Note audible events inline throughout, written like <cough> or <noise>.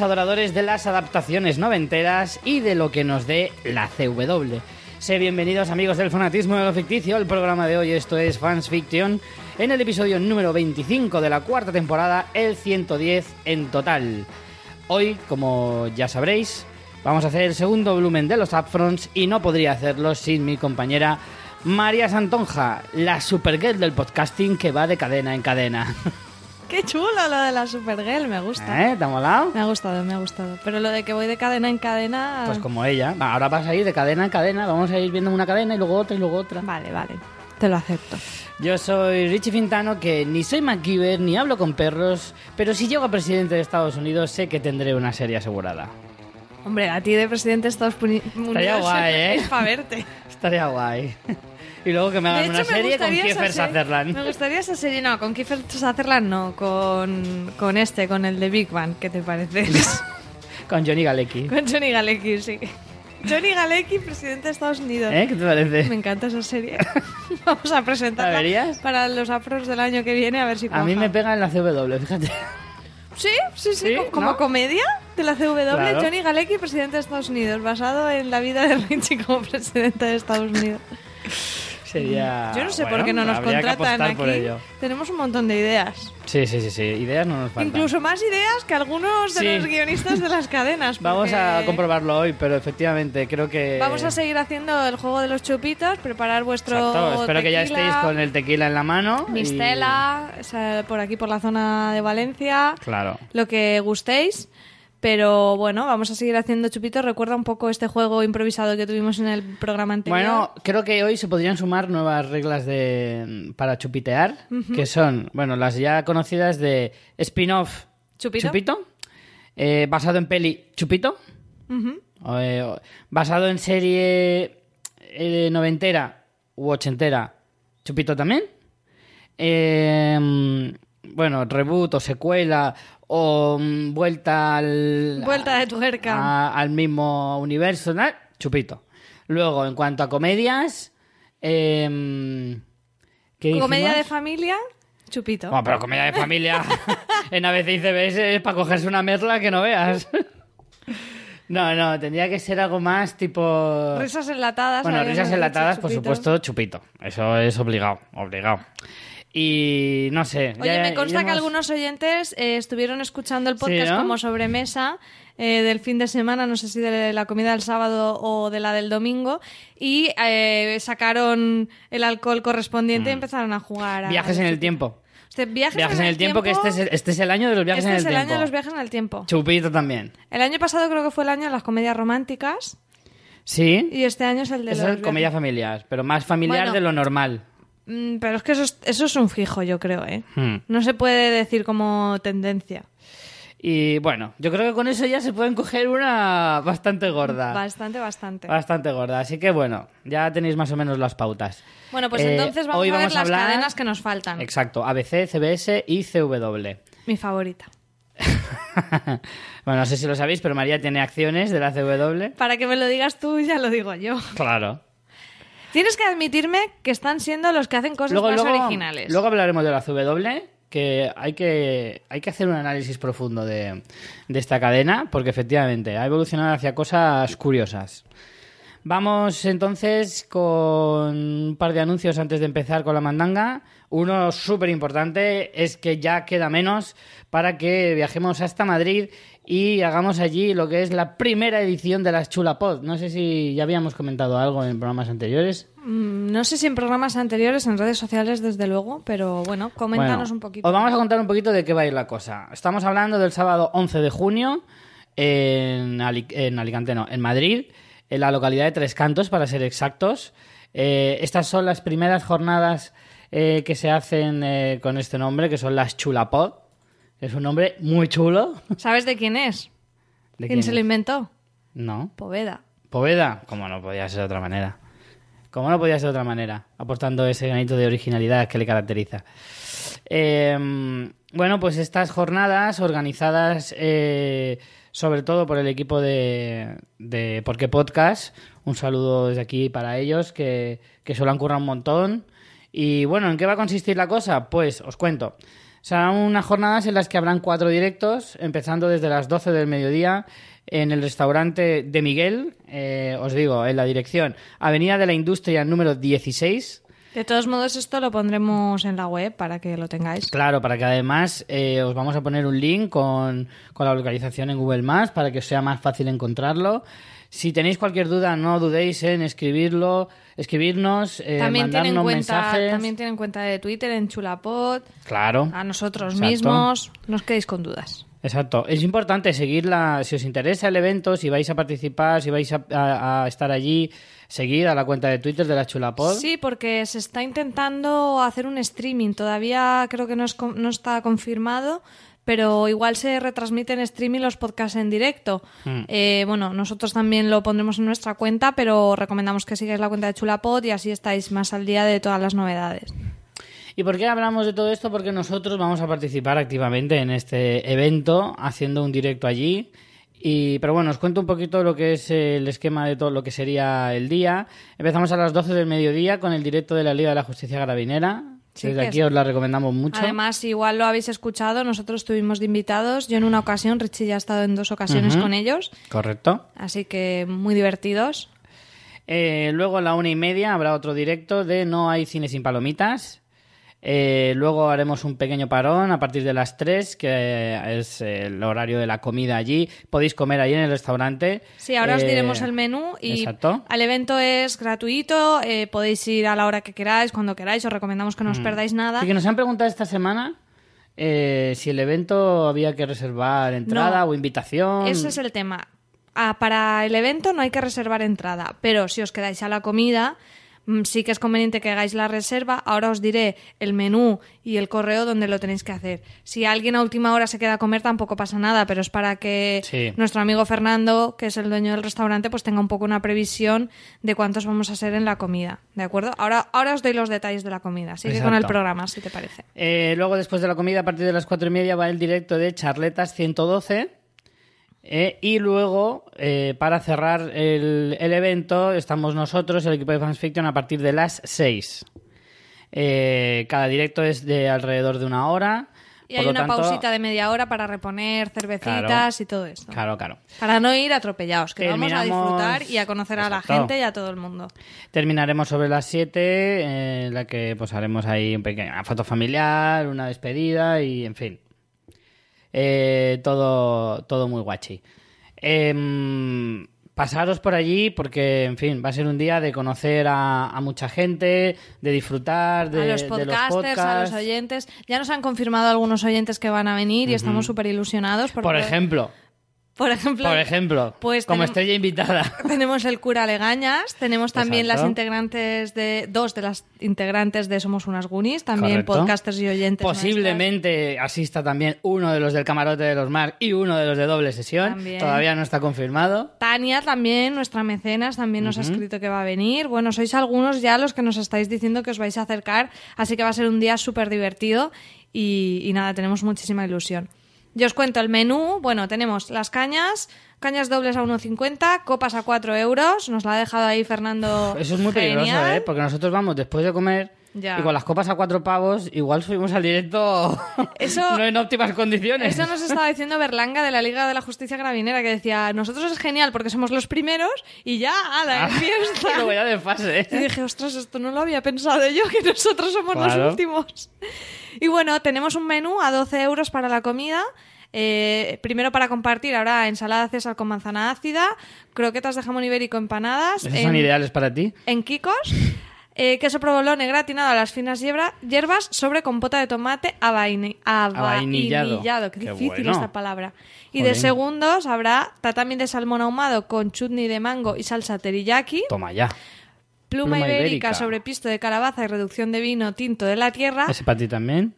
adoradores de las adaptaciones noventeras y de lo que nos dé la CW. Sé bienvenidos amigos del fanatismo de lo ficticio, el programa de hoy esto es Fans Fiction, en el episodio número 25 de la cuarta temporada, el 110 en total. Hoy, como ya sabréis, vamos a hacer el segundo volumen de los Upfronts y no podría hacerlo sin mi compañera María Santonja, la supergirl del podcasting que va de cadena en cadena. <laughs> Qué chulo lo de la Supergirl, me gusta. ¿Eh? ¿Te ha molado? Me ha gustado, me ha gustado. Pero lo de que voy de cadena en cadena... Pues como ella. Ahora vas a ir de cadena en cadena, vamos a ir viendo una cadena y luego otra y luego otra. Vale, vale. Te lo acepto. Yo soy Richie Fintano, que ni soy MacGyver ni hablo con perros, pero si llego a presidente de Estados Unidos sé que tendré una serie asegurada. Hombre, a ti de presidente de Estados Uni- Unidos guay, <laughs> ¿eh? es para verte. Estaría guay. <laughs> y luego que me hagan una serie con Kiefer Sutherland. Me gustaría esa serie, no, con Kiefer Sutherland no, con, con este, con el de Big Bang, ¿qué te parece? <laughs> Con Johnny Galecki. con Johnny Galecki, sí. Johnny Galecki, presidente de Estados Unidos. ¿Eh? ¿Qué te parece? Me encanta esa serie. <laughs> Vamos a presentarla ¿La verías? para los afros del año que viene, a ver si A mí cuaja. me pega en la CW, fíjate. Sí, sí, sí, Sí, co- como ¿no? comedia de la CW, Claro. Johnny Galecki, presidente de Estados Unidos, basado en la vida de Richie <laughs> como presidente de Estados Unidos. Sería. Yo no sé bueno, por qué no nos contratan aquí. por ello. Tenemos un montón de ideas. Sí, sí, sí, sí. Ideas no nos faltan. Incluso más ideas que algunos de Sí. los guionistas de las cadenas. <laughs> Vamos a comprobarlo hoy, pero efectivamente creo que. Vamos a seguir haciendo el juego de los chupitos, preparar vuestro Exacto. Espero que ya estéis con el tequila en la mano. y- Mistela, sea, por aquí por la zona de Valencia. Claro. lo que gustéis. Pero bueno, vamos a seguir haciendo chupitos. Recuerda un poco este juego improvisado que tuvimos en el programa anterior. Bueno, creo que hoy se podrían sumar nuevas reglas de para chupitear, que son, bueno, las ya conocidas de spin-off ¿Chupito? eh, basado en peli Chupito, eh, basado en serie eh, noventera u ochentera Chupito también, Eh, bueno, reboot o secuela o mm, vuelta al Vuelta de tuerca. a- al mismo universo, ¿no? Chupito. Luego, en cuanto a comedias, eh, ¿qué Comedia de familia, chupito. Bueno, pero comedia de familia <laughs> <laughs> en ABC y CBS es para cogerse una merla que no veas. <laughs> No, no, tendría que ser algo más tipo... Risas enlatadas. Bueno, risas enlatadas, por supuesto, chupito. Eso es obligado, obligado. Y no sé. Oye, ya me consta que algunos oyentes eh, estuvieron escuchando el podcast ¿no? como sobremesa eh, del fin de semana, no sé si de la comida del sábado o de la del domingo, y eh, sacaron el alcohol correspondiente y empezaron a jugar. a- Mm. Viajes en el tiempo. Este, viajes, Viajes en el tiempo, que este es el, este es el año de los viajes este en es el el tiempo. año de los viajes en el tiempo. Chupito también. El año pasado creo que fue el año de las comedias románticas Sí. y este año es el de Eso los es comedia familiar, pero más familiar Bueno. de lo normal. Mm, pero es que eso es, eso es un fijo, yo creo, ¿eh? Hmm. No se puede decir como tendencia. Y bueno, yo creo que con eso ya se pueden coger una bastante gorda. Bastante, bastante. Bastante gorda. Así que bueno, ya tenéis más o menos las pautas. Bueno, pues Eh, entonces vamos hoy a ver vamos a las hablar- cadenas que nos faltan. Exacto, ABC, CBS y CW. Mi favorita. <laughs> bueno, no sé si lo sabéis, pero María tiene acciones de la CW. Para que me lo digas tú, ya lo digo yo. Claro. Tienes que admitirme que están siendo los que hacen cosas Luego, más luego, originales. luego hablaremos de la CW, que hay que, hay que hacer un análisis profundo de, de esta cadena, porque efectivamente ha evolucionado hacia cosas curiosas. Vamos entonces con un par de anuncios antes de empezar con la mandanga. Uno súper importante es que ya queda menos para que viajemos hasta Madrid y hagamos allí lo que es la primera edición de las Chulapod. No sé si ya habíamos comentado algo en programas anteriores. Mm, No sé si en programas anteriores, en redes sociales, desde luego, pero bueno, coméntanos Bueno, un poquito. Os vamos a contar un poquito de qué va a ir la cosa. Estamos hablando del sábado 11 de junio en, en Alicante, no, en Madrid, en la localidad de Tres Cantos, para ser exactos. Eh, estas son las primeras jornadas eh, que se hacen eh, con este nombre, que son las Chulapod. Es un nombre muy chulo. ¿Sabes de quién es? ¿De ¿Quién, quién se lo inventó? No. Poveda. Poveda, como no podía ser de otra manera. Como no podía ser de otra manera, aportando ese granito de originalidad que le caracteriza. Eh, bueno, pues estas jornadas organizadas eh, sobre todo por el equipo de, de Porque Podcast, un saludo desde aquí para ellos, que, que se lo han currado un montón. Y bueno, ¿en qué va a consistir la cosa? Pues os cuento. Serán unas jornadas en las que habrán cuatro directos, empezando desde las 12 del mediodía en el restaurante de Miguel, eh, os digo, en la dirección Avenida de la Industria número 16. De todos modos, esto lo pondremos en la web para que lo tengáis. Claro, para que además eh, os vamos a poner un link con, con la localización en Google Maps para que os sea más fácil encontrarlo. Si tenéis cualquier duda, no dudéis en escribirlo, escribirnos, eh, también tienen mandarnos cuenta, mensajes. también tienen cuenta de Twitter en Chulapod, Claro. a nosotros Exacto. mismos, no os quedéis con dudas. Exacto. Es importante seguirla, si os interesa el evento, si vais a participar, si vais a, a- a estar allí, seguir a la cuenta de Twitter de la Chulapod. Sí, porque se está intentando hacer un streaming. Todavía creo que no, es no está confirmado, pero igual se retransmiten en streaming los podcasts en directo. Hmm. Eh, bueno, nosotros también lo pondremos en nuestra cuenta, pero recomendamos que sigáis la cuenta de Chulapod y así estáis más al día de todas las novedades. ¿Y por qué hablamos de todo esto? Porque nosotros vamos a participar activamente en este evento, haciendo un directo allí. Y, pero bueno, os cuento un poquito lo que es el esquema de todo lo que sería el día. Empezamos a las 12 del mediodía con el directo de la Liga de la Justicia Carabinera. Sí, Desde aquí es- os la recomendamos mucho. Además, igual lo habéis escuchado, nosotros estuvimos de invitados. Yo en una ocasión, Richie ya ha estado en dos ocasiones con ellos, Correcto. así que muy divertidos. Eh, luego a la una y media habrá otro directo de No hay cine sin palomitas. Eh, luego haremos un pequeño parón a partir de las 3, que es el horario de la comida allí. Podéis comer allí en el restaurante. Sí, ahora os Eh, diremos el menú y Exacto. al evento es gratuito, eh, podéis ir a la hora que queráis, cuando queráis, os recomendamos que no os perdáis nada. Mm. que nos han preguntado esta semana eh, si el evento había que reservar entrada No. o invitación. Ese es el tema. Ah, para el evento no hay que reservar entrada, pero si os quedáis a la comida, mm, sí que es conveniente que hagáis la reserva. Ahora os diré el menú y el correo donde lo tenéis que hacer. Si alguien a última hora se queda a comer tampoco pasa nada, pero es para que Sí. nuestro amigo Fernando, que es el dueño del restaurante, pues tenga un poco una previsión de cuántos vamos a ser en la comida. ¿De acuerdo? Ahora, ahora os doy los detalles de la comida. Sigue con el programa, si te parece. Eh, luego, después de la comida, a partir de las cuatro y media, va el directo de Charletas 112. Eh, y luego, eh, para cerrar el, el evento, estamos nosotros, el equipo de Fans Fiction, a partir de las 6. Eh, cada directo es de alrededor de una hora. Y hay una tanto- pausita de media hora para reponer cervecitas Claro. y todo esto. Claro, claro. Para no ir atropellados, que vamos a disfrutar y a conocer a la gente y a todo el mundo. Terminaremos sobre las 7, eh, en la que pues haremos ahí una foto familiar, una despedida y en fin. Eh, todo, todo muy guachi. Em, pasaros por allí porque, en fin, va a ser un día de conocer a, a mucha gente, de disfrutar de, a los de podcasters, a los podcasts. oyentes. Ya nos han confirmado algunos oyentes que van a venir y estamos súper ilusionados. Por ejemplo, por ejemplo, por ejemplo, pues como estrella invitada. <laughs> Tenemos el cura Legañas, tenemos también Exacto. las integrantes de dos de las integrantes de Somos unas Goonies, también Correcto. podcasters y oyentes. Posiblemente asista también uno de los del camarote de los Mar y uno de los de doble sesión. También. Todavía no está confirmado. Tania también, nuestra mecenas, también nos ha escrito que va a venir. Bueno, sois algunos ya los que nos estáis diciendo que os vais a acercar, así que va a ser un día súper divertido y, y nada, tenemos muchísima ilusión. Yo os cuento el menú. Bueno, tenemos las cañas, cañas dobles a 1,50, copas a 4 euros. Nos la ha dejado ahí Fernando. Eso es muy peligroso. ¿eh? Porque nosotros vamos después de comer Ya. y con las copas a cuatro pavos, igual subimos al directo <laughs> Eso- <laughs> no en óptimas condiciones. Eso nos estaba diciendo Berlanga de la Liga de la Justicia Gravinera, que decía, nosotros es genial porque somos los primeros y ya, a la Ah, <laughs> fiesta. que voy a de fase. Y dije, ostras, esto no lo había pensado yo, que nosotros somos Claro. los últimos. Y bueno, tenemos un menú a 12 euros para la comida. Eh, primero para compartir, ahora ensalada César con manzana ácida, croquetas de jamón ibérico empanadas. ¿Esos en- son ideales para ti? en Kikos. Eh, queso provolone gratinado a las finas hiebra- hierbas sobre compota de tomate avaini- Avainillado. avainillado. Qué Qué difícil bueno. esta palabra. Y de segundos habrá tatami de salmón ahumado con chutney de mango y salsa teriyaki. Toma ya. Pluma, Pluma ibérica, ibérica. sobre pisto de calabaza y reducción de vino tinto de la tierra. ¿Ese para ti también?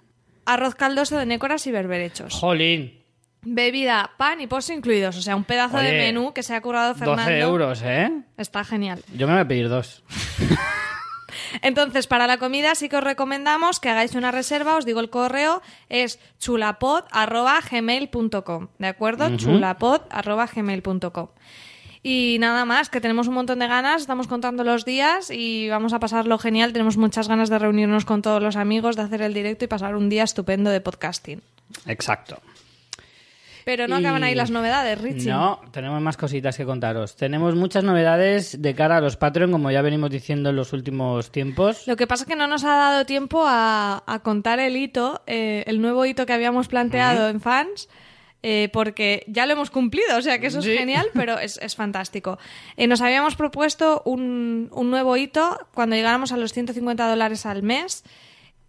Arroz caldoso de nécoras y berberechos. Jolín. Bebida, pan y postre incluidos. O sea, un pedazo de menú que se ha curado Fernando. 12 euros, ¿eh? Está genial. Yo me voy a pedir dos. <laughs> Entonces, para la comida sí que os recomendamos que hagáis una reserva. Os digo el correo, es chulapod.gmail.com. ¿De acuerdo? Chulapod.gmail.com. Y nada más, que tenemos un montón de ganas, estamos contando los días y vamos a pasarlo genial. Tenemos muchas ganas de reunirnos con todos los amigos, de hacer el directo y pasar un día estupendo de podcasting. Exacto. Pero no Y- acaban ahí las novedades, Richie. No, tenemos más cositas que contaros. Tenemos muchas novedades de cara a los Patreon, como ya venimos diciendo en los últimos tiempos. Lo que pasa es que no nos ha dado tiempo a, a contar el hito, eh, el nuevo hito que habíamos planteado en fans, eh, porque ya lo hemos cumplido, o sea que eso es genial, pero <laughs> es, es fantástico. Eh, nos habíamos propuesto un, un nuevo hito cuando llegáramos a los 150 dólares al mes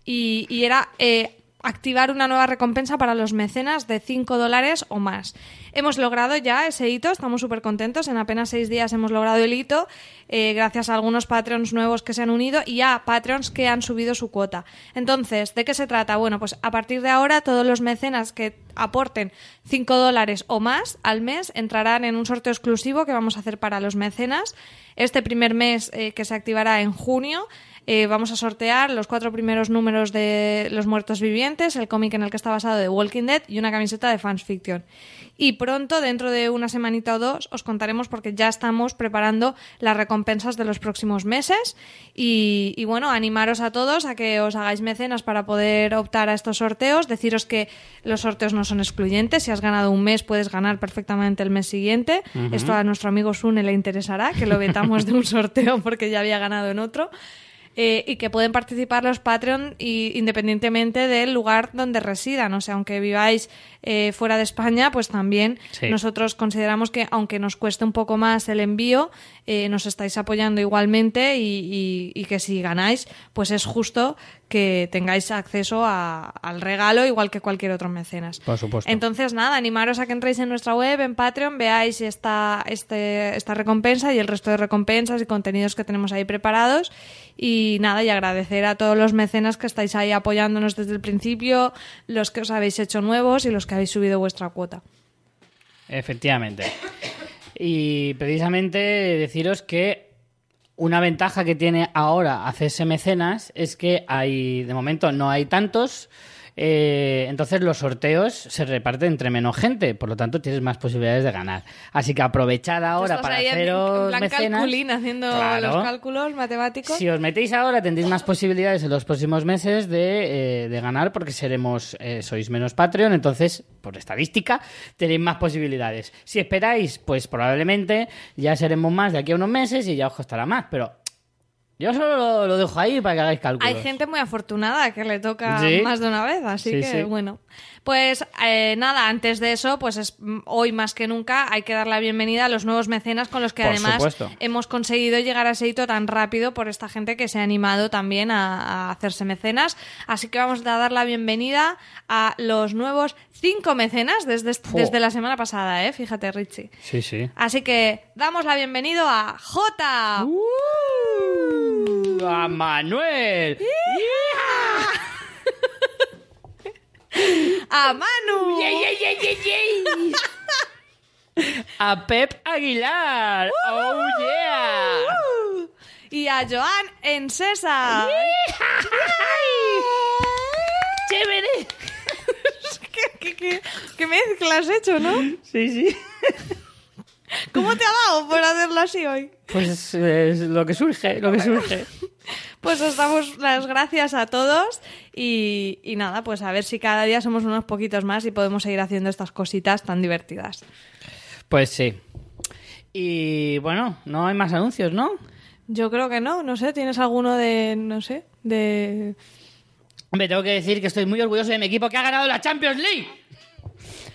y, y era eh, activar una nueva recompensa para los mecenas de 5 dólares o más. Hemos logrado ya ese hito, estamos súper contentos. En apenas seis días hemos logrado el hito, eh, gracias a algunos Patreons nuevos que se han unido y a Patreons que han subido su cuota. Entonces, ¿de qué se trata? Bueno, pues a partir de ahora todos los mecenas que aporten 5 dólares o más al mes entrarán en un sorteo exclusivo que vamos a hacer para los mecenas. Este primer mes eh, que se activará en junio eh, vamos a sortear los cuatro primeros números de Los Muertos Vivientes, el cómic en el que está basado de Walking Dead y una camiseta de Fans Fiction. Y pronto, dentro de una semanita o dos, os contaremos porque ya estamos preparando las recompensas de los próximos meses. Y, y bueno, animaros a todos a que os hagáis mecenas para poder optar a estos sorteos. Deciros que los sorteos no son excluyentes. Si has ganado un mes, puedes ganar perfectamente el mes siguiente. Esto a nuestro amigo Sune le interesará, que lo vetamos de un <laughs> sorteo porque ya había ganado en otro. Eh, y que pueden participar los Patreon y, independientemente del lugar donde residan. O sea, aunque viváis eh, fuera de España, pues también Sí. nosotros consideramos que aunque nos cueste un poco más el envío, eh, nos estáis apoyando igualmente y, y- y que si ganáis, pues es justo que tengáis acceso a- al regalo igual que cualquier otro mecenas. Por supuesto. Entonces, nada, animaros a que entréis en nuestra web, en Patreon, veáis esta, este, esta recompensa y el resto de recompensas y contenidos que tenemos ahí preparados. Y nada, y agradecer a todos los mecenas que estáis ahí apoyándonos desde el principio, los que os habéis hecho nuevos y los que habéis subido vuestra cuota. Efectivamente. Y precisamente deciros que una ventaja que tiene ahora hacerse mecenas es que hay, de momento no hay tantos, eh, entonces los sorteos se reparten entre menos gente, por lo tanto tienes más posibilidades de ganar. Así que aprovechad ahora para en- haceros en mecenas. haciendo Claro. los cálculos matemáticos. Si os metéis ahora tendréis más posibilidades en los próximos meses de, eh, de ganar porque seremos eh, sois menos Patreon, entonces por estadística tenéis más posibilidades. Si esperáis, pues probablemente ya seremos más de aquí a unos meses y ya os costará más, pero yo solo lo, lo dejo ahí para que hagáis cálculos. Hay gente muy afortunada que le toca Sí. más de una vez, así Sí, que sí. bueno. Pues eh, nada, antes de eso, pues es, mm, hoy más que nunca hay que dar la bienvenida a los nuevos mecenas con los que Por además supuesto. hemos conseguido llegar a ese hito tan rápido por esta gente que se ha animado también a, a hacerse mecenas. Así que vamos a dar la bienvenida a los nuevos cinco mecenas desde, desde la semana pasada, ¿eh? Fíjate, Richie. Sí, sí. Así que damos la bienvenida a Jota. Uh. ¡A Manuel! <laughs> A Manu. ¡A Pep Aguilar! ¡Oh, yeah! Y a Joan en César. ¡Chévere! <laughs> ¿Qué, qué, qué, qué mezcla has hecho, no? Sí, sí. ¿Cómo te ha dado por hacerlo así hoy? Pues es lo que surge, lo que surge. Pues os damos las gracias a todos y, y nada, pues a ver si cada día somos unos poquitos más y podemos seguir haciendo estas cositas tan divertidas. Pues sí. Y bueno, no hay más anuncios, ¿no? Yo creo que no, no sé, ¿tienes alguno de, no sé, de... Me tengo que decir que estoy muy orgulloso de mi equipo que ha ganado la Champions League.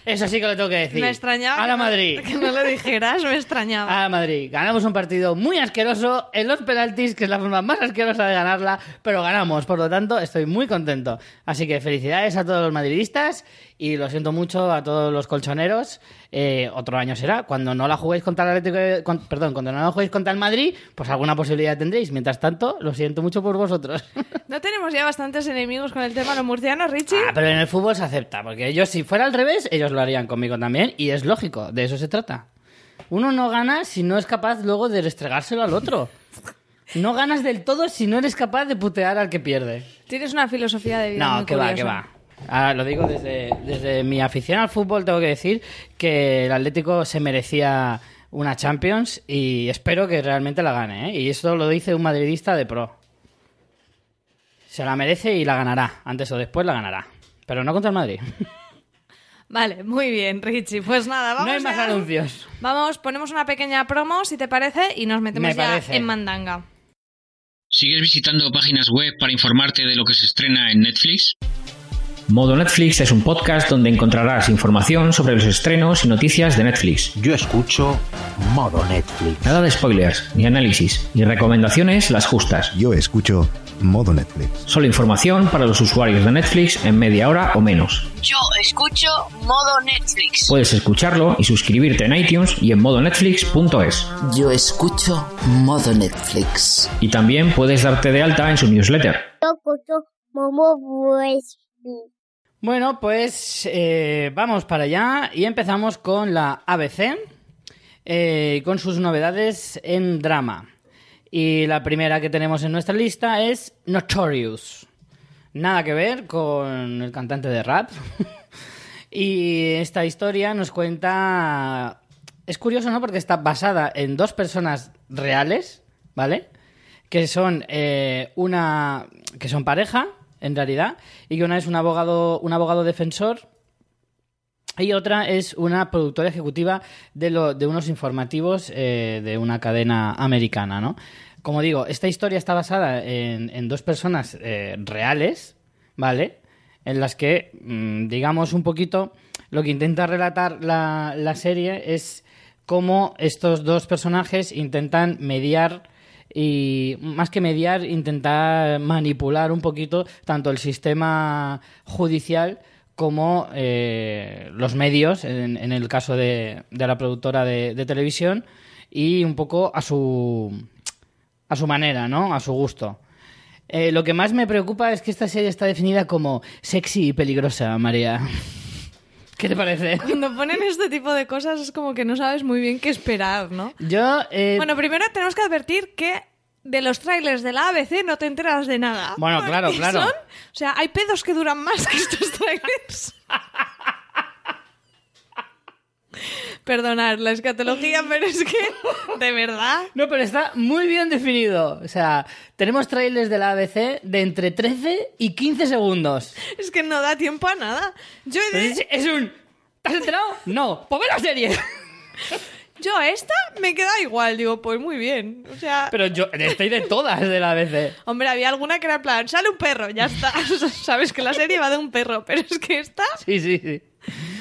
Eso sí que lo tengo que decir. Me extrañaba A la que no- Madrid. que no lo dijeras, me extrañaba. A la Madrid. Ganamos un partido muy asqueroso en los penaltis, que es la forma más asquerosa de ganarla, pero ganamos. Por lo tanto, estoy muy contento. Así que felicidades a todos los madridistas y lo siento mucho a todos los colchoneros. Eh, otro año será. Cuando no la juguéis contra el Atlético, de- con- perdón, cuando no la juguéis contra el Madrid, pues alguna posibilidad tendréis. Mientras tanto, lo siento mucho por vosotros. <laughs> ¿No tenemos ya bastantes enemigos con el tema los murcianos, Richie? Ah, pero en el fútbol se acepta, porque ellos, si fuera al revés, ellos lo harían conmigo también, y es lógico, de eso se trata. Uno no gana si no es capaz luego de restregárselo al otro. No ganas del todo si no eres capaz de putear al que pierde. Tienes una filosofía de vida No, muy que va, que va. Ahora, lo digo desde, desde mi afición al fútbol, tengo que decir que el Atlético se merecía una Champions y espero que realmente la gane. ¿eh? Y esto lo dice un madridista de pro. Se la merece y la ganará. Antes o después la ganará. Pero no contra el Madrid. <laughs> Vale, muy bien, Richie. Pues nada, vamos no hay más ya- anuncios. Vamos, ponemos una pequeña promo, si te parece, y nos metemos Me ya parece. en mandanga. ¿Sigues visitando páginas web para informarte de lo que se estrena en Netflix? Modo Netflix es un podcast donde encontrarás información sobre los estrenos y noticias de Netflix. Yo escucho modo Netflix. Nada de spoilers, ni análisis, ni recomendaciones las justas. Yo escucho modo Netflix. Solo información para los usuarios de Netflix en media hora o menos. Yo escucho modo Netflix. Puedes escucharlo y suscribirte en iTunes y en modonetflix.es. Yo escucho modo Netflix. Y también puedes darte de alta en su newsletter. Bueno, pues eh, vamos para allá y empezamos con la ABC, eh, con sus novedades en drama. Y la primera que tenemos en nuestra lista es Notorious. Nada que ver con el cantante de rap. <laughs> y esta historia nos cuenta... Es curioso, ¿no? Porque está basada en dos personas reales, ¿vale? Que son eh, una... que son pareja, en realidad, y que una es un abogado, un abogado defensor y otra es una productora ejecutiva de, lo- de unos informativos eh, de una cadena americana, ¿no? Como digo, esta historia está basada en, en dos personas eh, reales, ¿vale? En las que, mm, digamos, un poquito lo que intenta relatar la, la serie es cómo estos dos personajes intentan mediar y más que mediar, intentar manipular un poquito tanto el sistema judicial como eh, los medios, en, en el caso de, de la productora de, de televisión, y un poco a su, a su manera, ¿no? A su gusto. Eh, lo que más me preocupa es que esta serie está definida como sexy y peligrosa, María. <laughs> ¿Qué te parece? Cuando ponen este tipo de cosas es como que no sabes muy bien qué esperar, ¿no? Yo, eh, Bueno, primero tenemos que advertir que de los trailers de la ABC no te enteras de nada. Bueno, claro, claro. son- o sea, hay pedos que duran más que estos trailers. <laughs> Perdonad la escatología, pero es que, de verdad. No, pero está muy bien definido. O sea, tenemos trailers de la ABC de entre 13 y 15 segundos. Es que no da tiempo a nada. Yo, he de- Es, es un... ¿Te has enterado? No. Ve la serie. <laughs> yo a esta me queda igual, digo, pues muy bien. O sea, Pero yo estoy de todas de la ABC. hombre, había alguna que era en plan, sale un perro, ya está. <laughs> Sabes que la serie va de un perro, pero es que esta, Sí, sí, sí.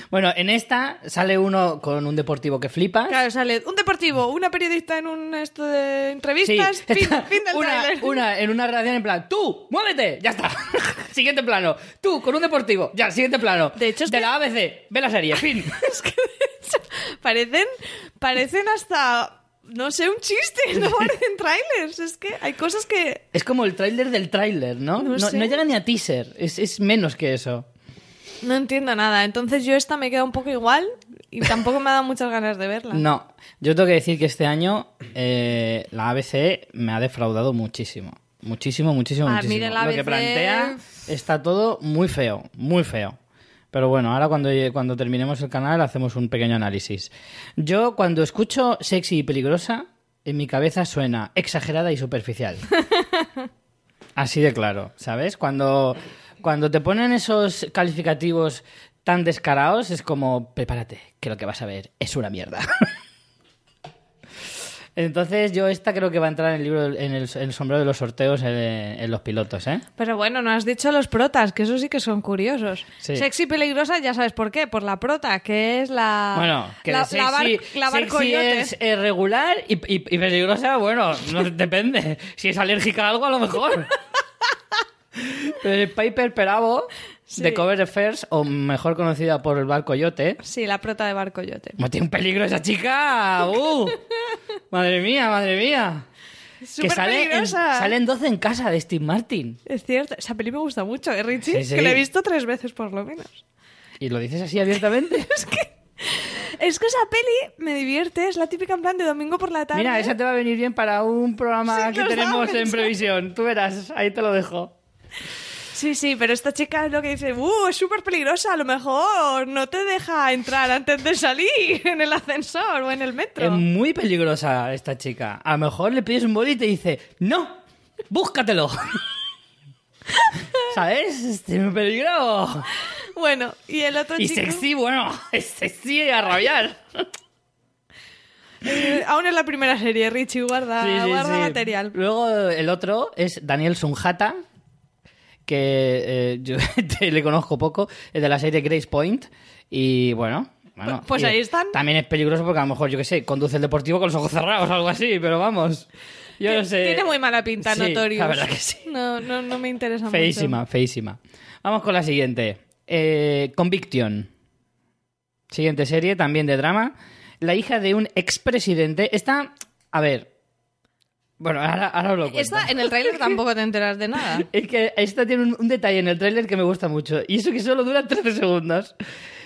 Bueno, en esta sale uno con un deportivo que flipa. claro, sale un deportivo, una periodista en un esto de Sí, entrevistas, <laughs> fin, fin del una, una en una redacción en plan, tú, muévete, ya está. <laughs> siguiente plano. Tú, con un deportivo, ya, siguiente plano. De hecho, es de que- la ABC, ve la serie, fin. Es que parecen, parecen hasta, no sé, un chiste, <laughs> no parecen trailers. Es que hay cosas que... Es como el tráiler del tráiler, ¿no? No No, llega ni a teaser, es, es menos que eso. No entiendo nada. Entonces yo esta me queda un poco igual y tampoco me ha dado muchas ganas de verla. No, yo tengo que decir que este año eh, la ABC me ha defraudado muchísimo. Muchísimo, muchísimo, Ah, muchísimo. mire, la Lo que ABC plantea está todo muy feo, muy feo. Pero bueno, ahora cuando, cuando terminemos el canal hacemos un pequeño análisis. Yo cuando escucho sexy y peligrosa, en mi cabeza suena exagerada y superficial. <laughs> Así de claro, ¿sabes? Cuando, cuando te ponen esos calificativos tan descarados, es como, prepárate, que lo que vas a ver es una mierda. <laughs> Entonces yo esta creo que va a entrar en el libro en el, en el sombrero de los sorteos en, en los pilotos, ¿eh? Pero bueno, no has dicho los protas, que eso sí que son curiosos. Sí. Sexy y peligrosa, ya sabes por qué, por la prota, que es la... Bueno, que la, de la bar- sexy, barcoyote. es eh, regular y, y- y peligrosa, bueno, no depende. Si es alérgica a algo, a lo mejor. <laughs> Pero el Piper Perabo Sí. de Cover Affairs, o mejor conocida por el barco Yote, Sí, la prota de barcoyote. ¿cómo tiene un peligro esa chica? ¡Uh! <laughs> Madre mía, madre mía. Súper que sale en, peligrosa. sale en 12 en casa de Steve Martin. Es cierto, esa peli me gusta mucho, ¿eh, Richie? Sí, sí. Que la he visto tres veces por lo menos. ¿Y lo dices así abiertamente? <laughs> Es que esa peli me divierte, es la típica en plan de domingo por la tarde. Mira, esa te va a venir bien para un programa Sí, que tenemos en previsión. Tú verás, ahí te lo dejo. Sí, sí, pero esta chica es lo que dice, uh, es súper peligrosa, a lo mejor no te deja entrar antes de salir <laughs> en el ascensor o en el metro. Es muy peligrosa esta chica. A lo mejor le pides un boli y te dice, no, búscatelo. <laughs> ¿Sabes? Este muy peligro. Bueno, y el otro Y chico... sexy, bueno, <laughs> es sexy a rabiar. eh, aún en la primera serie, Richie, guarda, Sí, sí, guarda sí. material. Luego el otro es Daniel Sunjata, que eh, yo <laughs> te- le conozco poco, es de la serie Grace Point. Y bueno. bueno, Pu- pues y ahí están. También es peligroso porque a lo mejor, yo qué sé, conduce el deportivo con los ojos cerrados o algo así, pero vamos. Yo no sé. Tiene muy mala pinta, Sí, Notorious. La verdad que sí. No, no, no me interesa Feísima, feísima. Vamos con la siguiente. Eh, Conviction. Siguiente serie, también de drama. La hija de un expresidente. Está. A ver. Bueno, ahora, ahora os lo cuento. Esta, en el tráiler tampoco te enteras de nada. <laughs> Es que esta tiene un, un detalle en el tráiler que me gusta mucho. Y eso que solo dura 13 segundos.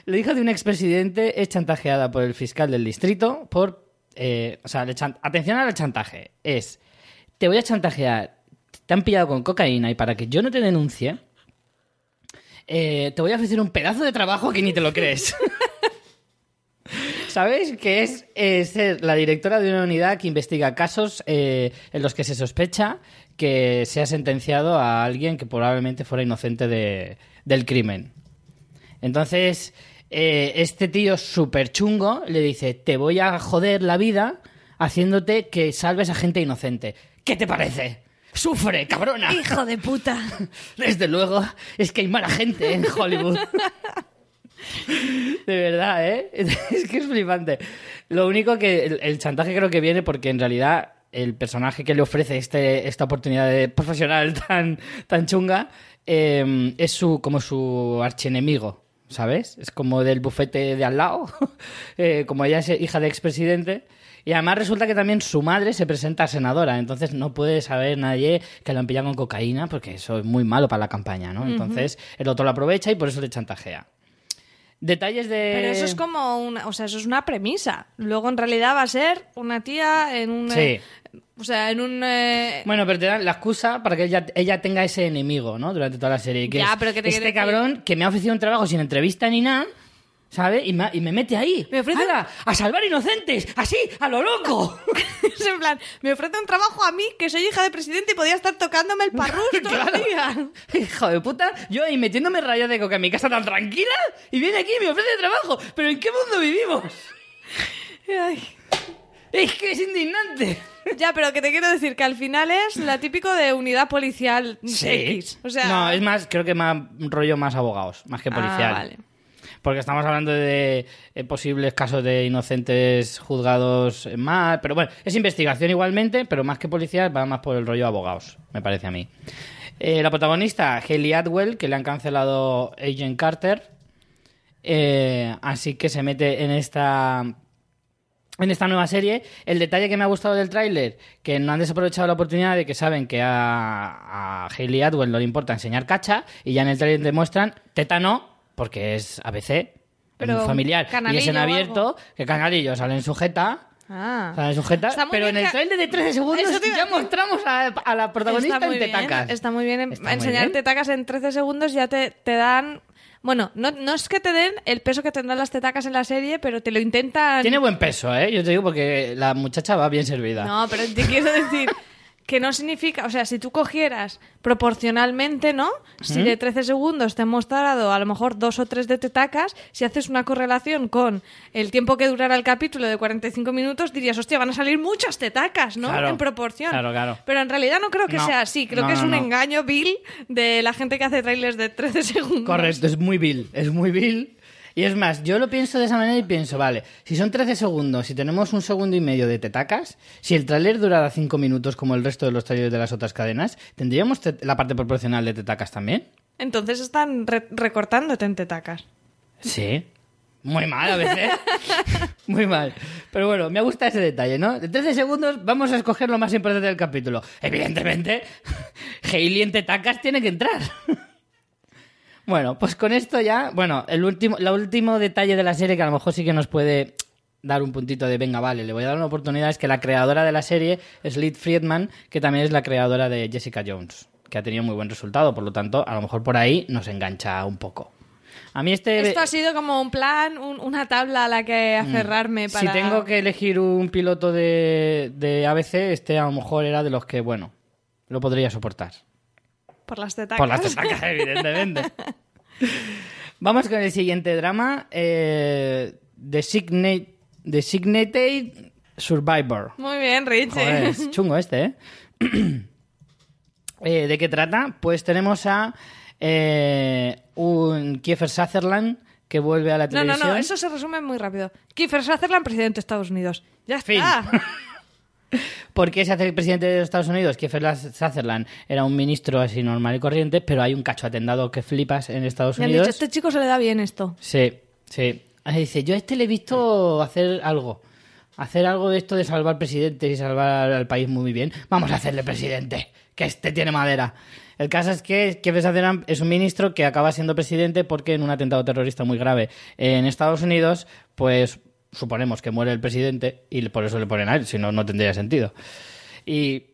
La hija de un expresidente es chantajeada por el fiscal del distrito por... eh, o sea, le atención al chantaje. Es, te voy a chantajear, te han pillado con cocaína y para que yo no te denuncie, eh, te voy a ofrecer un pedazo de trabajo que ni te lo crees. <laughs> ¿Sabes? Que es eh, ser la directora de una unidad que investiga casos eh, en los que se sospecha que se ha sentenciado a alguien que probablemente fuera inocente de- del crimen. Entonces, eh, este tío súper chungo le dice, te voy a joder la vida haciéndote que salves a gente inocente. ¿Qué te parece? ¡Sufre, cabrona! ¡Hijo de puta! <laughs> Desde luego, es que hay mala gente en Hollywood. <laughs> <laughs> De verdad, ¿eh? <laughs> Es que es flipante. Lo único que el, el chantaje creo que viene porque en realidad el personaje que le ofrece este, esta oportunidad de profesional <laughs> tan, tan chunga eh, es su, como su archienemigo, ¿sabes? Es como del bufete de al lado, eh, como ella es hija de expresidente. Y además resulta que también su madre se presenta a senadora, entonces no puede saber nadie que lo han pillado con cocaína, porque eso es muy malo para la campaña, ¿no? Entonces el otro lo aprovecha y por eso le chantajea. Detalles de... Pero eso es como una, o sea, eso es una premisa. Luego en realidad va a ser una tía en un, Sí. eh, o sea, en un, eh, Bueno, pero te dan la excusa para que ella, ella tenga ese enemigo, ¿no? Durante toda la serie. Que Ya, es pero que te este cabrón que me ha ofrecido un trabajo sin entrevista ni nada, ¿sabes? Y me, y me mete ahí. Me ofrece- ¡Hala! ¡A salvar inocentes! ¡Así! ¡A lo loco! <laughs> es en plan, me ofrece un trabajo a mí que soy hija de presidente y podía estar tocándome el <laughs> parrus todo el Claro. día. Hijo de puta, yo ahí metiéndome rayas de coca en mi casa tan tranquila y viene aquí y me ofrece trabajo. ¿Pero en qué mundo vivimos? Ay. Es que es indignante. Ya, pero que te quiero decir que al final es la típico de unidad policial X. O sea, No, es más, creo que más rollo más abogados, más que Ah, policial. vale. Porque estamos hablando de eh, posibles casos de inocentes juzgados mal. Pero bueno, es investigación igualmente, pero más que policial va más por el rollo abogados, me parece a mí. Eh, la protagonista, Haley Atwell, que le han cancelado Agent Carter. Eh, así que se mete en esta en esta nueva serie. El detalle que me ha gustado del tráiler, que no han desaprovechado la oportunidad de que saben que a, a Hayley Atwell no le importa enseñar cacha y ya en el tráiler demuestran teta no, porque es ABC, Pero muy familiar y es en abierto, que canalillo salen sujeta. Ah. Salen sujeta, Está muy pero en bien el tráiler de 13 segundos ya mostramos a, a la protagonista muy en bien, tetacas. está muy bien. Está muy enseñar bien. tetacas en 13 segundos ya te, te dan... Bueno, no, no es que te den el peso que tendrán las tetacas en la serie, pero te lo intentan... Tiene buen peso, ¿eh? Yo te digo porque la muchacha va bien servida. No, pero te quiero decir <laughs> que no significa, o sea, si tú cogieras proporcionalmente, ¿no? Si de 13 segundos te han mostrado a lo mejor dos o tres de tetacas, si haces una correlación con el tiempo que durará el capítulo de 45 minutos, dirías, hostia, van a salir muchas tetacas, ¿no? Claro, en proporción. claro, claro. Pero en realidad no creo que No, sea así, creo no, que es no, un engaño vil de la gente que hace trailers de 13 <laughs> segundos. Correcto, es muy vil, es muy vil. Y es más, yo lo pienso de esa manera y pienso, vale, si son 13 segundos, si tenemos un segundo y medio de tetacas, si el tráiler durara 5 minutos como el resto de los trailers de las otras cadenas, ¿tendríamos te- la parte proporcional de tetacas también? Entonces están re- recortándote en tetacas. Sí. Muy mal a veces. <laughs> Muy mal. Pero bueno, me gusta ese detalle, ¿no? De 13 segundos vamos a escoger lo más importante del capítulo. Evidentemente, <laughs> Hailey en tetacas tiene que entrar. <laughs> Bueno, pues con esto ya, bueno, el último, el último detalle de la serie que a lo mejor sí que nos puede dar un puntito de venga, vale, le voy a dar una oportunidad es que la creadora de la serie es Liz Friedman, que también es la creadora de Jessica Jones. que ha tenido muy buen resultado. Por lo tanto, a lo mejor por ahí nos engancha un poco. A mí este... Esto ha sido como un plan, un- una tabla a la que aferrarme para... Mm. Si tengo que elegir un piloto de, de ABC, este a lo mejor era de los que, bueno, lo podría soportar. Por las tetacas. Por las tetacas, <laughs> evidentemente. Vamos con el siguiente drama. Eh, Designate, Designated Survivor. Muy bien, Richie. Joder, es chungo este, ¿eh? <clears throat> Eh, ¿De qué trata? Pues tenemos a eh, un Kiefer Sutherland que vuelve a la No, televisión. no, no, eso se resume muy rápido. Kiefer Sutherland, presidente de Estados Unidos. Ya Fin. <laughs> ¿Por qué se hace el presidente de los Estados Unidos? Kiefer Sutherland era un ministro así normal y corriente, pero hay un cacho atendado que flipas en Estados Me han Unidos. dicho, este chico se le da bien esto. Sí, sí. Ahí dice, yo a este le he visto hacer algo. Hacer algo de esto de salvar presidentes y salvar al país muy bien. Vamos a hacerle presidente, que este tiene madera. El caso es que Kiefer Sutherland es un ministro que acaba siendo presidente porque en un atentado terrorista muy grave en Estados Unidos, pues suponemos que muere el presidente y por eso le ponen a él, si no, no tendría sentido. Y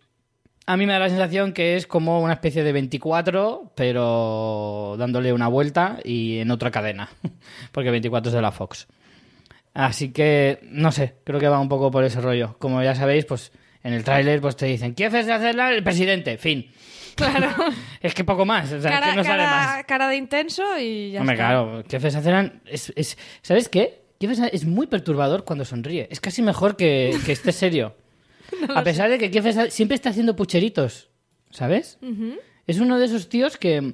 a mí me da la sensación que es como una especie de 24, pero dándole una vuelta y en otra cadena, <laughs> porque 24 es de la Fox. Así que, no sé, creo que va un poco por ese rollo. Como ya sabéis, pues en el tráiler pues te dicen, ¿quieres hacerla el presidente? Fin. Claro. <laughs> Es que poco más, o sea, cara, es que no sale más. cara, cara de intenso y ya Hombre, está. claro, Kiefer Sutherland es, es... ¿Sabes qué? Kiefer es muy perturbador cuando sonríe. Es casi mejor que, que esté serio. <laughs> A pesar de que Kiefer siempre está haciendo pucheritos, ¿sabes? Es uno de esos tíos que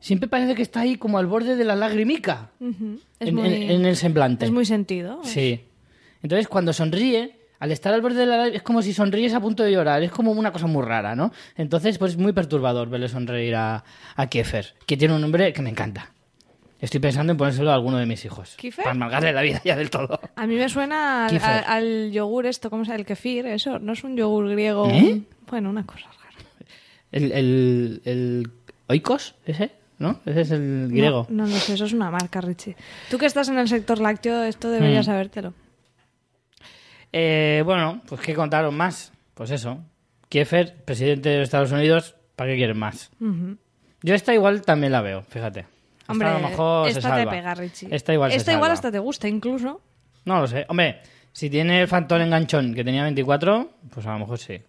siempre parece que está ahí como al borde de la lagrimica Ujú. Es, en, muy, en- en el semblante. es muy sentido. Sí. Entonces, cuando sonríe, al estar al borde de la lágrima, es como si sonríes a punto de llorar. Es como una cosa muy rara, ¿no? Entonces, pues es muy perturbador verle sonreír a, a Kiefer, que tiene un nombre que me encanta. Estoy pensando en ponérselo a alguno de mis hijos. ¿Kiefer? Para amargarle la vida ya del todo. A mí me suena al, Kiefer. al- al yogur esto, ¿cómo se llama? El kefir, eso. No es un yogur griego. ¿Eh? Bueno, una cosa rara. El, el, el Oikos, ese, ¿no? Ese es el griego. No, no lo sé, eso es una marca, Richie. Tú que estás en el sector lácteo, esto deberías Mm. sabértelo. Eh, bueno, pues qué contaros más. Pues eso. Kiefer, presidente de Estados Unidos, ¿para qué quieren más? Yo esta igual también la veo, fíjate. Esta Hombre, a lo mejor se esta te pega, Richie. Esta igual se Esta igual salva. hasta te gusta, incluso. No lo sé. Hombre, si tiene el Fantón enganchón que tenía 24, pues a lo mejor sí.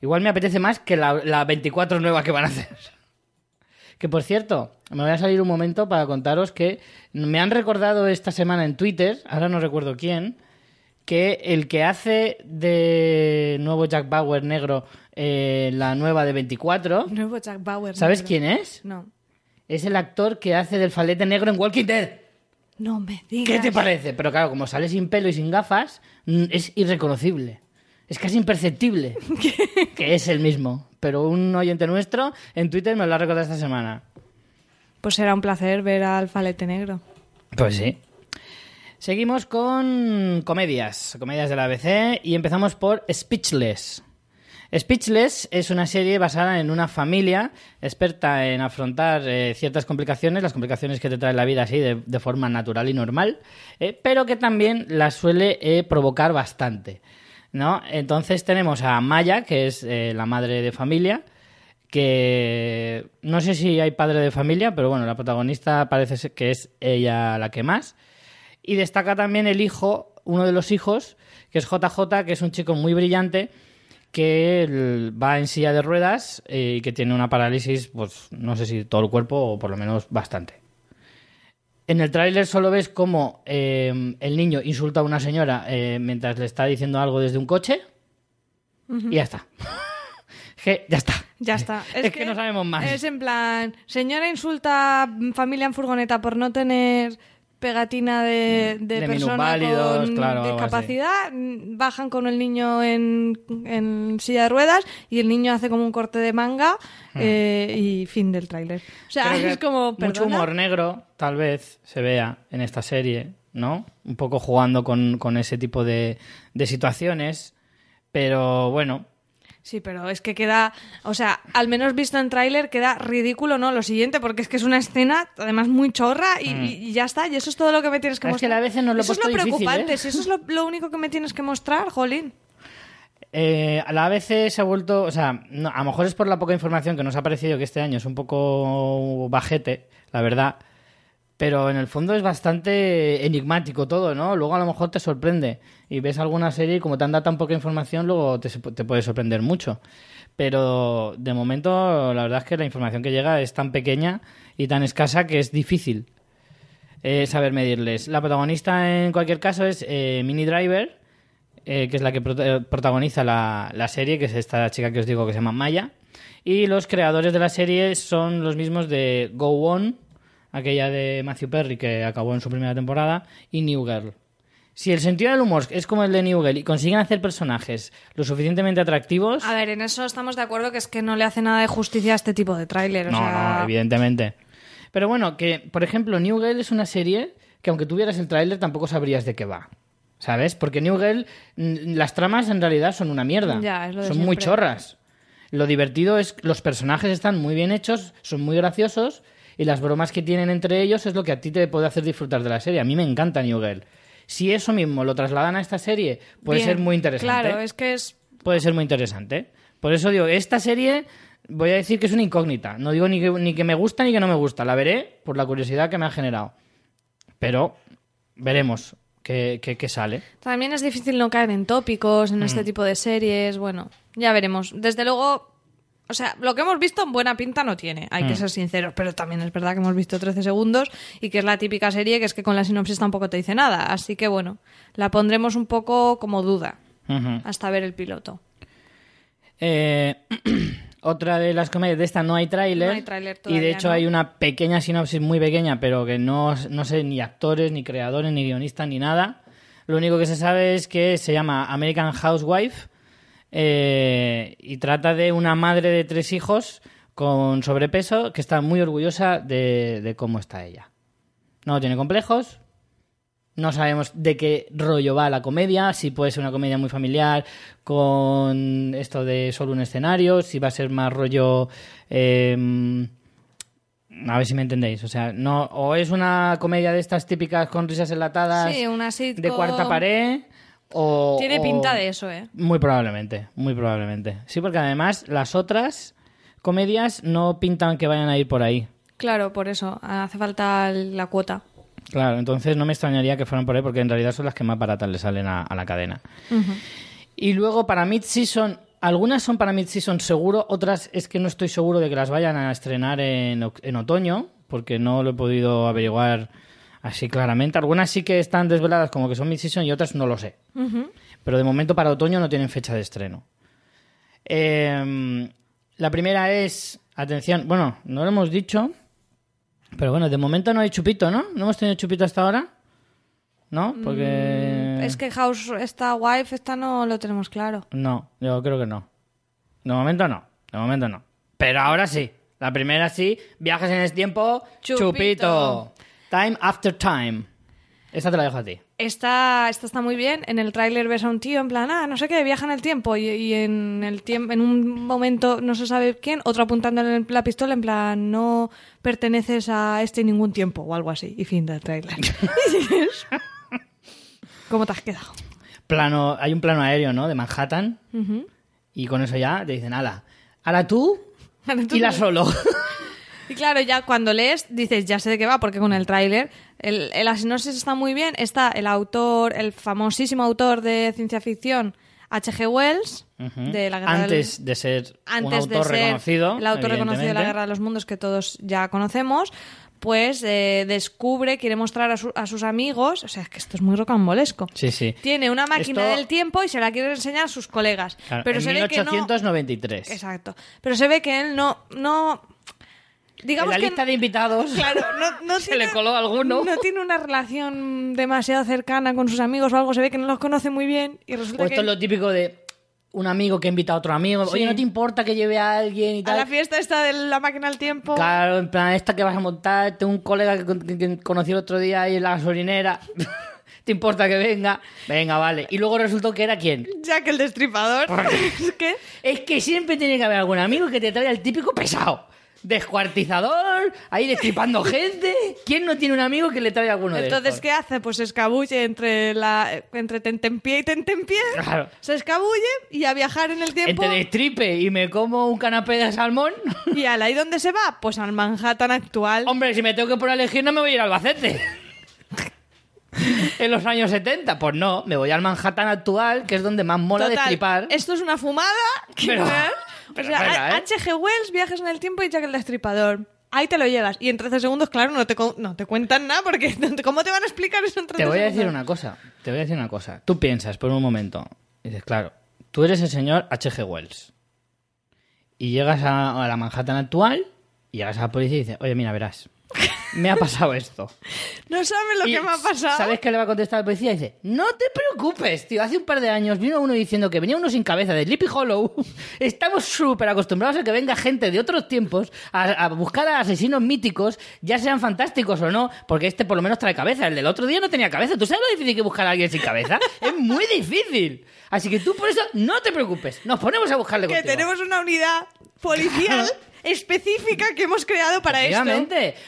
Igual me apetece más que la, la 24 nueva que van a hacer. <laughs> Que por cierto, me voy a salir un momento para contaros que me han recordado esta semana en Twitter, ahora no recuerdo quién, que el que hace de nuevo Jack Bauer negro eh, la nueva de 24, Nuevo Jack Bauer. ¿sabes negro. quién es? No. Es el actor que hace del falete negro en Walking Dead. No me digas. ¿Qué te parece? Pero claro, como sale sin pelo y sin gafas, mm, es irreconocible. Es casi imperceptible <laughs> que es el mismo. Pero un oyente nuestro en Twitter me lo ha recordado esta semana. Pues será un placer ver al falete negro. Pues sí. Seguimos con comedias, comedias de la ABC y empezamos por Speechless. Speechless es una serie basada en una familia experta en afrontar eh, ciertas complicaciones, las complicaciones que te trae la vida así de, de forma natural y normal, eh, pero que también las suele eh, provocar bastante. ¿no? Entonces tenemos a Maya, que es la madre de familia, que no sé si hay padre de familia, pero bueno, la protagonista parece que es ella la que más. Y destaca también el hijo, uno de los hijos, que es JJ, que es un chico muy brillante, que va en silla de ruedas eh, y que tiene una parálisis, pues no sé si todo el cuerpo o por lo menos bastante. En el tráiler solo ves cómo eh, el niño insulta a una señora eh, mientras le está diciendo algo desde un coche y ya está. <laughs> que ya está. Ya está. Es, que, no sabemos más. Es en plan, señora insulta familia en furgoneta por no tener pegatina de, de, De persona con claro, discapacidad, mm, bajan con el niño en, en silla de ruedas y el niño hace como un corte de manga eh, y fin del tráiler. O sea, Hmm. Creo <laughs> es como, mucho ¿perdona? humor negro, tal vez se vea en esta serie, ¿no? Un poco jugando con, con ese tipo de, de situaciones, pero bueno, Sí, pero es que queda, o sea, al menos visto en tráiler queda ridículo, ¿no? Lo siguiente, porque es que es una escena además muy chorra y, y ya está, y eso es todo lo que me tienes que Mm. Es que mostrar. a veces nos lo Eso es lo difícil, preocupante, ¿eh? si eso es lo, lo único que me tienes que mostrar, jolín. Eh, a la vez se ha vuelto, o sea, no, a lo mejor es por la poca información que nos ha parecido que este año es un poco bajete, la verdad, pero en el fondo es bastante enigmático todo, ¿no? Luego a lo mejor te sorprende y ves alguna serie y como te han dado tan poca información, luego te, te puede sorprender mucho. Pero de momento la verdad es que la información que llega es tan pequeña y tan escasa que es difícil eh, saber medirles. La protagonista en cualquier caso es eh, Mini Driver, eh, que es la que prota- protagoniza la, la serie, que es esta chica que os digo que se llama Maya. Y los creadores de la serie son los mismos de Go On, aquella de Matthew Perry que acabó en su primera temporada, y New Girl. Si el sentido del humor es como el de New Girl y consiguen hacer personajes lo suficientemente atractivos... A ver, en eso estamos de acuerdo que es que no le hace nada de justicia a este tipo de tráiler. o No, sea, no, evidentemente. Pero bueno, que por ejemplo, New Girl es una serie que aunque tuvieras el tráiler tampoco sabrías de qué va. ¿Sabes? Porque New Girl, las tramas en realidad son una mierda. Ya, es lo de son muy chorras. Lo divertido es que los personajes están muy bien hechos, son muy graciosos y las bromas que tienen entre ellos es lo que a ti te puede hacer disfrutar de la serie. A mí me encanta New Girl. Si eso mismo lo trasladan a esta serie, puede bien. ser muy interesante Claro, es que es puede ser muy interesante. Por eso digo, esta serie voy a decir que es una incógnita. No digo ni que, ni que me gusta ni que no me gusta. La veré por la curiosidad que me ha generado. Pero veremos qué, qué- qué sale. También es difícil no caer en tópicos, en Mm. este tipo de series. Bueno, ya veremos. Desde luego, o sea, lo que hemos visto buena pinta no tiene, hay Mm. que ser sinceros. Pero también es verdad que hemos visto 13 segundos y que es la típica serie que es que con la sinopsis tampoco te dice nada. Así que bueno, la pondremos un poco como duda hasta ver el piloto. Eh, <clears throat> otra de las comedias de esta no hay tráiler. No hay tráiler y de hecho ¿no? hay una pequeña sinopsis muy pequeña, pero que no, no sé ni actores, ni creadores, ni guionistas, ni nada. Lo único que se sabe es que se llama American Housewife eh, y trata de una madre de tres hijos con sobrepeso que está muy orgullosa de, de cómo está ella. No tiene complejos, no sabemos de qué rollo va la comedia, si puede ser una comedia muy familiar con esto de solo un escenario, si va a ser más rollo... eh, a ver si me entendéis. O sea, no, o es una comedia de estas típicas con risas enlatadas Sí, una sitcom. de cuarta pared, o... Tiene o- pinta de eso, ¿eh? Muy probablemente, muy probablemente. Sí, porque además las otras comedias no pintan que vayan a ir por ahí. Claro, por eso. Hace falta la cuota. Claro, entonces no me extrañaría que fueran por ahí porque en realidad son las que más baratas le salen a, a la cadena. Y luego para mid-season, algunas son para mid-season seguro, otras es que no estoy seguro de que las vayan a estrenar en otoño, porque no lo he podido averiguar así claramente. Algunas sí que están desveladas como que son mid-season y otras no lo sé. Pero de momento para otoño no tienen fecha de estreno. Eh, la primera es, atención, bueno, no lo hemos dicho, pero bueno, de momento no hay chupito, ¿no? ¿No hemos tenido chupito hasta ahora? ¿No? Porque... Es que House, esta wife, esta no lo tenemos claro. No, yo creo que no. De momento no, de momento no. Pero ahora sí. La primera sí, viajes en el tiempo, Chupito. chupito. Time after time. Esa te la dejo a ti. Esta, esta está muy bien. En el tráiler ves a un tío en plan, ah, no sé qué, viaja en el tiempo. Y, y en el tiempo, en un momento, no se sabe quién, otro apuntándole la pistola en plan, no perteneces a este ningún tiempo o algo así. Y fin del tráiler. <laughs> ¿Cómo te has quedado? Plano, hay un plano aéreo, ¿no? De Manhattan. Y con eso ya te dicen, ala, ahora tú <laughs> tú y la solo. <laughs> Y claro, ya cuando lees, dices, ya sé de qué va, porque con el tráiler, el, el- la sinopsis está muy bien. Está el autor, el famosísimo autor de ciencia ficción, H.G. Wells, de la Guerra del- Antes de ser antes un autor de ser reconocido. el autor reconocido de la. Guerra de los Mundos que todos ya conocemos, pues eh, descubre, quiere mostrar a, su- a sus amigos, o sea, es que esto es muy rocambolesco. Sí, sí. Tiene una máquina Esto- del tiempo y se la quiere enseñar a sus colegas. Claro, pero en se ve que no. 1893. Exacto. Pero se ve que él no. no En digamos la que lista de invitados Claro, no, no <laughs> se tiene- le coló alguno. No tiene una relación demasiado cercana con sus amigos o algo, se ve que no los conoce muy bien y resulta O que esto es lo típico de un amigo que invita a otro amigo. Oye. ¿no te importa que lleve a alguien y a tal? la fiesta esta de la máquina del tiempo. Claro, en plan, esta que vas a montar, tengo un colega que conocí el otro día ahí en la gasolinera. <laughs> ¿Te importa que venga? Venga, vale. Y luego resultó que era quién. Jack el destripador. <laughs> es que Es que siempre tiene que haber algún amigo que te traiga el típico pesado. Descuartizador, ahí destripando <laughs> gente. ¿Quién no tiene un amigo que le trae alguno de Entonces, estos? ¿qué hace? Pues se escabulle entre la entre tentempié y tentempié. Claro. Se escabulle y a viajar en el tiempo. Entre destripe y me como un canapé de salmón. ¿Y al ahí dónde se va? Pues al Manhattan actual. Hombre, si me tengo que poner a elegir, no me voy a ir a Albacete. <laughs> en los años 70, pues no, me voy al Manhattan actual, que es donde más mola Total, destripar. Esto es una fumada. Pero-. O sea, espera, ¿eh? H.G. Wells, viajes en el tiempo y Jack el Destripador. Ahí te lo llevas. Y en 13 segundos, claro, no te, no te cuentan nada porque <laughs> ¿cómo te van a explicar eso en 13 Te voy a segundos? decir una cosa, te voy a decir una cosa. Tú piensas por un momento, y dices, claro, tú eres el señor H.G. Wells. Y llegas a, a la Manhattan actual, y llegas a la policía y dices, oye, mira, verás, me ha pasado esto. No sabes lo Y que me ha pasado. ¿Sabes qué le va a contestar la policía? Dice, no te preocupes, tío. Hace un par de años vino uno diciendo que venía uno sin cabeza de Sleepy Hollow. <laughs> Estamos súper acostumbrados a que venga gente de otros tiempos a, a buscar a asesinos míticos, ya sean fantásticos o no, porque este por lo menos trae cabeza. El del otro día no tenía cabeza. ¿Tú sabes lo difícil que buscar a alguien sin cabeza? <laughs> es muy difícil. Así que tú por eso no te preocupes. Nos ponemos a buscarle que contigo. tenemos una unidad policial <laughs> específica que hemos creado para esto.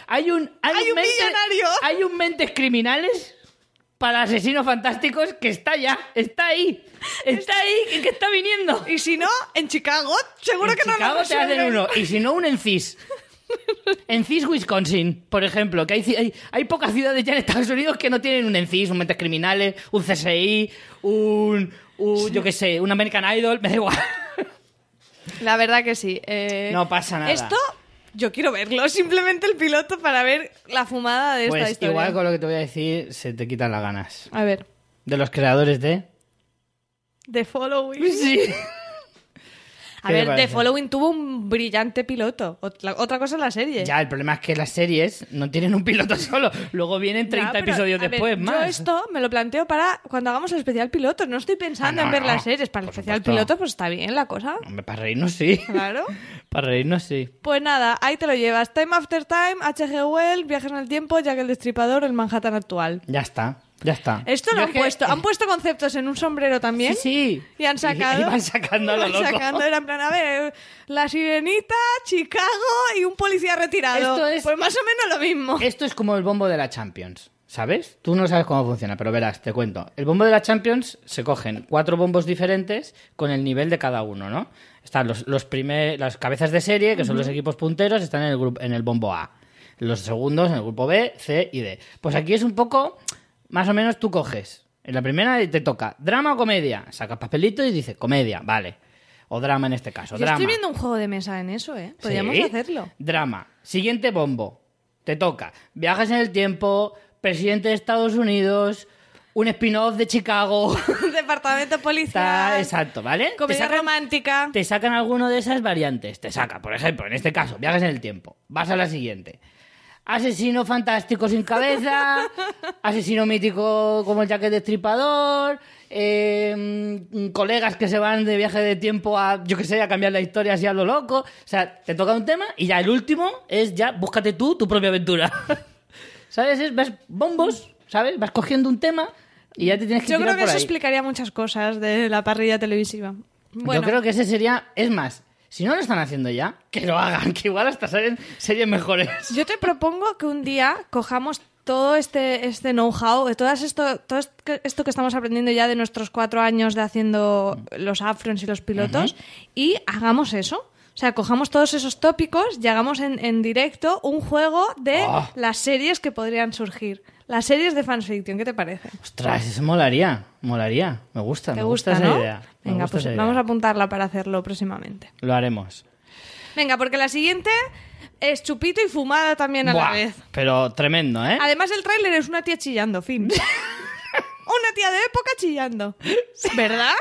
Hay un, hay, Hay un mente- millonario. Hay un mentes criminales para asesinos fantásticos que está ya. Está ahí. Está ahí, que, que está viniendo. Y si no, en Chicago, seguro en que no Chicago lo te hacen resuelven. uno. Y si no, un en CIS. <laughs> En CIS, Wisconsin, por ejemplo, que hay, ci- hay, hay pocas ciudades ya en Estados Unidos que no tienen un ENCIS, un Mentes Criminales, un CSI, un, un yo qué sé, un American Idol, me da igual. La verdad que sí. eh, No pasa nada. Esto, yo quiero verlo, simplemente el piloto para ver la fumada de esta Pues historia. igual con lo que te voy a decir, se te quitan las ganas. A ver, De los creadores de... The Following. Sí. <laughs> A ¿Qué te ver, The? Following tuvo un brillante piloto. Otra, otra cosa es la serie. Ya, el problema es que las series no tienen un piloto <laughs> solo. Luego vienen 30 Ya, pero, episodios ver, después Yo más. esto me lo planteo para cuando hagamos el especial piloto. No estoy pensando Ah, no, en ver no, las series. Para el por especial supuesto. piloto, pues está bien la cosa. Hombre, para reírnos sí. Claro. <laughs> para reírnos sí. Pues nada, ahí te lo llevas. Time After Time, H.G. Wells, Viajes en el Tiempo, Jack el Destripador, el Manhattan actual. Ya está, ya está. Esto lo Yo han que- puesto. Han puesto conceptos en un sombrero también. Sí, sí. Y han sacado. Y, van sacando a lo van loco. sacando, era en plan, a ver, La Sirenita, Chicago y un policía retirado. Esto es- Pues más o menos lo mismo. Esto es como el bombo de la Champions. ¿Sabes? Tú no sabes cómo funciona, pero verás, te cuento. El bombo de la Champions se cogen cuatro bombos diferentes con el nivel de cada uno, ¿no? Están los, los primer- las cabezas de serie, que son los equipos punteros, están en el, grupo, en el bombo A. Los segundos en el grupo B, C y D. Pues aquí es un poco, más o menos tú coges. En la primera te toca drama o comedia. Sacas papelito y dices comedia, vale. O drama en este caso. Yo drama. estoy viendo un juego de mesa en eso, ¿eh? Podríamos Sí. hacerlo. Drama. Siguiente bombo. Te toca. Viajes en el tiempo, presidente de Estados Unidos, un spin-off de Chicago. <laughs> Departamento Está, policial. exacto, ¿vale? Comedia te sacan, romántica. te sacan alguno de esas variantes. Te saca, por ejemplo, en este caso, viajes en el tiempo. Vas a la siguiente. Asesino fantástico sin cabeza, asesino mítico como el Jack Destripador, eh, colegas que se van de viaje de tiempo a, yo que sé, a cambiar la historia así a lo loco. O sea, te toca un tema y ya el último es ya, búscate tú tu propia aventura. <laughs> ¿Sabes? Es- vas bombos, ¿sabes? Vas cogiendo un tema y ya te tienes que Yo creo que por eso ahí. explicaría muchas cosas de la parrilla televisiva. Bueno, Yo creo que ese sería, es más, si no lo están haciendo ya, que lo hagan, <laughs> que igual hasta salen series mejores. Yo te propongo que un día cojamos todo este, este know-how, esto, todo esto que- esto que estamos aprendiendo ya de nuestros cuatro años de haciendo los afrons y los pilotos y hagamos eso. O sea, cojamos todos esos tópicos y hagamos en, en directo un juego de Ah. las series que podrían surgir. Las series de fanfiction, ¿qué te parece? Ostras, eso molaría, molaría. Me gusta, ¿Te me gusta, gusta, no? esa idea. Me Venga, gusta pues esa idea. vamos a apuntarla para hacerlo próximamente. Lo haremos. Venga, porque la siguiente es chupito y fumada también a Buah, la vez. Pero tremendo, ¿eh? Además, el tráiler es una tía chillando, fin. <laughs> una tía de época chillando. ¿Verdad?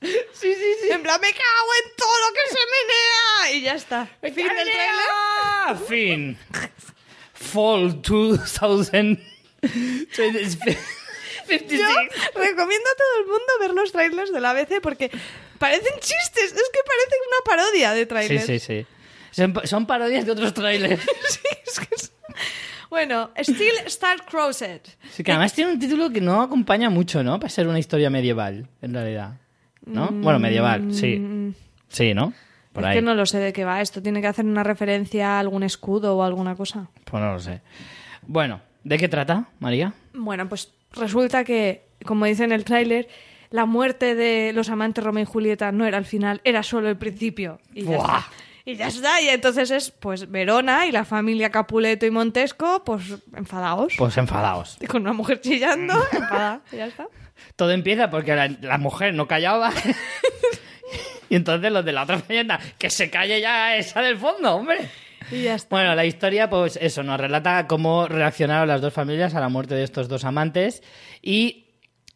<laughs> Sí, sí, sí. En plan, me cago en todo lo que se menea. Y ya está. Fin del tráiler. ¡Ah! Fin. Fall 2000. Yo recomiendo a todo el mundo ver los trailers de la ABC porque parecen chistes. Es que parece una parodia de Sí, trailers. sí, sí. Son, son parodias de otros trailers. <laughs> Sí, es que es- Bueno, Still Star Crossed. Sí, que además tiene un título que no acompaña mucho, ¿no? Para ser una historia medieval, en realidad. ¿No? Bueno, medieval, sí. Sí, ¿no? Por es ahí. que no lo sé de qué va esto. Tiene que hacer una referencia a algún escudo o alguna cosa. Pues no lo sé. Bueno, ¿de qué trata, María? Bueno, pues resulta que, como dice en el tráiler, la muerte de los amantes Romeo y Julieta no era el final, era solo el principio. Y ya está. Y ya está. Y entonces es, pues, Verona y la familia Capuleto y Montesco, pues, enfadados. Pues enfadados. Y <laughs> Con una mujer chillando, <laughs> enfadada. Y ya está. Todo empieza porque la, la mujer no callaba. <laughs> y entonces los de la otra familia, que se calle ya esa del fondo, hombre. Y ya está. Bueno, la historia, pues eso, nos relata cómo reaccionaron las dos familias a la muerte de estos dos amantes. Y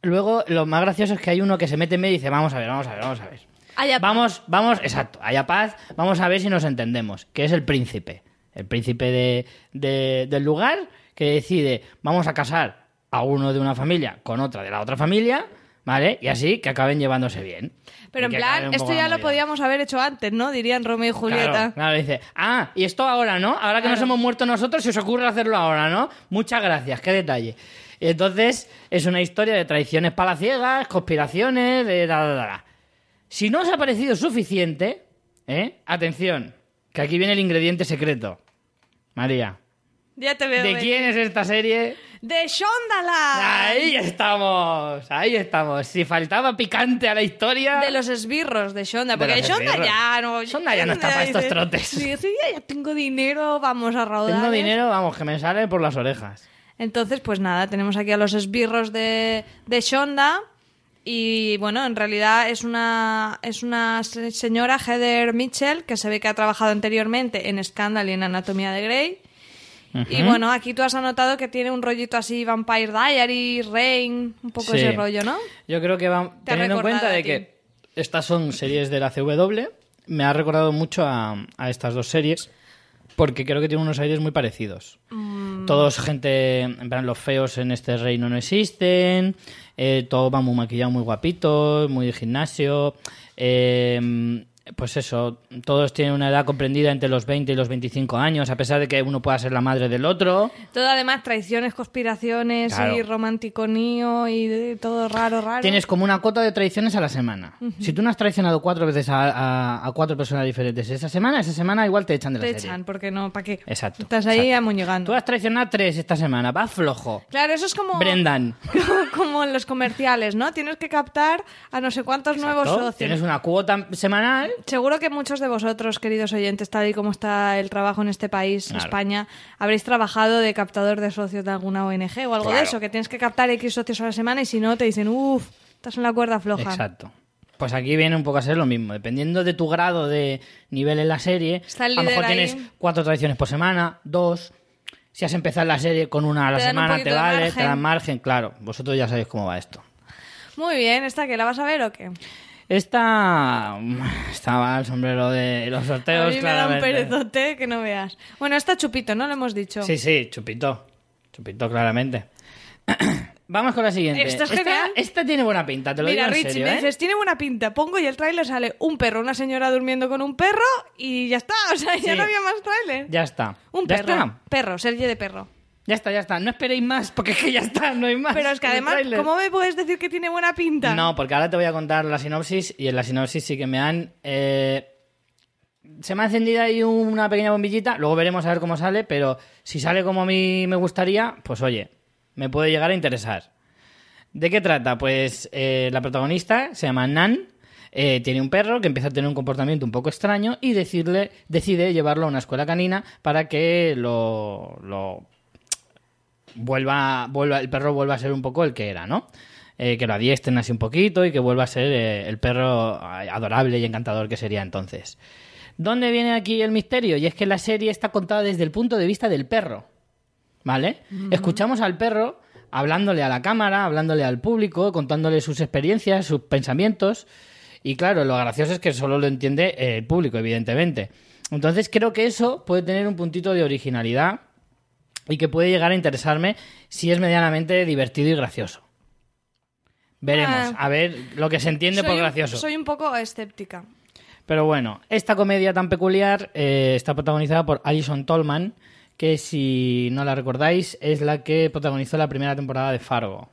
luego lo más gracioso es que hay uno que se mete en medio y dice, vamos a ver, vamos a ver, vamos a ver. Haya paz. Vamos, vamos, exacto, haya paz, vamos a ver si nos entendemos, que es el príncipe. El príncipe de, de- del lugar que decide, vamos a casar a uno de una familia con otra de la otra familia, ¿vale? Y así que acaben llevándose bien. Pero en plan, esto ya lo podíamos haber hecho antes, ¿no? Dirían Romeo y Julieta. Claro, claro, dice, ah, y esto ahora, ¿no? Ahora que nos hemos muerto nosotros, se os ocurre hacerlo ahora, ¿no? Muchas gracias, qué detalle. Y entonces, es una historia de traiciones palaciegas, conspiraciones, de da, da, da. Si no os ha parecido suficiente, ¿eh? Atención, que aquí viene el ingrediente secreto. María, Ya te veo. ¿de venir. quién es esta serie? ¡De Shondala! Ahí estamos, ahí estamos. Si faltaba picante a la historia... De los esbirros de Shonda, De porque los Shonda ya no. Shonda ya no está para estos trotes. Sí, sí, ya tengo dinero, vamos a raudar. Tengo dinero, vamos, que me sale por las orejas. Entonces, pues nada, tenemos aquí a los esbirros de, de Shonda. Y bueno, en realidad es una, es una se- señora, Heather Mitchell, que se ve que ha trabajado anteriormente en Scandal y en Anatomía de Grey. Y bueno, aquí tú has anotado que tiene un rollito así, Vampire Diaries, Rain, un poco Sí. ese rollo, ¿no? Yo creo que va, teniendo en cuenta de que estas son series de la CW, me ha recordado mucho a, a estas dos series, porque creo que tienen unos aires muy parecidos. Mm. Todos gente, en plan, los feos en este reino no existen, eh, todo va muy maquillado, muy guapito, muy de gimnasio, eh, pues eso, todos tienen una edad comprendida entre los 20 y los 25 años, a pesar de que uno pueda ser la madre del otro. Todo además traiciones, conspiraciones Claro. y romanticonío y de- todo raro, raro. Tienes como una cuota de traiciones a la semana. Si tú no has traicionado cuatro veces a, a- a cuatro personas diferentes esa semana, esa semana igual te echan de la Te serie. echan, porque no, ¿para qué? Exacto, Estás ahí amuñegando. Tú has traicionado tres esta semana, vas flojo. Claro, eso es como, Brendan. <laughs> como, como en los comerciales, ¿no? Tienes que captar a no sé cuántos nuevos socios. Tienes una cuota semanal. Seguro que muchos de vosotros, queridos oyentes, tal y como está el trabajo en este país, Claro. España, habréis trabajado de captador de socios de alguna ONG o algo de eso, que tienes que captar X socios a la semana y si no te dicen, uff, estás en la cuerda floja. Exacto. Pues aquí viene un poco a ser lo mismo. Dependiendo de tu grado de nivel en la serie, a lo mejor ahí. tienes cuatro traiciones por semana, dos. Si has empezado la serie con una a la Te semana, te vale, te dan margen. Claro, vosotros ya sabéis cómo va esto. Muy bien, ¿esta que la vas a ver o qué? Esta estaba el sombrero de los A sorteos, mí me da un claramente. perezote que no veas. Bueno, está chupito, ¿no? Lo hemos dicho. Sí, sí, chupito. Chupito, claramente. <clears throat> Vamos con la siguiente. Esto es esta, esta tiene buena pinta, te lo Mira, digo en Richie, serio, me ¿eh? dices, tiene buena pinta. Pongo y el tráiler sale un perro, una señora durmiendo con un perro y ya está. <laughs> O sea, ya Sí. no había más tráiler. Ya está. Un ya perro. está. Perro, Sergio de perro. Ya está, ya está. No esperéis más, porque es que ya está, no hay más. Pero es que además. ¿cómo me puedes decir que tiene buena pinta? No, porque ahora te voy a contar la sinopsis y en la sinopsis sí que me han... eh, Se me ha encendido ahí una pequeña bombillita, luego veremos a ver cómo sale, pero si sale como a mí me gustaría, pues oye, me puede llegar a interesar. ¿De qué trata? Pues eh, la protagonista se llama Nan, eh, tiene un perro que empieza a tener un comportamiento un poco extraño y decirle, decide llevarlo a una escuela canina para que lo, lo vuelva, vuelva, el perro vuelva a ser un poco el que era, ¿no? Eh, que lo adiestren así un poquito y que vuelva a ser eh, el perro adorable y encantador que sería entonces. ¿Dónde viene aquí el misterio? Y es que la serie está contada desde el punto de vista del perro. ¿Vale? Escuchamos al perro hablándole a la cámara, hablándole al público, contándole sus experiencias, sus pensamientos. Y claro, lo gracioso es que solo lo entiende eh, el público, evidentemente. Entonces creo que eso puede tener un puntito de originalidad y que puede llegar a interesarme si es medianamente divertido y gracioso. Veremos, Ah. a ver lo que se entiende por un- gracioso. soy un poco escéptica. Pero bueno, esta comedia tan peculiar eh, está protagonizada por Alison Tolman, que si no la recordáis es la que protagonizó la primera temporada de Fargo.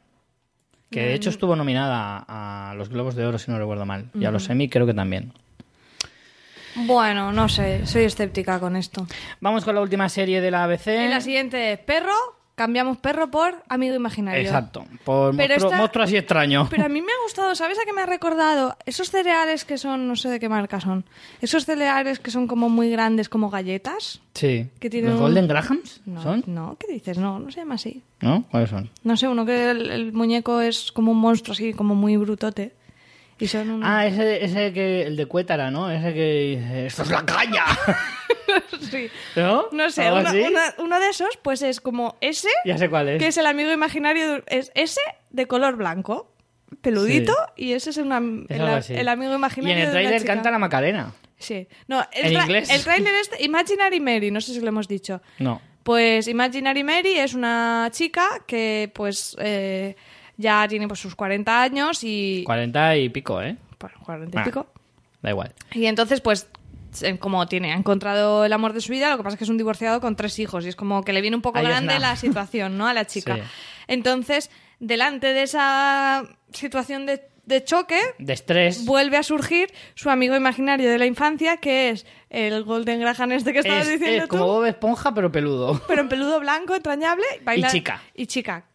Que de hecho estuvo nominada a los Globos de Oro, si no recuerdo mal. Y a los Emmy creo que también. Bueno, no sé, soy escéptica con esto. Vamos con la última serie de la ABC. En la siguiente, perro, cambiamos perro por amigo imaginario. Exacto, por Pero monstruo, esta- monstruo así extraño. Pero a mí me ha gustado, ¿sabes a qué me ha recordado? Esos cereales que son, no sé de qué marca son. Esos cereales que son como muy grandes, como galletas. Sí. que ¿Los Golden Grahams No, son? no, ¿qué dices? No, no se llama así. ¿No? ¿Cuáles son? No sé, uno que el, el muñeco es como un monstruo así, como muy brutote. Y son unos... Ah, ese, ese que, el de Cuétara, ¿no? Ese que dice, ¡esto es la caña! <laughs> sí. ¿No? No sé, ¿Algo uno, así? una- uno de esos, pues es como ese, Ya sé cuál es. que es el amigo imaginario, de- es ese de color blanco, peludito, y ese es una- Es el, amigo imaginario Y en el tráiler canta la Macarena. Sí. No, el, ¿En inglés? el tráiler este, Imaginary Mary, no sé si lo hemos dicho. No. Pues Imaginary Mary es una chica que pues eh, ya tiene pues sus 40 años y... 40 y pico, ¿eh? Bueno, 40 y Ah. pico. Da igual. Y entonces, pues, como tiene, ha encontrado el amor de su vida, lo que pasa es que es un divorciado con tres hijos y es como que le viene un poco Ahí grande la <laughs> situación, ¿no? A la chica. Sí. Entonces, delante de esa situación de, de choque, De estrés. vuelve a surgir su amigo imaginario de la infancia, que es el Golden Graham este que estabas Es, diciendo es como Bob Esponja, pero peludo. pero en peludo blanco, entrañable. baila- Y chica. Y chica.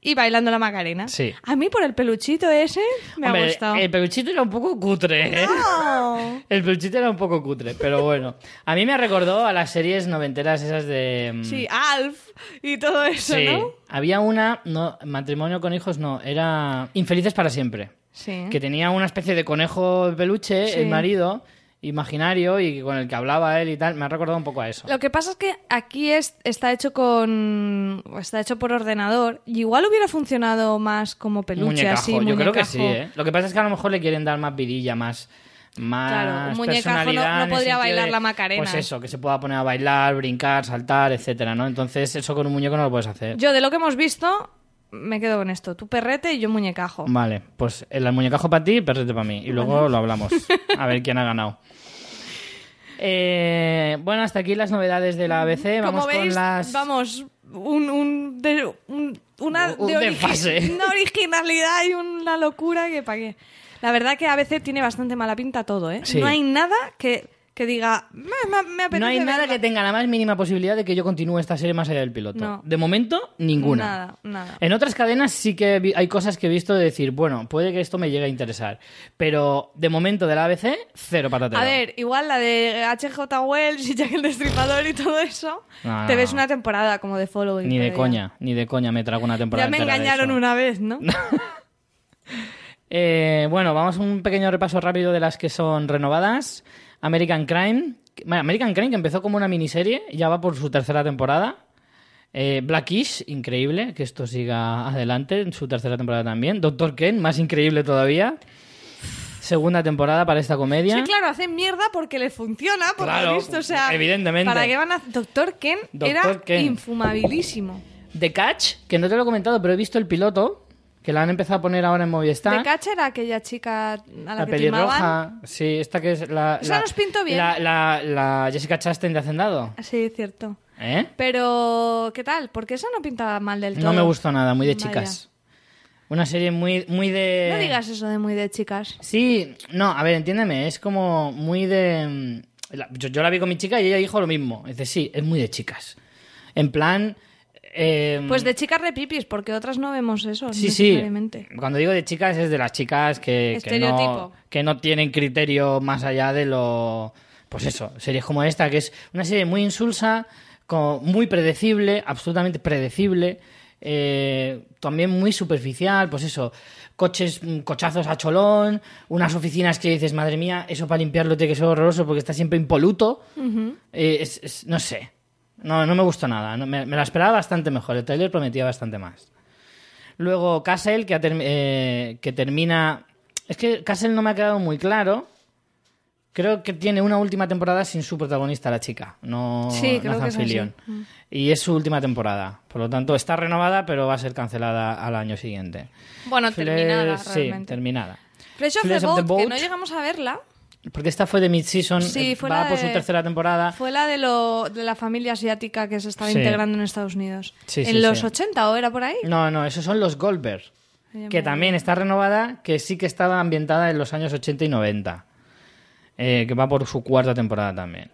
Y bailando la Macarena. Sí. A mí por el peluchito ese me Hombre, ha gustado. El peluchito era un poco cutre, ¿eh? No. <laughs> El peluchito era un poco cutre, pero bueno. A mí me recordó a las series noventeras esas de... mm, Sí, Alf y todo eso, sí. ¿no? Había una, no, matrimonio con hijos no, era Infelices para siempre. Sí. Que tenía una especie de conejo peluche, Sí. el marido, imaginario, y con el que hablaba él y tal. Me ha recordado un poco a eso. Lo que pasa es que aquí es, está hecho con está hecho por ordenador y igual hubiera funcionado más como peluche muñecajo, así, yo creo que sí, ¿eh? Lo que pasa es que a lo mejor le quieren dar más vidilla, más... Más Claro, un muñecajo no- podría bailar de, la Macarena. Pues eso, que se pueda poner a bailar, brincar, saltar, etcétera, ¿no? Entonces, eso con un muñeco no lo puedes hacer. Yo de lo que hemos visto me quedo con esto, tú perrete y yo muñecajo. Vale, pues el muñecajo para ti y perrete para mí. Y luego lo hablamos. A ver quién ha ganado. <laughs> Eh, bueno, hasta aquí las novedades de la ABC. Vamos Como veis, con las. vamos, un, un, de- un- una, Un de origi- <laughs> una originalidad y una locura que para qué. La verdad que a veces tiene bastante mala pinta todo, ¿eh? Sí. No hay nada que, que diga, me, me- me apetece No hay nada verla". que tenga la más mínima posibilidad de que yo continúe esta serie más allá del piloto. No. De momento, ninguna. Nada, nada. En otras cadenas sí que vi- hay cosas que he visto de decir, bueno, puede que esto me llegue a interesar. Pero de momento de la ABC, cero patatero. A ver, igual la de H.J. Wells y Jack el Destripador y todo eso, No, te ves no. una temporada como de Following. Ni de pero ya- coña, ni de coña me trago una temporada Ya me entera de engañaron eso. una vez, ¿no? <laughs> Eh, bueno, vamos a un pequeño repaso rápido de las que son renovadas. American Crime. Bueno, American Crime, que empezó como una miniserie, ya va por su tercera temporada. Eh, Blackish, increíble, que esto siga adelante en su tercera temporada también. Doctor Ken, más increíble todavía. Segunda temporada para esta comedia. Sí, claro, hacen mierda porque le funciona, por Claro, lo visto. O sea, evidentemente. ¿Para qué van a... Doctor Ken era Ken. infumabilísimo. The Catch, que no te lo he comentado, pero he visto el piloto, que la han empezado a poner ahora en Movistar. De Catch era aquella chica a la, La que timaban. pelirroja, sí, esta que es la... Esa la- nos pintó bien. La, la- la Jessica Chastain de Hacendado. Sí, es cierto. ¿Eh? Pero, ¿qué tal? Porque esa no pintaba mal del todo. No me gustó nada, muy de Vaya. chicas. Una serie muy, muy de... No digas eso de muy de chicas. Sí, no, a ver, entiéndeme, es como muy de... mm, Yo, yo la vi con mi chica y ella dijo lo mismo. Dice, sí, es muy de chicas. En plan... eh, Pues de chicas repipis, porque otras no vemos eso Sí, sí. Cuando digo de chicas es de las chicas que, que, no, que no tienen criterio más allá de lo... Pues eso, series como esta, que es una serie muy insulsa, como muy predecible, absolutamente predecible, eh, también muy superficial, pues eso, coches, mm, cochazos a cholón, unas oficinas que dices, madre mía, eso para limpiarlo tiene que ser horroroso porque está siempre impoluto. Eh, es- es- no sé, no, no me gustó nada, no- me, me la esperaba bastante mejor, el trailer prometía bastante más. Luego Castle, que, eh, que termina... Es que Castle no me ha quedado muy claro. Creo que tiene una última temporada sin su protagonista, la chica, no Sí, creo Nathan que es así. Fillion. Y es su última temporada. Por lo tanto, está renovada, pero va a ser cancelada al año siguiente. Bueno, terminada, Sí, terminada. Flesh of, the of the Boat, que no llegamos a verla, Porque esta fue de mid-season, Sí, eh, fue va la por de- su tercera temporada. fue la de, lo, de la familia asiática que se estaba Sí. integrando en Estados Unidos. Sí, ¿En los sí. 80 o era por ahí? No, no, esos son los Goldberg. Que también está renovada, que sí que estaba ambientada en los años 80 y 90. eh, que va por su cuarta temporada también.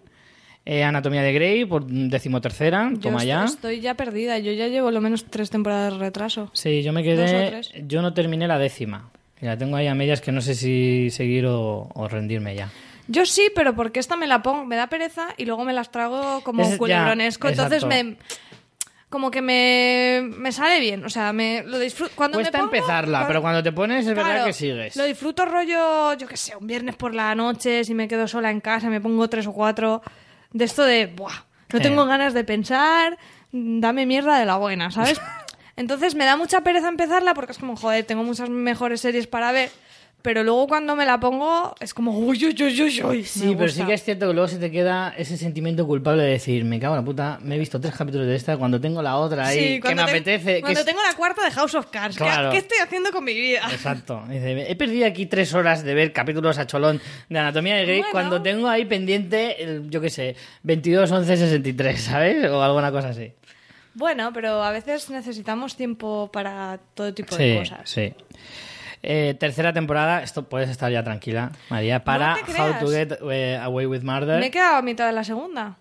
Eh, Anatomía de Grey, por decimotercera, Yo toma estoy, ya. estoy ya perdida. Yo ya llevo lo menos tres temporadas de retraso. Sí, yo me quedé. Yo no terminé la décima. Y la tengo ahí a medias que no sé si seguir o, o rendirme ya. Yo sí, pero porque esta me la pongo, me da pereza y luego me las trago como Es- ya, culebronesco. Entonces me. Como que me, me sale bien. O sea, me lo disfruto. Cuando Cuesta me pongo, empezarla, cuando- pero cuando te pones es verdad que sigues. Lo disfruto rollo, yo qué sé, un viernes por la noche, si me quedo sola en casa, me pongo tres o cuatro. De esto de, buah, no tengo ganas de pensar, dame mierda de la buena, ¿sabes? <laughs> Entonces me da mucha pereza empezarla porque es como, joder, tengo muchas mejores series para ver. Pero luego cuando me la pongo es como, uy, uy, uy, uy, uy. Sí, pero sí que es cierto que luego se te queda ese sentimiento culpable de decir, me cago en la puta, me he visto tres capítulos de esta cuando tengo la otra ahí, Sí, que me te- apetece. que Cuando es- tengo la cuarta de House of Cards, ¿qué- Claro. ¿qué, estoy haciendo con mi vida? Exacto. He perdido aquí tres horas de ver capítulos a cholón de Anatomía de Grey Bueno. cuando tengo ahí pendiente, el, yo qué sé, 22, 11, 63, ¿sabes? O alguna cosa así. Bueno, pero a veces necesitamos tiempo para todo tipo Sí, de cosas. sí. Eh, tercera temporada, esto puedes estar ya tranquila, María, para How to Get eh, Away with Murder. Me he quedado a mitad de la segunda.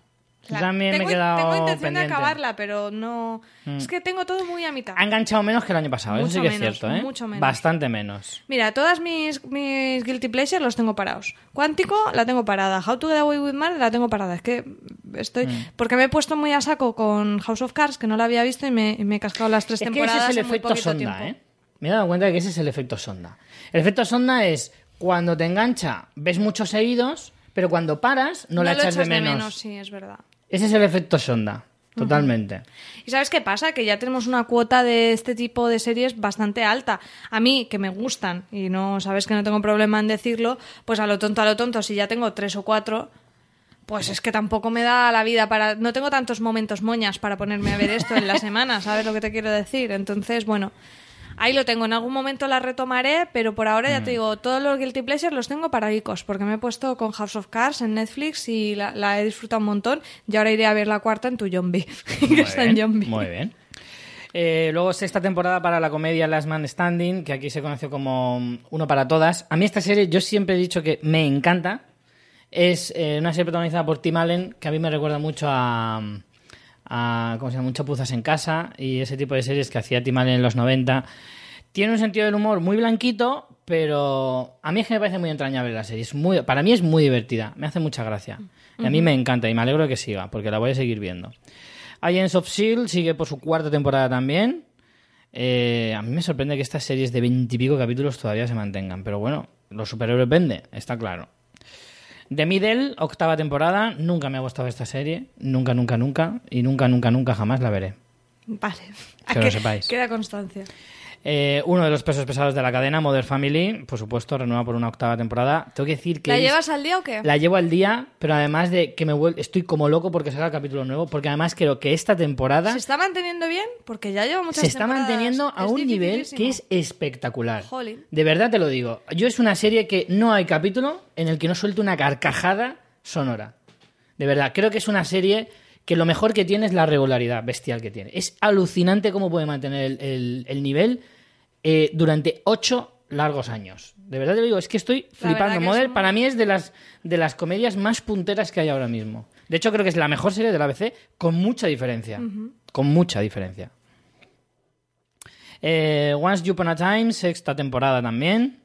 Yo también me he tengo, quedado Tengo intención pendiente. Mm. de acabarla, pero no... Es que tengo todo muy a mitad. Ha enganchado menos que el año pasado, eso Mucho sí que es menos, cierto, ¿eh? mucho menos. Bastante menos. Mira, todas mis, mis Guilty Pleasures los tengo parados. Cuántico la tengo parada. How to Get Away with Murder la tengo parada. Es que estoy... Mm. Porque me he puesto muy a saco con House of Cards, que no la había visto, y me, y me he cascado las tres Es que temporadas ese es el en efecto sonda, tiempo. ¿eh? Me he dado cuenta de que ese es el efecto sonda. El efecto sonda es cuando te engancha, ves muchos seguidos, pero cuando paras, no, la lo echas, de menos. Sí, es verdad. Ese es el efecto sonda, totalmente. ¿Y sabes qué pasa? Que ya tenemos una cuota de este tipo de series bastante alta. A mí, que me gustan, y no sabes que no tengo problema en decirlo, pues a lo tonto, a lo tonto, si ya tengo tres o cuatro, pues es que tampoco me da la vida para... No tengo tantos momentos moñas para ponerme a ver esto en la semana, ¿sabes lo que te quiero decir? Entonces, bueno... Ahí lo tengo, en algún momento la retomaré, pero por ahora ya Mm. te digo, todos los Guilty Pleasures los tengo paradicos, porque me he puesto con House of Cards en Netflix y la, la he disfrutado un montón, y ahora iré a ver la cuarta en tu zombie, <laughs> que está en zombie. Muy bien. Eh, luego sexta temporada para la comedia Last Man Standing, que aquí se conoció como mm, Uno para Todas. A mí esta serie, yo siempre he dicho que me encanta. Es eh, una serie protagonizada por Tim Allen, que a mí me recuerda mucho a, a ¿cómo se llama? Muchas puzas en casa y ese tipo de series que hacía Tim Allen en los 90. Tiene un sentido del humor muy blanquito, pero a mí es que me parece muy entrañable la serie. Es muy, para mí es muy divertida, me hace mucha gracia. Y a mí me encanta y me alegro de que siga, porque la voy a seguir viendo. Agents of S.H.I.E.L.D. sigue por su cuarta temporada también. Eh, a mí me sorprende que estas series de veintipico capítulos todavía se mantengan, pero bueno, los superhéroes vende, está claro. The Middle, octava temporada. Nunca me ha gustado esta serie. Nunca, nunca, nunca. Y nunca, nunca, nunca jamás la veré. Vale. Que lo sepáis. Queda constancia. Eh, uno de los pesos pesados de la cadena, Mother Family, por supuesto, renueva por una octava temporada. Tengo que decir que. ¿La es- llevas al día o qué? La llevo al día, pero además de que me vuel- estoy como loco porque salga el capítulo nuevo, porque además creo que esta temporada ¿Se está manteniendo bien? Porque ya lleva muchas se está temporadas. manteniendo a Es un nivel que es espectacular. Jolín. De verdad te lo digo. Yo es una serie que no hay capítulo en el que no suelte una carcajada sonora. De verdad, creo que es una serie que lo mejor que tiene es la regularidad bestial que tiene. Es alucinante cómo puede mantener el, el- el nivel eh, durante ocho largos años. De verdad te lo digo, es que estoy flipando. que Model es un- para mí es de las, de las comedias más punteras que hay ahora mismo. De hecho, creo que es la mejor serie de la ABC con mucha diferencia. Con mucha diferencia. Eh, Once Upon a Time, sexta temporada también.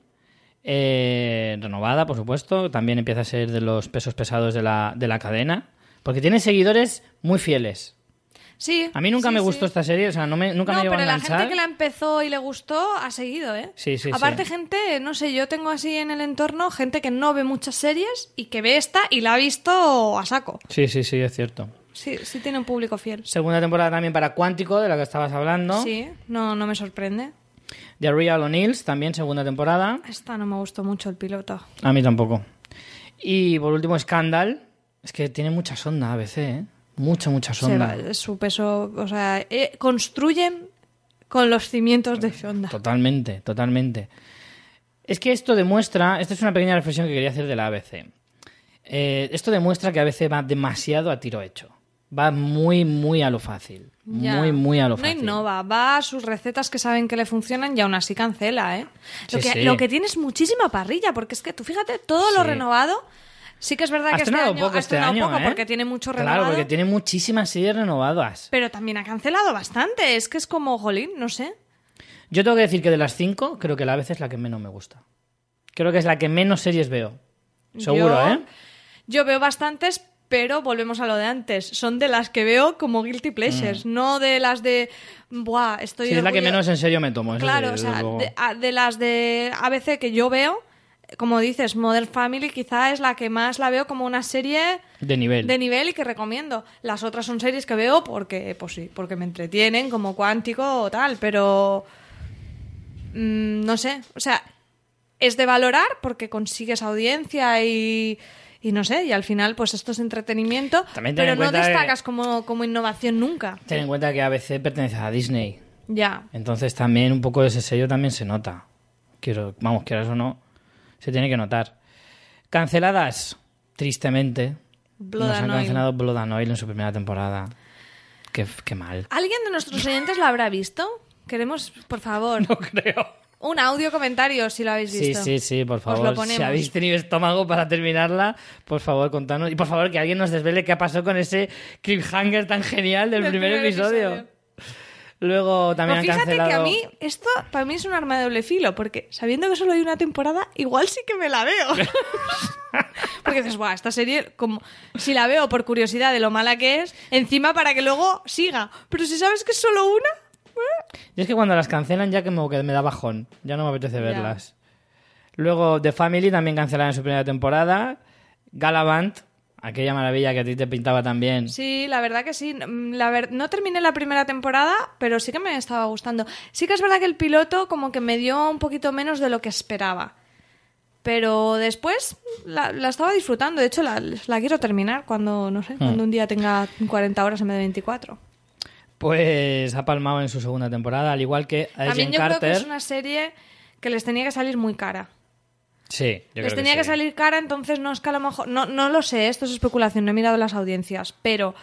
Eh, renovada, por supuesto. También empieza a ser de los pesos pesados de la, de la cadena. Porque tiene seguidores muy fieles. Sí. A mí nunca sí, me sí. gustó esta serie, o sea, no me, nunca no, me llegó pero a la gente que la empezó y le gustó ha seguido, ¿eh? Sí, sí, Aparte, sí. gente, no sé, yo tengo así en el entorno gente que no ve muchas series y que ve esta y la ha visto a saco. Sí, sí, sí, es cierto. Sí, sí tiene un público fiel. Segunda temporada también para Cuántico, de la que estabas hablando. Sí, no, no me sorprende. The Real O'Neills, también segunda temporada. Esta no me gustó mucho el piloto. A mí tampoco. Y por último, Scandal. Es que tiene mucha sonda ABC, ¿eh? Mucha, mucha Se sonda. va- su peso, o sea, eh, construyen con los cimientos de Shonda. Totalmente, totalmente. Es que esto demuestra, esta es una pequeña reflexión que quería hacer de la ABC. Eh, esto demuestra que ABC va demasiado a tiro hecho. Va muy, muy a lo fácil. Ya. Muy, muy a lo No fácil. innova, va a sus recetas que saben que le funcionan y aún así cancela, ¿eh? Lo, Sí, que, sí. lo que tiene es muchísima parrilla, porque es que tú fíjate, todo lo renovado, Sí que es verdad Ha que este año poco ha este año, poco ¿eh? porque tiene mucho Claro, renovado, porque tiene muchísimas series renovadas. pero también ha cancelado bastante. Es que es como, jolín, no sé. Yo tengo que decir que de las cinco, creo que la vez es la que menos me gusta. Creo que es la que menos series veo. Seguro, Yo- ¿eh? Yo veo bastantes, pero volvemos a lo de antes. Son de las que veo como guilty pleasures, no de las de. Buah, estoy. Mm. Sí, es la que menos en serio me tomo. Claro, o sea, de, de las de ABC que yo veo, como dices, Modern Family quizá es la que más la veo como una serie De nivel. de nivel y que recomiendo. Las otras son series que veo porque, pues sí, porque me entretienen, como Cuántico o tal, pero mm, no sé, o sea, es de valorar porque consigues audiencia y, y no sé, y al final pues esto es entretenimiento, También ten pero en no que- destacas como, como innovación nunca. Ten en cuenta que ABC pertenece a Disney. Ya. Entonces también un poco de ese sello también se nota. Quiero, vamos, quieras o no, se tiene que notar. Canceladas, tristemente. Blood nos han cancelado Blood and Oil en su primera temporada. Qué, qué mal. ¿Alguien de nuestros oyentes la habrá visto? Queremos, por favor, <laughs> No creo. un audio comentario si lo habéis Sí, visto. sí, sí, por Os favor. lo. Si habéis tenido estómago para terminarla, por favor, contanos. Y por favor, que alguien nos desvele qué pasó con ese cliffhanger tan genial del, Del primer, primer episodio. episodio. Luego también Pues han fíjate cancelado. que a mí esto para mí es un arma de doble filo, porque sabiendo que solo hay una temporada, igual sí que me la veo. <laughs> porque dices, Buah, esta serie, como si la veo por curiosidad de lo mala que es, encima para que luego siga. Pero si sabes que es solo una, Y es que cuando las cancelan ya como que me da bajón. Ya no me apetece Ya. verlas. Luego The Family también cancelaron en su primera temporada. Galavant, aquella maravilla que a ti te pintaba también. Sí, la verdad que sí. Mm, La ver- No terminé la primera temporada, pero sí que me estaba gustando. Sí que es verdad que el piloto como que me dio un poquito menos de lo que esperaba. Pero después la, la estaba disfrutando. De hecho, la, la quiero terminar cuando, no sé, cuando un día tenga 40 horas en vez de 24. Pues ha palmado en su segunda temporada, al igual que También Agent yo creo Carter. que es una serie que les tenía que salir muy cara. Sí, yo les creo tenía que, sí. salir cara, entonces no es que a lo mejor. No, no lo sé, esto es especulación, no he mirado las audiencias, pero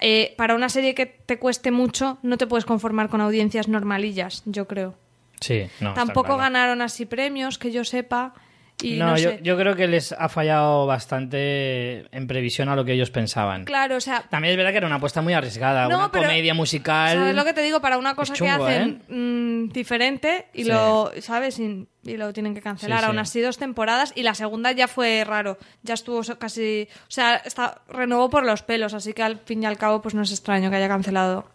eh, para una serie que te cueste mucho, no te puedes conformar con audiencias normalillas, yo creo. Sí, no, Tampoco claro. ganaron así premios, que yo sepa. Y no, no, yo, sé. yo creo que les ha fallado bastante en previsión a lo que ellos pensaban. Claro, o sea. También es verdad que era una apuesta muy arriesgada, No, una pero- comedia musical. ¿Sabes lo que te digo? Para una cosa chungo, que hacen mm, diferente y Sí. lo, ¿sabes? Y, y lo tienen que cancelar. Sí, sí. Aún así, dos temporadas y la segunda ya fue raro. Ya estuvo casi. O sea, está, renovó por los pelos, así que al fin y al cabo, pues no es extraño que haya cancelado.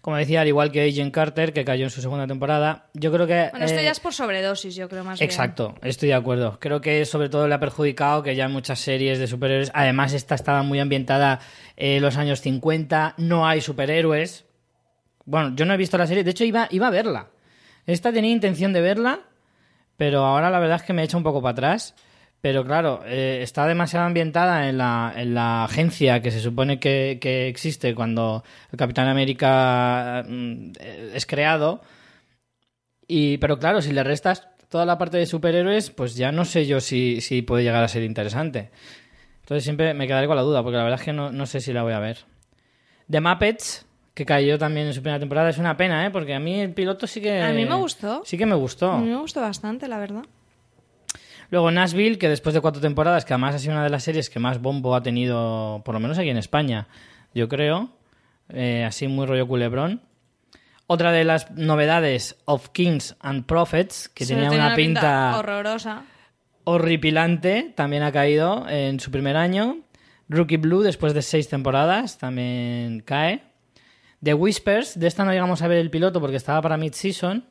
Como decía, al igual que Agent Carter, que cayó en su segunda temporada, yo creo que... Bueno, esto eh, ya es por sobredosis, yo creo más bien. Exacto, estoy de acuerdo. Creo que sobre todo le ha perjudicado que ya muchas series de superhéroes, además esta estaba muy ambientada en los años 50, no hay superhéroes. Bueno, yo no he visto la serie, de hecho iba, iba a verla. Esta tenía intención de verla, pero ahora la verdad es que me he hecho un poco para atrás. Pero claro, eh, está demasiado ambientada en la, en la agencia que se supone que, que existe cuando el Capitán América mm, es creado. Y, pero claro, si le restas toda la parte de superhéroes, pues ya no sé yo si, si puede llegar a ser interesante. Entonces siempre me quedaré con la duda, porque la verdad es que no, no sé si la voy a ver. The Muppets, que cayó también en su primera temporada, es una pena, ¿eh? Porque a mí el piloto sí que... A mí me gustó. Sí que me gustó. A mí me gustó bastante, la verdad. Luego Nashville, que después de cuatro temporadas, que además ha sido una de las series que más bombo ha tenido, por lo menos aquí en España, yo creo, eh, así muy rollo culebrón. Otra de las novedades, Of Kings and Prophets, que tenía tenía una pinta horrorosa. horripilante, también ha caído en su primer año. Rookie Blue, después de seis temporadas, también cae. The Whispers, de esta no llegamos a ver el piloto porque estaba para mid-season.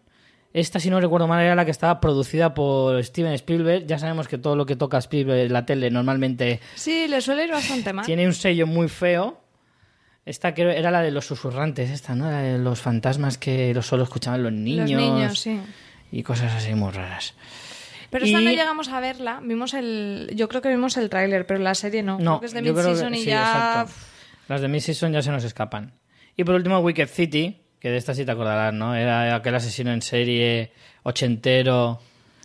Esta, si no recuerdo mal, era la que estaba producida por Steven Spielberg. Ya sabemos que todo lo que toca Spielberg en la tele normalmente Sí, le suele ir bastante mal. tiene un sello muy feo. Esta creo era la de los susurrantes, esta, ¿no? La de los fantasmas que solo escuchaban los niños. Los niños, sí. Y cosas así muy raras. Pero esta no llegamos a verla. Vimos el, yo creo que vimos el tráiler, pero la serie no. No, Creo que es de que- mid-season y sí, ya... exacto. Las de mid-season ya se nos escapan. Y por último, Wicked City, que de esta sí te acordarás, ¿no? Era aquel asesino en serie ochentero.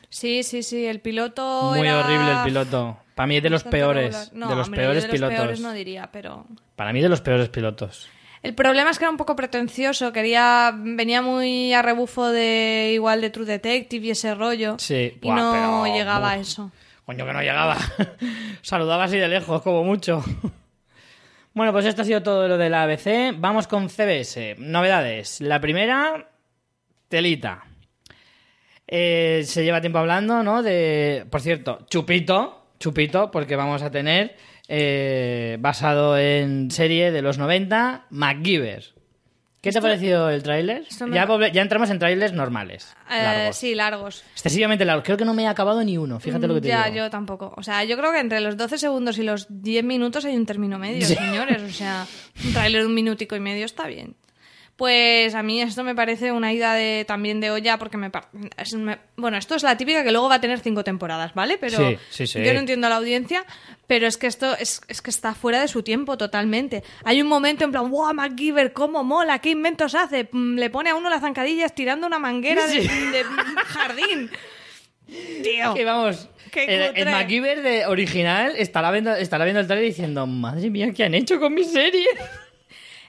Sí, sí, sí. El piloto Muy era horrible el piloto. Para mí de los peores. No, de los hombre, yo peores de los pilotos. peores no diría, pero... Para mí de los peores pilotos. El problema es que era un poco pretencioso. Quería... Venía muy a rebufo de igual de True Detective y ese rollo. Sí. Y Buah, no pero- llegaba a eso. Coño, que no llegaba. <laughs> Saludaba así de lejos, como mucho. Bueno, pues esto ha sido todo lo de la ABC. Vamos con CBS. Novedades. La primera, telita. Eh, se lleva tiempo hablando, ¿no? De, por cierto, Chupito, Chupito, porque vamos a tener, eh, basado en serie de los 90, MacGyver. ¿Qué te ha parecido el tráiler? me- Ya, ya entramos en trailers normales. Eh, largos. sí, largos. Excesivamente largos. Creo que no me he acabado ni uno, fíjate lo que te ya, digo. yo tampoco. O sea, yo creo que entre los 12 segundos y los 10 minutos hay un término medio, Sí. señores. O sea, un tráiler de un minutico y medio está bien. Pues a mí esto me parece una ida de, también de olla porque me, es- me- Bueno, esto es la típica que luego va a tener cinco temporadas, ¿vale? Pero Sí, sí, sí. yo no entiendo a la audiencia, pero es que esto es, es que está fuera de su tiempo totalmente. Hay un momento en plan, wow, MacGyver, cómo mola, qué inventos hace. Mm, Le pone a uno las zancadillas tirando una manguera de- jardín. Tío. Que vamos, el, el MacGyver de original estará viendo, estará viendo el trailer diciendo, madre mía, ¿qué han hecho con mi serie?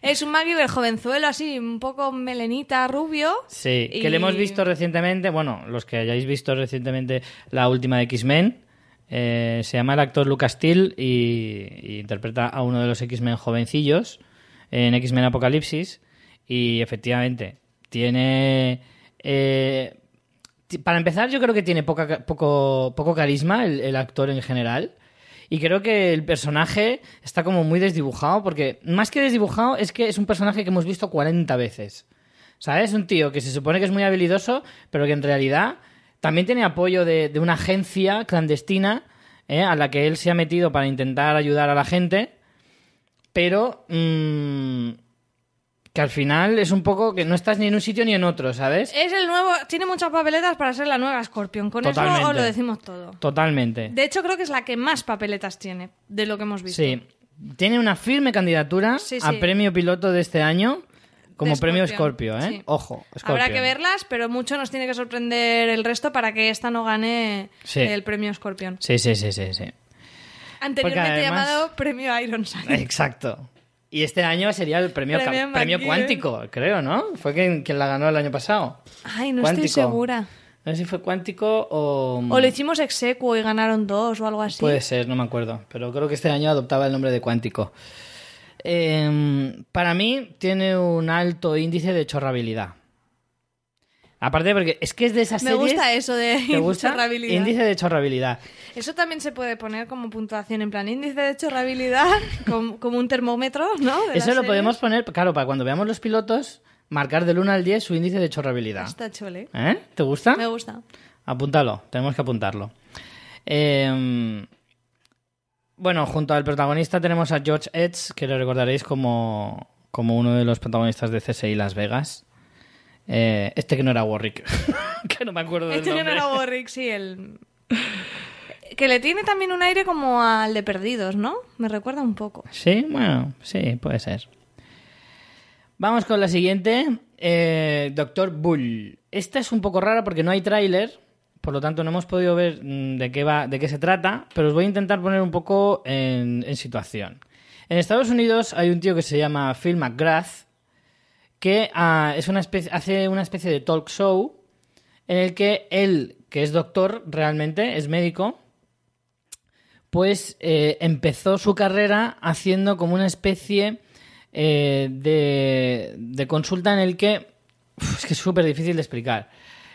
Es un MacGyver jovenzuelo así, un poco melenita, rubio. Sí, Y- que le hemos visto recientemente, bueno, los que hayáis visto recientemente la última de X-Men, eh, se llama el actor Lucas Steele y, y interpreta a uno de los X-Men jovencillos en X-Men Apocalipsis y efectivamente tiene... eh, para empezar, yo creo que tiene poca, poco, poco carisma el, el actor en general. Y creo que el personaje está como muy desdibujado, porque más que desdibujado, es que es un personaje que hemos visto 40 veces. ¿Sabes? Un tío que se supone que es muy habilidoso, pero que en realidad también tiene apoyo de, de una agencia clandestina ¿eh? a la que él se ha metido para intentar ayudar a la gente, pero mm, que al final es un poco que no estás ni en un sitio ni en otro, ¿sabes? Es el nuevo. Tiene muchas papeletas para ser la nueva Scorpion. Con Totalmente. eso os lo decimos todo. Totalmente. De hecho, creo que es la que más papeletas tiene de lo que hemos visto. Sí. Tiene una firme candidatura Sí, a premio piloto de este año como premio Scorpio, ¿eh? sí. Ojo, Scorpio. Habrá que verlas, pero mucho nos tiene que sorprender el resto para que esta no gane Sí. el premio Scorpion. Sí, sí, sí, sí, sí. Anteriormente además- llamado premio Ironside. Exacto. Y este año sería el premio, Premio cuántico, creo, ¿no? Fue quien, quien la ganó el año pasado. Ay, no Cuántico. estoy segura. No sé si fue cuántico o... O lo hicimos execuo y ganaron dos o algo así. Puede ser, no me acuerdo. Pero creo que este año adoptaba el nombre de cuántico. Eh, para mí tiene un alto índice de chorrabilidad. Aparte porque es que es de esas Me series... gusta eso de ¿Te gusta? chorrabilidad. Índice de chorrabilidad. Eso también se puede poner como puntuación en plan índice de chorrabilidad, <laughs> como, como un termómetro, ¿no? De Eso lo podemos poner, claro, para cuando veamos los pilotos, marcar del 1 al 10 su índice de chorrabilidad. Está chole. ¿Eh? ¿Te gusta? Me gusta. Apúntalo, tenemos que apuntarlo. Eh, bueno, junto al protagonista tenemos a George Edge, que lo recordaréis como, como uno de los protagonistas de CSI Las Vegas. Eh, este que no era Warwick, <laughs> que no me acuerdo del Este que no nombre. era Warwick, sí, el... Que le tiene también un aire como al de Perdidos, ¿no? Me recuerda un poco. Sí, bueno, sí, puede ser. Vamos con la siguiente. Eh, Doctor Bull. Esta es un poco rara porque no hay tráiler, por lo tanto no hemos podido ver mm, de qué va, de qué se trata, pero os voy a intentar poner un poco en, en situación. En Estados Unidos hay un tío que se llama Phil McGrath que ah, es una especie, hace una especie de talk show en el que él, que es doctor realmente, es médico, pues eh, empezó su carrera haciendo como una especie eh, de, de consulta en el que uf, es que es súper difícil de explicar.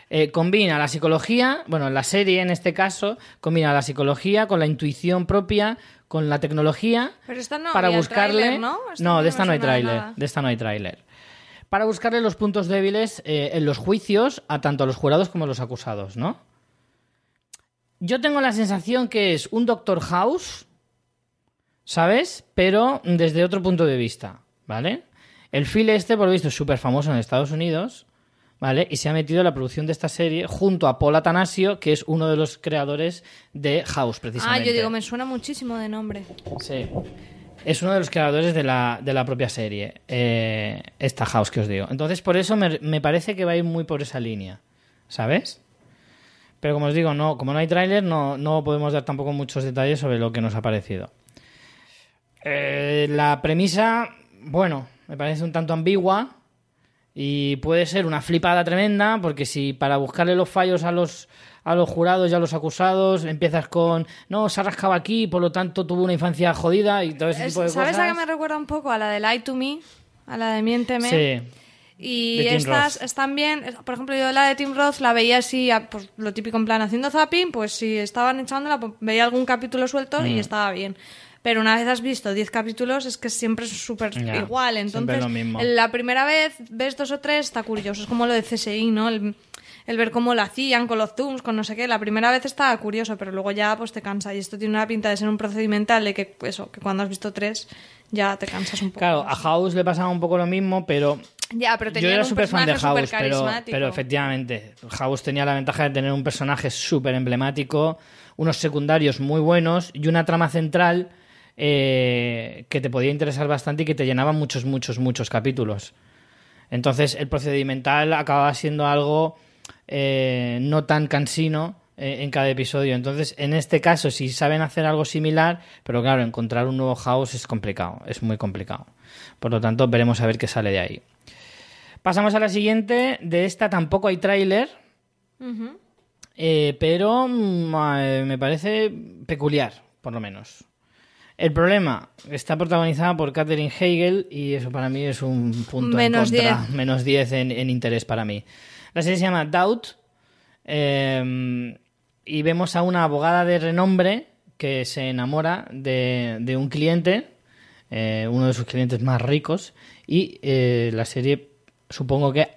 Eh, combina la psicología, bueno, la serie en este caso, combina la psicología con la intuición propia, con la tecnología, Pero esta no para buscarle... tráiler, ¿no? Esta no, de esta no hay nada. de esta no hay tráiler. Para buscarle los puntos débiles eh, en los juicios a tanto a los jurados como a los acusados, ¿no? Yo tengo la sensación que es un Doctor House, ¿sabes? Pero desde otro punto de vista, ¿vale? El Phil este, por lo visto, es súper famoso en Estados Unidos, ¿vale? Y se ha metido en la producción de esta serie junto a Paul Atanasio, que es uno de los creadores de House, Ah, precisamente. yo digo, me suena muchísimo de nombre. Sí. Es uno de los creadores de la, de la propia serie, eh, esta House que os digo. Entonces, por eso me, me parece que va a ir muy por esa línea, ¿sabes? Pero como os digo, no, como no hay tráiler, no, no podemos dar tampoco muchos detalles sobre lo que nos ha parecido. Eh, la premisa, bueno, me parece un tanto ambigua. Y puede ser una flipada tremenda, porque si para buscarle los fallos a los, a los jurados y a los acusados empiezas con, no, se ha rascado aquí, por lo tanto tuvo una infancia jodida y todo ese Es- tipo de ¿Sabes cosas. a qué me recuerda un poco? A la de Lie to Me, a la de Miénteme. Sí. Y estas Roth. están bien, por ejemplo, yo la de Tim Roth la veía así, pues lo típico en plan haciendo zapping, pues si estaban echándola, pues, veía algún capítulo suelto Mm. y estaba bien. Pero una vez has visto 10 capítulos es que siempre es súper igual. Entonces, lo mismo. la primera vez ves dos o tres, está curioso. Es como lo de CSI, ¿no? El, el ver cómo lo hacían con los zooms, con no sé qué. La primera vez está curioso, pero luego ya pues te cansa. Y esto tiene una pinta de ser un procedimental de que, eso, que cuando has visto tres ya te cansas un poco. Claro, a House le pasaba un poco lo mismo, pero Ya, pero yo era súper fan de House, pero, pero efectivamente, House tenía la ventaja de tener un personaje súper emblemático, unos secundarios muy buenos y una trama central eh, que te podía interesar bastante y que te llenaba muchos, muchos, muchos capítulos. Entonces, el procedimental acababa siendo algo eh, no tan cansino eh, en cada episodio. Entonces, en este caso, si saben hacer algo similar, pero claro, encontrar un nuevo House es complicado, es muy complicado. Por lo tanto, veremos a ver qué sale de ahí. Pasamos a la siguiente. De esta tampoco hay tráiler, eh, pero mm, eh, me parece peculiar, por lo menos. El problema está protagonizada por Katherine Heigl y eso para mí es un punto Menos en contra, 10. menos 10 en, en interés para mí. La serie se llama Doubt eh, y vemos a una abogada de renombre que se enamora de, de un cliente, eh, uno de sus clientes más ricos, y eh, la serie supongo que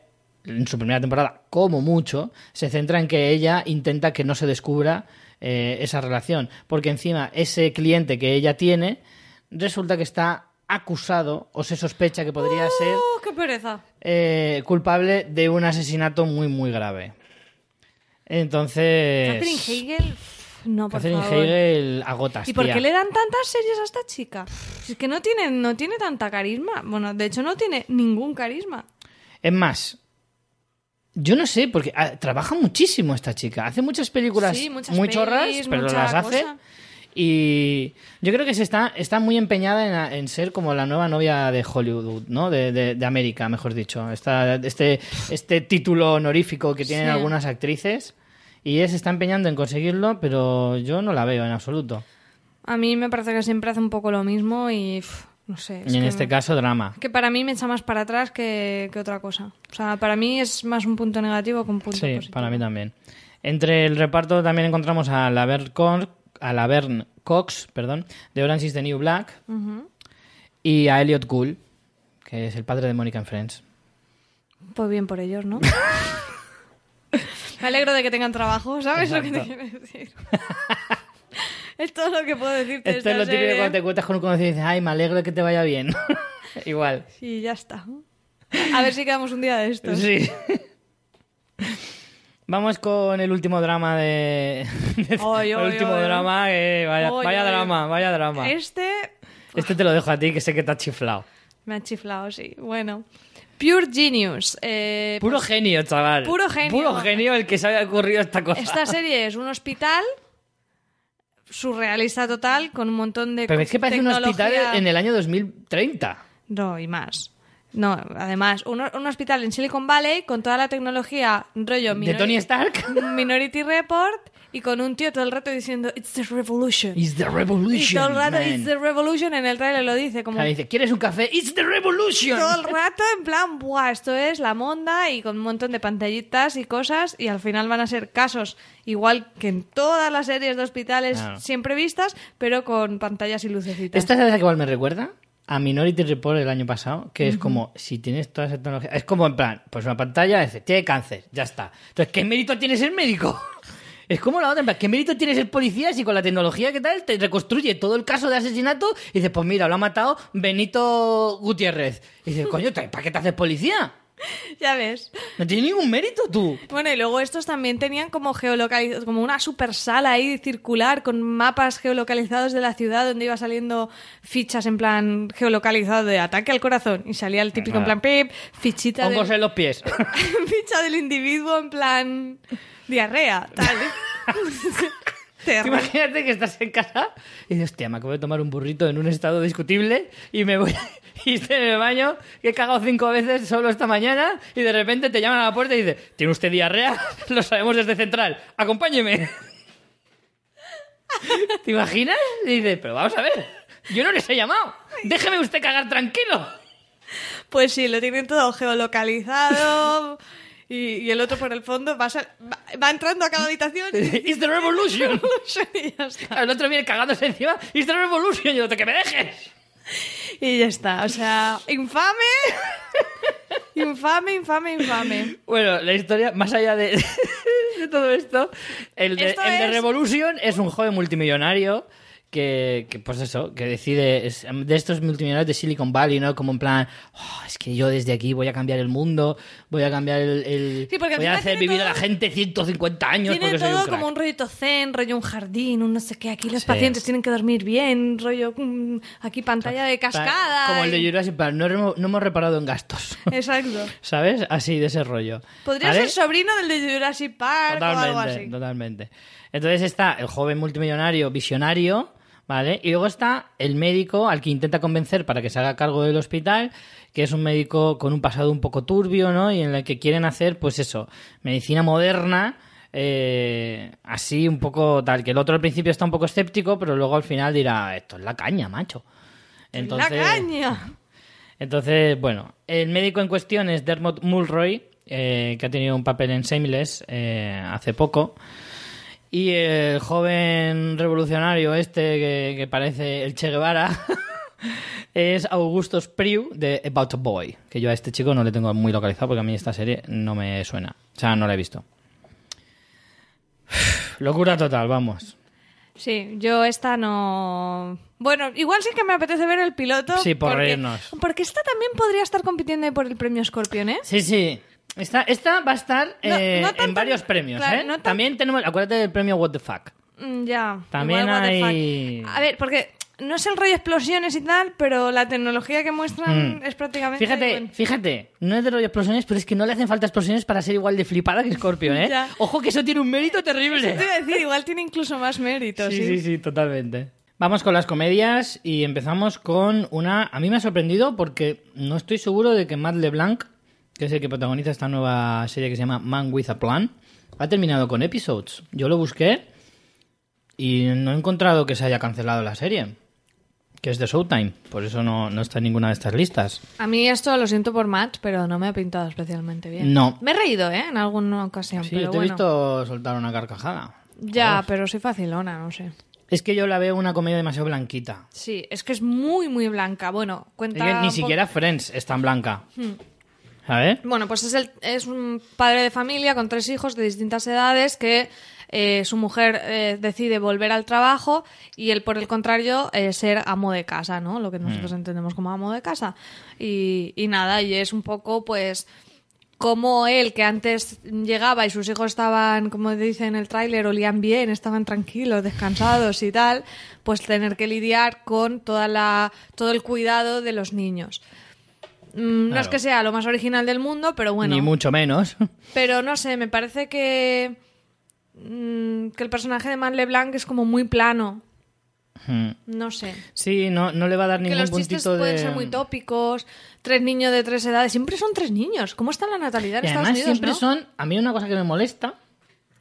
en su primera temporada, como mucho, se centra en que ella intenta que no se descubra eh, esa relación, porque encima ese cliente que ella tiene resulta que está acusado o se sospecha que podría ser ¡Oh, qué pereza! eh, culpable de un asesinato muy muy grave. Entonces, Catherine Hegel, no, por Catherine favor. Hegel agotas. ¿Y por qué le dan tantas series a esta chica? Si es que no tiene, no tiene tanta carisma. Bueno, de hecho no tiene ningún carisma. Es más, yo no sé, porque ah, trabaja muchísimo esta chica. Hace muchas películas Sí, muchas muy pelis, chorras, pero las hace. cosa. Y yo creo que se está, está muy empeñada en, en ser como la nueva novia de Hollywood, ¿no? De, de- de América, mejor dicho. Esta- este, este título honorífico que tienen Sí. algunas actrices. Y ella se está empeñando en conseguirlo, pero yo no la veo en absoluto. A mí me parece que siempre hace un poco lo mismo y uf, no sé. es Y en que- este caso, drama. Que para mí me echa más para atrás que, que otra cosa. O sea, para mí es más un punto negativo que un punto Sí, positivo. para mí también. Entre el reparto también encontramos a Laverne Cox, a Laverne Cox, perdón, de Orange is the New Black, y a Elliot Gould, que es el padre de Mónica en Friends. Pues bien por ellos, ¿no? <laughs> me alegro de que tengan trabajo, ¿sabes lo que te quiero decir? <laughs> es todo lo que puedo decirte. de Esto es lo típico cuando te cuentas con un conocido y dices, ay, me alegro de que te vaya bien. <laughs> Igual. Y ya está. A ver si quedamos un día de estos. Sí. Vamos con el último drama de... <laughs> Oy, el oy, último oy. drama, que vaya, drama, vaya drama. Este Este te lo dejo a ti, que sé que te ha chiflado. me ha chiflado, sí. Bueno. Pure Genius. Eh, Puro pues, genio, chaval. Puro genio. Puro genio el que se haya ocurrido esta cosa. Esta serie es un hospital surrealista total con un montón de Pero es que parece un hospital en el año 2030. No, y más. No, además, un, un hospital en Silicon Valley con toda la tecnología rollo ¿De Tony Stark? <laughs> Minority Report y con un tío todo el rato diciendo It's the revolution. It's the y revolution, todo el rato man. It's the revolution en el trailer lo dice como dice, ¿quieres un café? It's the revolution. todo el rato en plan, Buah, esto es la monda y con un montón de pantallitas y cosas y al final van a ser casos igual que en todas las series de hospitales Claro. siempre vistas, pero con pantallas y lucecitas. ¿Esta es la que igual me recuerda? A Minority Report el año pasado, que es como, si tienes toda esa tecnología, es como en plan, pues una pantalla, dice, tiene cáncer, ya está. Entonces, ¿qué mérito tiene ser médico? <laughs> Es como la otra, en plan, ¿qué mérito tiene ser policía si con la tecnología que tal te reconstruye todo el caso de asesinato y dices, pues mira, lo ha matado Benito Gutiérrez? Y dices, coño, ¿para qué te haces policía? <laughs> Ya ves. No tiene ningún mérito tú. Bueno, y luego estos también tenían como geolocalizados, como una super sala ahí circular con mapas geolocalizados de la ciudad donde iba saliendo fichas en plan geolocalizado de ataque al corazón y salía el típico en plan pip, fichita Hongos del, en los pies. <laughs> ficha del individuo en plan diarrea, tal. <laughs> Terrible. Imagínate que estás en casa y dices, hostia, me acabo de tomar un burrito en un estado discutible y me voy <laughs> y estoy en el baño, que he cagado cinco veces solo esta mañana y de repente te llaman a la puerta y dice, ¿tiene usted diarrea? <laughs> Lo sabemos desde Central, acompáñeme. <laughs> ¿Te imaginas? Y dices, pero vamos a ver, yo no les he llamado, déjeme usted cagar tranquilo. Pues sí, lo tienen todo geolocalizado. Y, y el otro por el fondo va, ser- va, va entrando a cada habitación y <laughs> It's the <laughs> revolution. y ya está. El otro viene cagándose encima, It's the revolution. Y yo, que me dejes. Y ya está. O sea, infame. <laughs> Infame, infame, infame. Bueno, la historia, más allá de, de todo esto, el de, Esto el de es- Revolution es un joven multimillonario que, que, pues eso, que decide, es de estos multimillonarios de Silicon Valley, ¿no? Como en plan, "Oh, es que yo desde aquí voy a cambiar el mundo, voy a cambiar el... el- Sí, porque voy a hacer vivir a la todo- gente 150 años Tiene porque soy un todo crack". como un rollito zen, rollo un jardín, un no sé qué. Aquí los Sí. pacientes tienen que dormir bien, rollo mm, aquí pantalla de cascada. Como el de y- Jurassic Park, no, no hemos reparado en gastos. <laughs> Exacto. ¿Sabes? Así, de ese rollo. Podría ¿Vale? ser sobrino del de Jurassic Park o algo Totalmente, así. totalmente. Entonces está el joven multimillonario visionario, ¿vale? Y luego está el médico al que intenta convencer para que se haga cargo del hospital, que es un médico con un pasado un poco turbio, ¿no? Y en el que quieren hacer, pues eso, medicina moderna, eh, así un poco tal, que el otro al principio está un poco escéptico, pero luego al final dirá, esto es la caña, macho. Entonces, ¡La caña! entonces, bueno, el médico en cuestión es Dermot Mulroy, eh, que ha tenido un papel en Shameless eh, hace poco. Y el joven revolucionario este, que, que parece el Che Guevara, <laughs> es Augusto Spriu de About a Boy. Que yo a este chico no le tengo muy localizado porque a mí esta serie no me suena. O sea, no la he visto. <sighs> Locura total, vamos. Sí, yo esta no... Bueno, igual sí que me apetece ver el piloto. Sí, por porque- reírnos. Porque esta también podría estar compitiendo ahí por el premio Scorpion, ¿eh? Sí, sí. Esta, esta va a estar No, eh, no tanto- en varios premios, claro, ¿eh? no También tenemos, acuérdate del premio What the Fuck. Mm, Ya. También hay-. A ver, porque no es el rollo explosiones y tal, pero la tecnología que muestran Mm. es prácticamente... Fíjate, bueno, fíjate, no es de rollo explosiones, pero es que no le hacen falta explosiones para ser igual de flipada que Scorpion, ¿eh? <laughs> Ya. Ojo que eso tiene un mérito terrible. Te iba a decir, igual tiene incluso más mérito, Sí, sí. sí, sí, totalmente. Vamos con las comedias y empezamos con una... A mí me ha sorprendido porque no estoy seguro de que Matt LeBlanc, que es el que protagoniza esta nueva serie que se llama Man with a Plan, ha terminado con episodes. Yo lo busqué y no he encontrado que se haya cancelado la serie, que es de Showtime. Por eso no, no está en ninguna de estas listas. A mí esto lo siento por Matt, pero no me ha pintado especialmente bien. No. Me he reído, ¿eh? En alguna ocasión, Sí, pero yo te he visto soltar una carcajada. Ya, pero soy facilona, no sé. Es que yo la veo una comedia demasiado blanquita. Sí, es que es muy, muy blanca. Bueno, Es cuenta... que un ni siquiera Friends es tan blanca. Hmm. ¿Sabes? Bueno, pues es, el, es un padre de familia con tres hijos de distintas edades que eh, su mujer eh, decide volver al trabajo y él, por el contrario, eh, ser amo de casa, ¿no? Lo que nosotros entendemos como amo de casa. Y, y nada, y es un poco, pues, como él, que antes llegaba y sus hijos estaban, como dice en el tráiler, olían bien, estaban tranquilos, descansados y tal, pues tener que lidiar con toda la, todo el cuidado de los niños. Mm, No es que sea lo más original del mundo, pero bueno. Ni mucho menos. <laughs> Pero no sé, me parece que. mm, que el personaje de Man LeBlanc es como muy plano. Hmm. No sé. Sí, no, no le va a dar Que ningún los chistes puntito pueden de... ser muy tópicos. Tres niños de tres edades. Siempre son tres niños. ¿Cómo está la natalidad en Y Estados además Unidos? siempre no? son... A mí una cosa que me molesta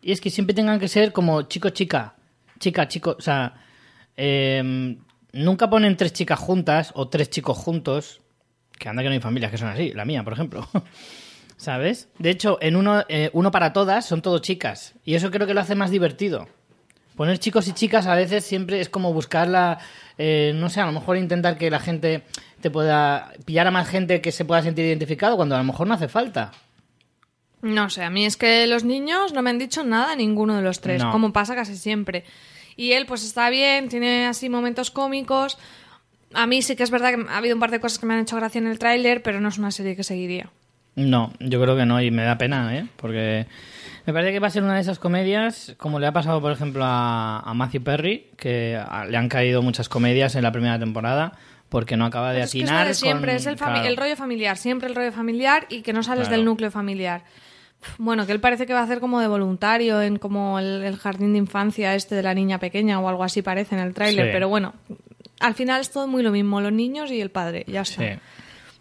y es que siempre tengan que ser como chico-chica. Chica-chico. O sea, eh, nunca ponen tres chicas juntas o tres chicos juntos. Que anda que no hay familias que son así. La mía, por ejemplo. <laughs> ¿Sabes? De hecho, en uno, eh, uno para todas son todo chicas. Y eso creo que lo hace más divertido. Poner chicos y chicas a veces siempre es como buscarla, eh, no sé, a lo mejor intentar que la gente te pueda pillar a más gente que se pueda sentir identificado cuando a lo mejor no hace falta. No sé, a mí es que los niños no me han dicho nada ninguno de los tres, No. como pasa casi siempre. Y él pues está bien, tiene así momentos cómicos. A mí sí que es verdad que ha habido un par de cosas que me han hecho gracia en el tráiler, pero no es una serie que seguiría. No, yo creo que no y me da pena, ¿eh? Porque me parece que va a ser una de esas comedias, como le ha pasado, por ejemplo, a, a Matthew Perry, que a- le han caído muchas comedias en la primera temporada porque no acaba de Pues es que es atinar de siempre, con- es el, fami- claro. el rollo familiar, siempre el rollo familiar y que no sales Claro. del núcleo familiar. Bueno, que él parece que va a hacer como de voluntario en como el, el jardín de infancia este de la niña pequeña o algo así parece en el tráiler, Sí. pero bueno, al final es todo muy lo mismo, los niños y el padre, ya está. Sí.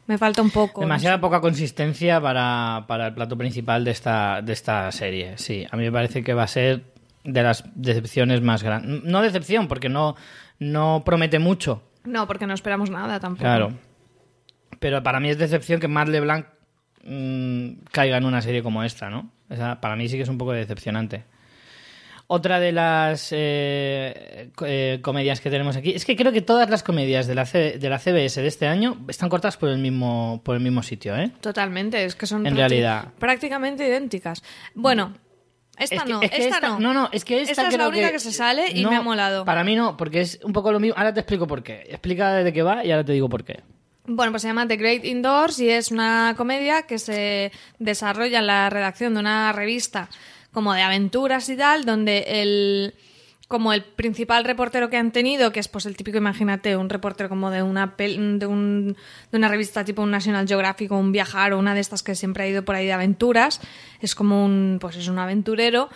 Me falta un poco. Demasiada poca consistencia para, para el plato principal de esta, de esta serie. Sí, a mí me parece que va a ser de las decepciones más grandes. No decepción, porque no, no promete mucho. No, porque no esperamos nada tampoco. Claro. Pero para mí es decepción que Matt LeBlanc mm, caiga en una serie como esta, ¿no? O sea, para mí sí que es un poco decepcionante. Otra de las eh, eh, comedias que tenemos aquí es que creo que todas las comedias de la, C- de la CBS de este año están cortadas por el mismo, por el mismo sitio, ¿eh? Totalmente, es que son En realidad. prácticamente idénticas. Bueno, esta Es que- no, es que esta, no. No, es que esta, Esta es la única que... se sale y no, me ha molado. Para mí no, porque es un poco lo mismo. Ahora te explico por qué. Explica de qué va y ahora te digo por qué. Bueno, pues se llama The Great Indoors y es una comedia que se desarrolla en la redacción de una revista como de aventuras y tal, donde el como el principal reportero que han tenido, que es pues el típico, imagínate, un reportero como de una pel- de, un- de una revista tipo un National Geographic o un Viajar o una de estas que siempre ha ido por ahí de aventuras, es como un pues es un aventurero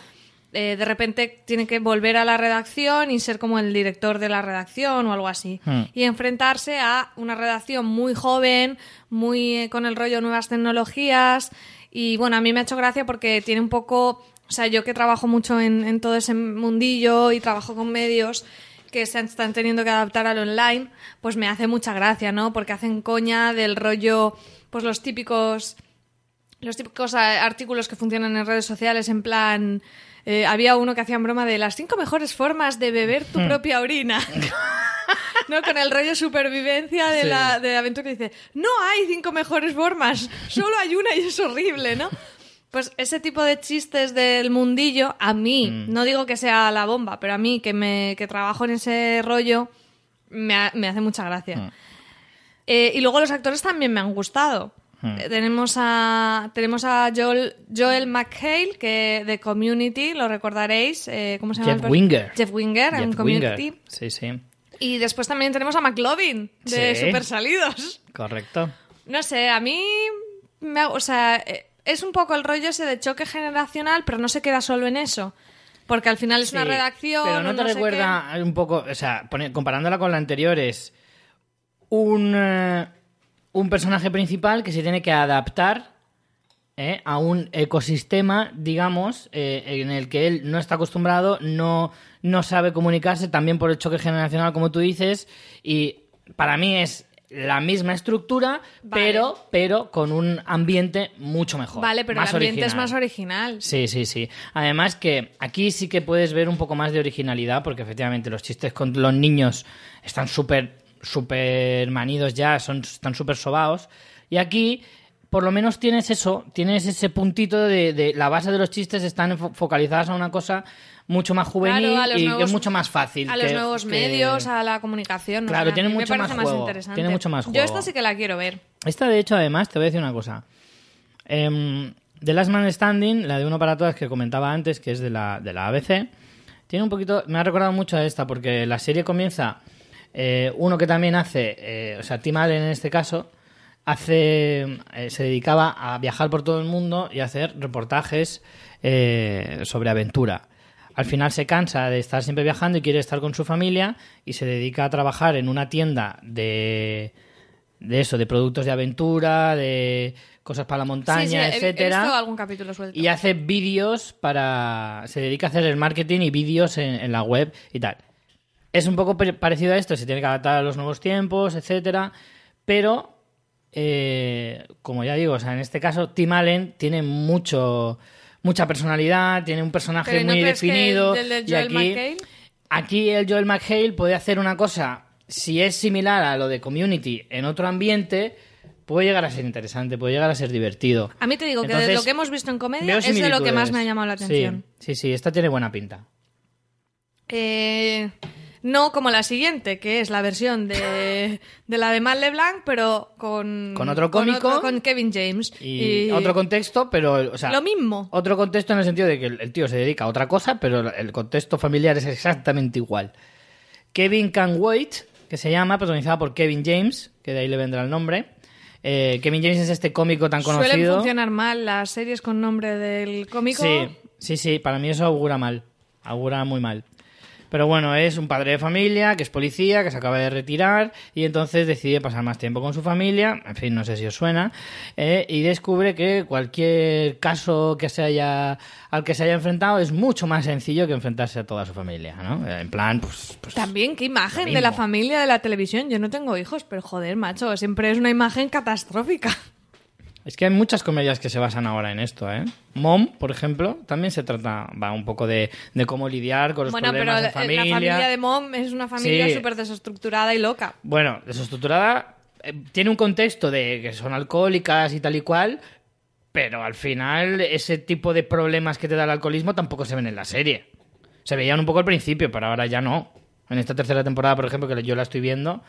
eh, de repente tiene que volver a la redacción y ser como el director de la redacción o algo así. Hmm. Y enfrentarse a una redacción muy joven, muy eh, con el rollo nuevas tecnologías. Y bueno, a mí me ha hecho gracia porque tiene un poco. O sea, yo que trabajo mucho en, en todo ese mundillo y trabajo con medios que se están teniendo que adaptar al online, pues me hace mucha gracia, ¿no? Porque hacen coña del rollo, pues los típicos los típicos artículos que funcionan en redes sociales en plan eh, había uno que hacían broma de las cinco mejores formas de beber tu propia orina <laughs> no con el rollo supervivencia de Sí. la de la aventura y dice no hay cinco mejores formas solo hay una y es horrible no pues ese tipo de chistes del mundillo a mí no digo que sea la bomba pero a mí que me que trabajo en ese rollo me, ha- me hace mucha gracia eh, y luego los actores también me han gustado. Eh, tenemos a tenemos a Joel, Joel McHale, que de Community, lo recordaréis. eh, ¿Cómo se llama? Jeff Winger. Jeff Winger en Community. Winger. Sí, sí. Y después también tenemos a McLovin, de Sí. Super Salidos. Correcto. No sé, a mí. me o sea, eh, es un poco el rollo ese de choque generacional, pero no se queda solo en eso. Porque al final es una redacción. Pero no te recuerda un poco, o sea, comparándola con la anterior, es un, eh, un personaje principal que se tiene que adaptar eh, a un ecosistema, digamos, eh, en el que él no está acostumbrado, no, no sabe comunicarse, también por el choque generacional, como tú dices, y para mí es la misma estructura, Vale. pero, pero con un ambiente mucho mejor. Vale, pero más el ambiente es original. más original. Sí, sí, sí. Además que aquí sí que puedes ver un poco más de originalidad porque efectivamente los chistes con los niños están súper, súper manidos ya, son, están súper sobaos. Y aquí por lo menos tienes eso, tienes ese puntito de, de la base de los chistes están fo- focalizadas a una cosa mucho más juvenil Claro, y nuevos- es mucho más fácil. a los nuevos que- medios, a la comunicación. no Claro, sé, tiene mucho más juego, interesante. tiene mucho más Yo esta sí que la quiero ver. Esta, de hecho, además, te voy a decir una cosa. Em, The Last Man Standing, la de Uno para Todas que comentaba antes, que es de la, de la ABC, tiene un poquito. Me ha recordado mucho a esta, porque la serie comienza. eh, uno que también hace, eh, o sea, Tim Allen en este caso, hace eh, se dedicaba a viajar por todo el mundo y a hacer reportajes eh, sobre aventura. Al final se cansa de estar siempre viajando y quiere estar con su familia y se dedica a trabajar en una tienda de, de eso, de productos de aventura, de cosas para la montaña, sí, sí, he- he, etcétera. visto algún capítulo suelto. Y hace vídeos para. Se dedica a hacer el marketing y vídeos en, en la web y tal. Es un poco parecido a esto, se tiene que adaptar a los nuevos tiempos, etcétera. Pero, eh, como ya digo, o sea, en este caso, Tim Allen tiene mucho. Mucha personalidad, tiene un personaje ¿y no muy definido. el del y Joel aquí, McHale? aquí el Joel McHale puede hacer una cosa, si es similar a lo de Community en otro ambiente, puede llegar a ser interesante, puede llegar a ser divertido. A mí te digo que de lo que hemos visto en comedia es de lo que más me ha llamado la Sí, atención. Sí, sí, esta tiene buena pinta. Eh, no como la siguiente, que es la versión de, de la de Matt LeBlanc, pero con... Con otro cómico. con Kevin James. Y, otro contexto, pero, o sea, Lo mismo. Otro contexto en el sentido de que el, el tío se dedica a otra cosa, pero el contexto familiar es exactamente igual. Kevin Can Wait, que se llama, protagonizada por Kevin James, que de ahí le vendrá el nombre. Eh, Kevin James es este cómico tan Suelen conocido. funcionar mal las series con nombre del cómico. Sí, sí, sí, para mí eso augura mal. Augura muy mal. Pero bueno, es un padre de familia, que es policía, que se acaba de retirar y entonces decide pasar más tiempo con su familia, en fin, no sé si os suena, eh, y descubre que cualquier caso que se haya, al que se haya enfrentado es mucho más sencillo que enfrentarse a toda su familia, ¿no? En plan, pues... pues También, qué imagen de la familia de la televisión. Yo no tengo hijos, pero joder, macho, siempre es una imagen catastrófica. Es que hay muchas comedias que se basan ahora en esto, ¿eh? Mom, por ejemplo, también se trata, va un poco de, de cómo lidiar con los Bueno, pero problemas la, en familia. la familia de Mom es una familia Sí. súper desestructurada y loca. Bueno, desestructurada eh, tiene un contexto de que son alcohólicas y tal y cual, pero al final ese tipo de problemas que te da el alcoholismo tampoco se ven en la serie. Se veían un poco al principio, pero ahora ya no. En esta tercera temporada, por ejemplo, que yo la estoy viendo,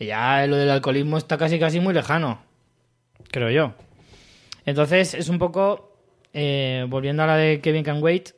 ya lo del alcoholismo está casi casi muy lejano, creo yo. Entonces es un poco, eh, volviendo a la de Kevin Can Wait,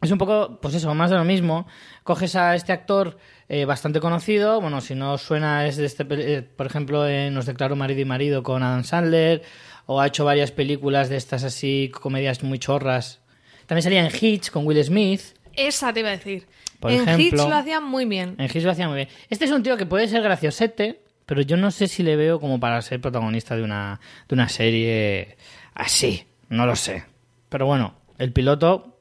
es un poco, pues eso, más de lo mismo. Coges a este actor eh, bastante conocido, bueno, si no suena es de este, eh, por ejemplo, Nos declaró marido y marido con Adam Sandler, o ha hecho varias películas de estas así, comedias muy chorras. También salía en Hitch con Will Smith. Esa te iba a decir. Por en ejemplo- Hits lo hacían muy bien. En Hitch lo hacía muy bien. Este es un tío que puede ser graciosete, pero yo no sé si le veo como para ser protagonista de una, de una serie así. No lo sé. Pero bueno, el piloto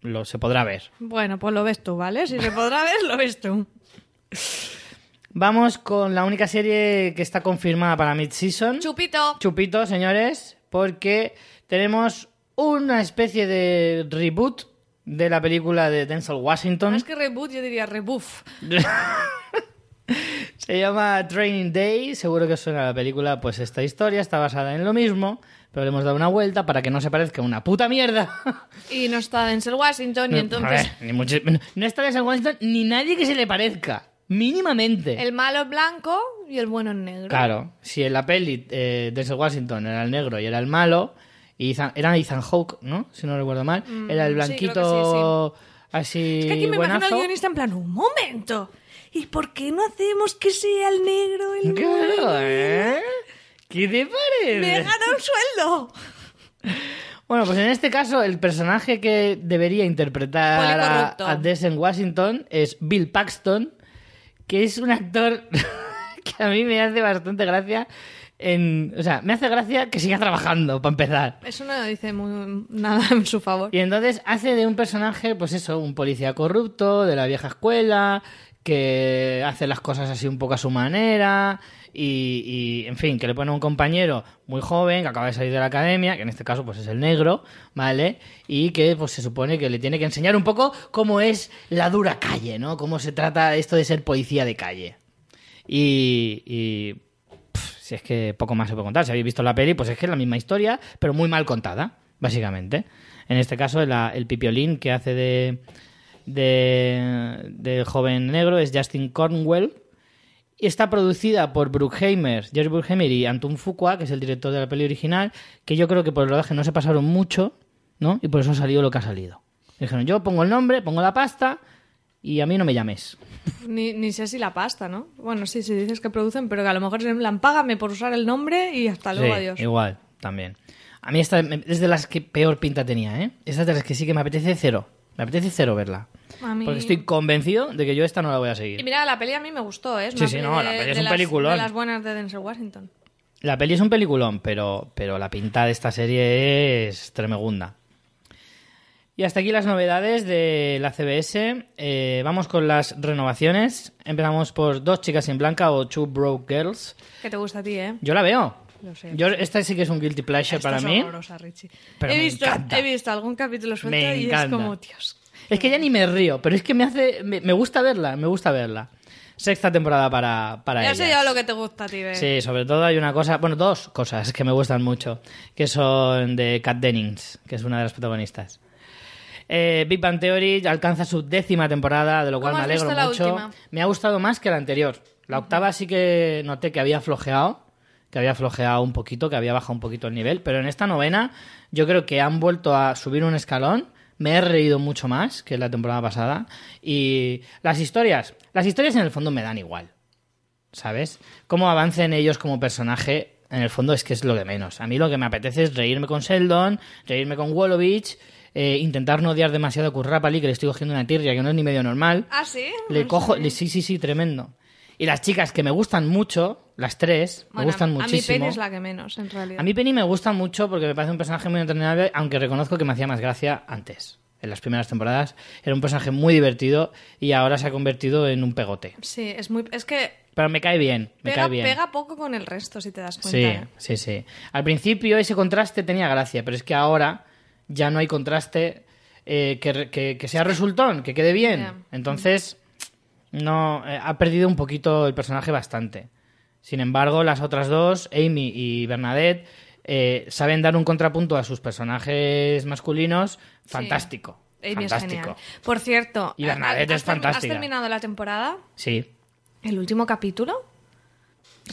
lo se podrá ver. Bueno, pues lo ves tú, ¿vale? Si se podrá ver, lo ves tú. Vamos con la única serie que está confirmada para mid-season. Chupito. Chupito, señores, porque tenemos una especie de reboot de la película de Denzel Washington. Más que reboot, yo diría rebuff. <laughs> Se llama Training Day, seguro que suena la película, pues esta historia está basada en lo mismo, pero le hemos dado una vuelta para que no se parezca a una puta mierda. Y no está Denzel Washington, y A entonces ver, ni mucho- no está Denzel Washington ni nadie que se le parezca, mínimamente. el malo es blanco y el bueno es negro. Claro, si en la peli eh, Denzel Washington era el negro y era el malo, y Ethan- era Ethan Hawke, ¿no? Si no recuerdo mal, era el Mm, sí, creo que blanquito así Es que aquí me imagino buenazo. al guionista en plan, un momento. ¿Y por qué no hacemos que sea el negro el Claro? ¿eh? ¿Qué te parece? ¡Me he ganado un sueldo! Bueno, pues en este caso el personaje que debería interpretar a, a Denzel Washington es Bill Paxton, que es un actor <laughs> que a mí me hace bastante gracia. En, o sea, me hace gracia que siga trabajando, para empezar. Eso no dice muy, nada en su favor. Y entonces hace de un personaje, pues eso, un policía corrupto de la vieja escuela, que hace las cosas así un poco a su manera, y, y, en fin, que le pone un compañero muy joven que acaba de salir de la academia, que en este caso pues es el negro, ¿vale? Y que pues se supone que le tiene que enseñar un poco cómo es la dura calle, ¿no? Cómo se trata esto de ser policía de calle. Y, y, si es que poco más se puede contar. Si habéis visto la peli, pues es que es la misma historia, pero muy mal contada, básicamente. En este caso, el pipiolín que hace de, de, de joven negro es Justin Cornwell. Y está producida por Bruckheimer, George Bruckheimer y Anton Fuqua, que es el director de la peli original, que yo creo que por el rodaje no se pasaron mucho, ¿no? Y por eso ha salido lo que ha salido. Dijeron, yo pongo el nombre, pongo la pasta y a mí no me llames. Ni, ni sé si la pasta, ¿no? Bueno, sí, sí dices que producen, pero que a lo mejor se plan, págame por usar el nombre y hasta luego, Sí, adiós. igual, también. A mí esta es de las que peor pinta tenía, ¿eh? Esta es de las que sí que me apetece cero. Me apetece cero verla. Mí- Porque estoy convencido de que yo esta no la voy a Y seguir. mira, la peli a mí me gustó, ¿eh? Es Sí, sí, no, la peli es un las- peliculón. De las buenas de Denzel Washington. La peli es un peliculón, pero, pero la pinta de esta serie es tremegunda. Y hasta aquí las novedades de la CBS. Eh, vamos con las renovaciones. Empezamos por Dos chicas en blanca o Two Broke Girls. Que te gusta a ti, ¿eh? Yo la veo. Lo sé. Yo, esta sí que es un guilty pleasure Esta para es mí. horrorosa, Richie. Pero he, me visto, encanta. he visto algún capítulo suelto Me y es encanta. como, Dios. Es que ya ni me río, pero es que me hace. Me, me gusta verla, me gusta verla. Sexta temporada para, para Ya sé ellas. yo lo que te gusta a ti, ¿ves? Sí, sobre todo hay una cosa, bueno, dos cosas que me gustan mucho, que son de Kat Dennings, que es una de las protagonistas. Eh, Big Bang Theory alcanza su décima temporada, de lo cual ¿Cómo me alegro mucho. última? Me ha gustado más que la anterior. La octava sí que noté que había flojeado, que había flojeado un poquito, que había bajado un poquito el nivel, pero en esta novena yo creo que han vuelto a subir un escalón. Me he reído mucho más que la temporada pasada. Y las historias, las historias en el fondo me dan igual. ¿sabes? Cómo avancen ellos como personaje en el fondo es que es lo de menos. A mí lo que me apetece es reírme con Sheldon, reírme con Wolowich, eh, intentar no odiar demasiado a Kurrapali, que le estoy cogiendo una tirria que no es ni medio normal. ¿Ah, sí? Le No cojo, le- sí, sí, sí, tremendo. Y las chicas que me gustan mucho, las tres, me Bueno, gustan a mí muchísimo. Penny es la que menos, en realidad. A mí Penny me gusta mucho porque me parece un personaje muy entretenible, aunque reconozco que me hacía más gracia antes. En las primeras temporadas era un personaje muy divertido y ahora se ha convertido en un pegote. Sí, es muy... Es que Pero me cae bien, me pega, cae bien. pega poco con el resto, si te das cuenta. Sí, ¿eh? sí, sí. Al principio ese contraste tenía gracia, pero es que ahora ya no hay contraste eh, que, re- que- que sea resultón, que quede bien. Entonces, no eh, ha perdido un poquito el personaje bastante. Sin embargo, las otras dos, Amy y Bernadette, eh, saben dar un contrapunto a sus personajes masculinos fantástico. Amy es fantástico. genial. Por cierto, Y Bernadette ¿has es termi- fantástica. ¿Has terminado la temporada? Sí, ¿El último capítulo?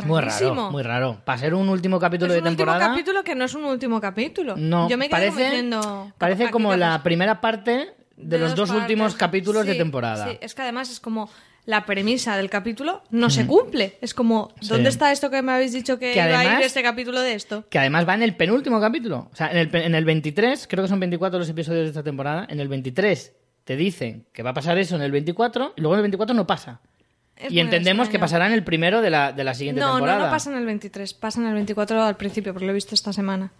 muy Rarísimo. raro, muy raro. Para ser un último capítulo es de un último temporada. capítulo que no es un último capítulo. No, Yo me quedé como parece, diciendo, parece como la primera parte de, los dos partes. últimos capítulos de temporada. Sí, es que además es como la premisa del capítulo no se cumple. Es como, ¿dónde Sí. está esto que me habéis dicho que, Que iba a además- ir este capítulo de esto? Que además va en el penúltimo capítulo. O sea, en el, en el 23, creo que son 24 los episodios de esta temporada. En el 23 te dicen que va a pasar eso en el 24 y luego en el 24 no pasa. Es y entendemos que pasará en el primero de la, de la siguiente No, temporada. no, no pasa en el 23, pasa en el 24 al principio, porque lo he visto esta semana.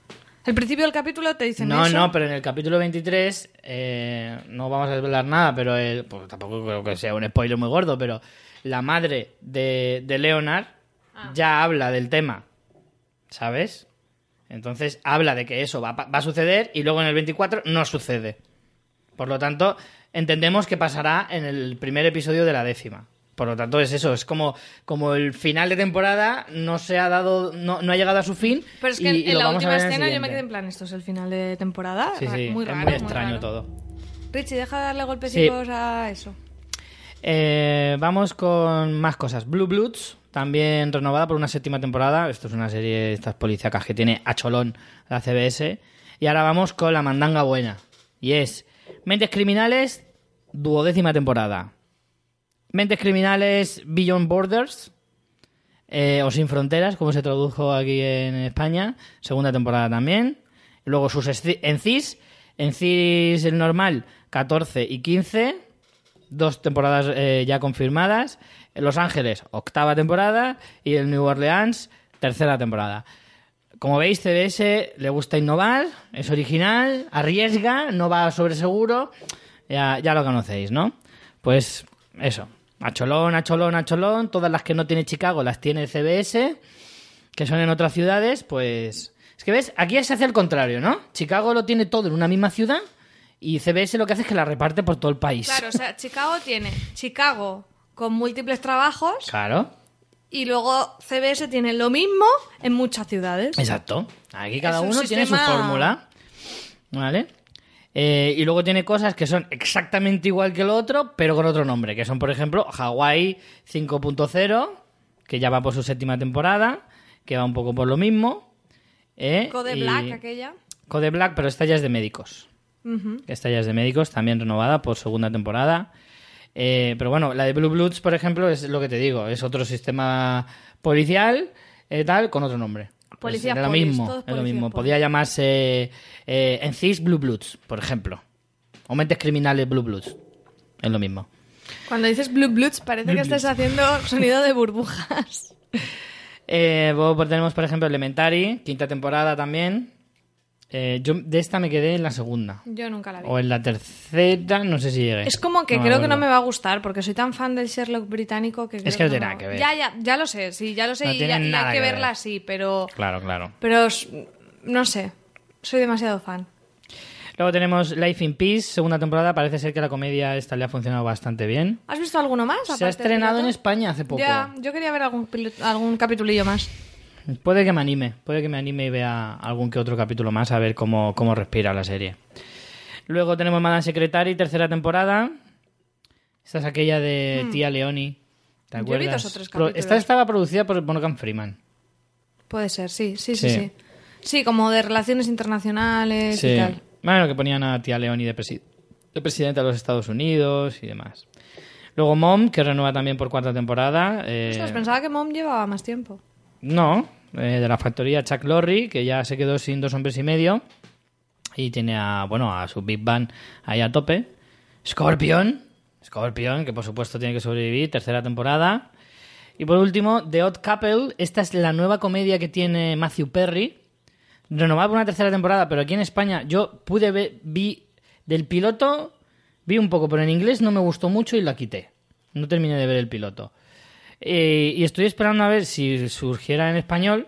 El principio del capítulo te dicen No, eso. no, pero en el capítulo 23 eh, no vamos a desvelar nada, pero el- pues tampoco creo que sea un spoiler muy gordo, pero la madre de, de Leonard Ah. ya habla del tema, ¿sabes? Entonces habla de que eso va, va a suceder y luego en el 24 no sucede. Por lo tanto, entendemos que pasará en el primer episodio de la décima. Por lo tanto, es eso, es como, como el final de temporada no se ha dado, no, no ha llegado a su fin. Pero es que y- en la última escena yo me quedé en plan, esto es el final de temporada. Sí, Ra- sí, muy es raro, muy extraño raro. todo. Richie, deja de darle golpecitos a eso. Eh, vamos con más cosas. Blue Bloods, también renovada por una séptima temporada. Esto es una serie de estas policíacas que tiene a cholón la CBS. Y ahora vamos con la mandanga buena. Y es Mentes Criminales, duodécima temporada. Mentes Criminales Beyond Borders, eh, o Sin Fronteras, como se tradujo aquí en España. Segunda temporada también. Luego sus encis. Encis el normal, 14 y 15 dos temporadas eh, ya confirmadas. Los Ángeles, octava temporada. Y el New Orleans, tercera temporada. Como veis, CBS le gusta innovar, es original, arriesga, no va sobre seguro. Ya lo conocéis, ¿no? Pues eso. A cholón, a cholón, a cholón. Todas las que no tiene Chicago las tiene CBS, que son en otras ciudades, pues... Es que ves, aquí se hace el contrario, ¿no? Chicago lo tiene todo en una misma ciudad y CBS lo que hace es que la reparte por todo el país. Claro, o sea, Chicago tiene Chicago con múltiples trabajos Claro. y luego CBS tiene lo mismo en muchas ciudades. Exacto. Aquí cada uno tiene su fórmula. ¿Vale? Eh, y luego tiene cosas que son exactamente igual que el otro, pero con otro nombre. Que son, por ejemplo, Hawaii 5.0, que ya va por su séptima temporada, que va un poco por lo mismo. ¿eh? Code Y- Black, aquella. Code Black, pero esta ya es de médicos. Ujú. Esta ya es de médicos, también renovada por segunda temporada. Eh, pero bueno, la de Blue Bloods, por ejemplo, es lo que te digo, es otro sistema policial, tal, con otro nombre. Pues Policía era lo mismo, todos lo policías mismo. polis. Podía llamarse eh, Encis Blue Bloods, por ejemplo. O Mentes Criminales Blue Bloods. Es lo mismo. Cuando dices Blue Bloods parece que estés haciendo sonido de burbujas. <laughs> Eh, luego pues, tenemos, por ejemplo, Elementary, quinta temporada también. Eh, yo de esta me quedé en la segunda. Yo nunca la vi. O en la tercera, no sé si llegué. Es como que No creo que no me va a gustar porque soy tan fan del Sherlock británico que creo que no tiene nada que ver. Ya, ya, ya lo sé, sí, ya lo sé No y, tiene ya- hay que que ver. verla así, pero Claro, claro. pero no sé, soy demasiado fan. Luego tenemos Life in Peace, segunda temporada. Parece ser que la comedia esta le ha funcionado bastante bien. ¿Has visto alguno más? Se ha estrenado en? España hace poco. Ya, yo quería ver algún, algún capitulillo más. Puede que me anime, puede que me anime y vea algún que otro capítulo más a ver cómo, cómo respira la serie. Luego tenemos Madame Secretary, tercera temporada. Esta es aquella de Tía Leoni. ¿Te Hmm. Yo vi acuerdas? dos o tres capítulos. Esta estaba producida por Morgan Freeman. Puede ser, sí, sí, sí, Sí. sí. Sí, como de relaciones internacionales y tal. Bueno, que ponían a Tía Leoni de, presi- de presidente de los Estados Unidos y demás. Luego Mom, que renueva también por cuarta temporada. eh, pensaba que Mom llevaba más tiempo. No, eh, de la factoría Chuck Lorre, que ya se quedó sin dos hombres y medio. Y tiene a, bueno, a su Big Bang ahí a tope. Scorpion. Scorpion, que por supuesto tiene que sobrevivir, tercera temporada. Y por último, The Odd Couple. Esta es la nueva comedia que tiene Matthew Perry. Renovada por una tercera temporada, pero aquí en España yo pude ver, vi del piloto, vi un poco, pero en inglés no me gustó mucho y la quité. No terminé de ver el piloto. Eh, y estoy esperando a ver si surgiera en español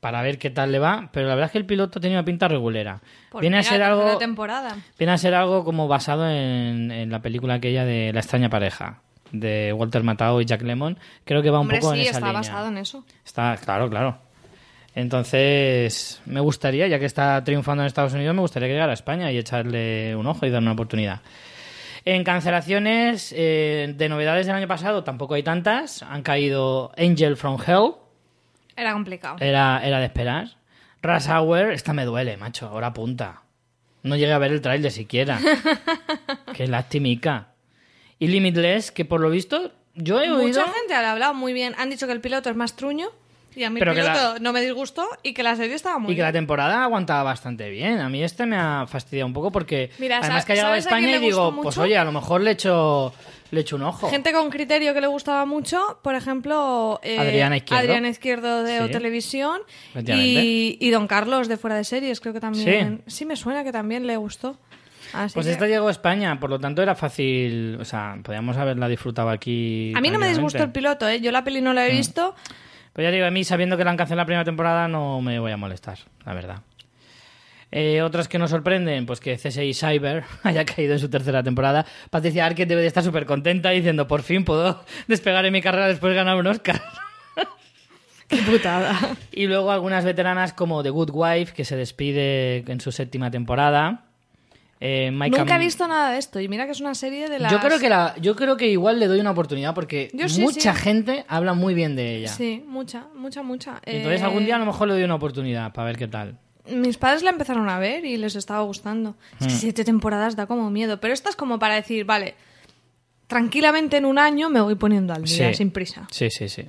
para ver qué tal le va, pero la verdad es que el piloto tenía una pinta regulera. Pues viene a ser algo temporada. viene a ser algo como basado en, en la película aquella de La extraña pareja de Walter Matthau y Jack Lemmon. Creo que va un poco sí, en esa está línea. basado en eso. Está, claro, claro. Entonces, me gustaría, ya que está triunfando en Estados Unidos, me gustaría que llegara a España y echarle un ojo y darle una oportunidad. En cancelaciones eh, de novedades del año pasado tampoco hay tantas. Han caído Angel from Hell, Era complicado. era, era de esperar. Rush Hour, esta me duele, macho, ahora punta. No llegué a ver el trailer siquiera. <laughs> Qué lastimica. Y Limitless, que por lo visto, yo he oído... Mucha gente ha hablado muy bien. Han dicho que el piloto es más truño y a mí Pero el que piloto la- no me disgustó y que la serie estaba muy Y que la temporada aguantaba bastante bien. A mí este me ha fastidiado un poco porque Mira, además que ha llegado a ¿sabes a quién España y digo, pues mucho? oye, a lo mejor le echo, le echo un ojo. Gente con criterio que le gustaba mucho, por ejemplo, eh, Adriana Izquierdo. Adriana Izquierdo de Sí. O Televisión y, y Don Carlos de Fuera de Series, creo que también. Sí, me suena que también le gustó. Así Pues que- esta llegó a España, por lo tanto era fácil, o sea, podíamos haberla disfrutado aquí. A mí no me disgustó el piloto, ¿eh? yo la peli no la he visto. Pues ya digo, a mí sabiendo que la han cancelado la primera temporada no me voy a molestar, la verdad. Eh, otras que nos sorprenden, pues que CSI Cyber <laughs> haya caído en su tercera temporada. Patricia Arquette debe de estar súper contenta diciendo, por fin puedo <laughs> despegar en mi carrera después de ganar un Oscar. <laughs> Qué putada. Y luego algunas veteranas como The Good Wife, que se despide en su séptima temporada. Eh, Nunca he visto nada de esto y mira que es una serie de las... Yo creo que la, yo creo que igual le doy una oportunidad porque sí, mucha sí. gente habla muy bien de ella. Sí, mucha, mucha, mucha. Y Entonces Eh, algún día a lo mejor le doy una oportunidad para ver qué tal. Mis padres la empezaron a ver y les estaba gustando. Es Hmm. que siete temporadas da como miedo, pero esta es como para decir, vale, tranquilamente en un año me voy poniendo al día, Sí. sin prisa. Sí, sí, sí.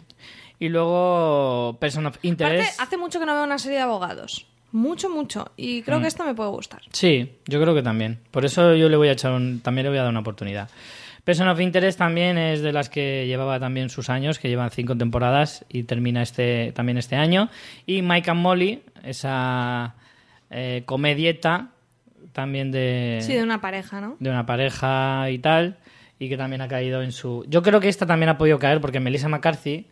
Y luego Person of Aparte, Interest. hace mucho que no veo una serie de abogados. Mucho, mucho. Y creo que esto me puede gustar. Sí, yo creo que también. Por eso yo le voy a echar un- también le voy a dar una oportunidad. Person of Interest también es de las que llevaba también sus años, que llevan cinco temporadas y termina este también este año. Y Mike and Molly, esa eh, comedieta también de, Sí, de una pareja, ¿no? de una pareja y tal, y que también ha caído en su... Yo creo que esta también ha podido caer porque Melissa McCarthy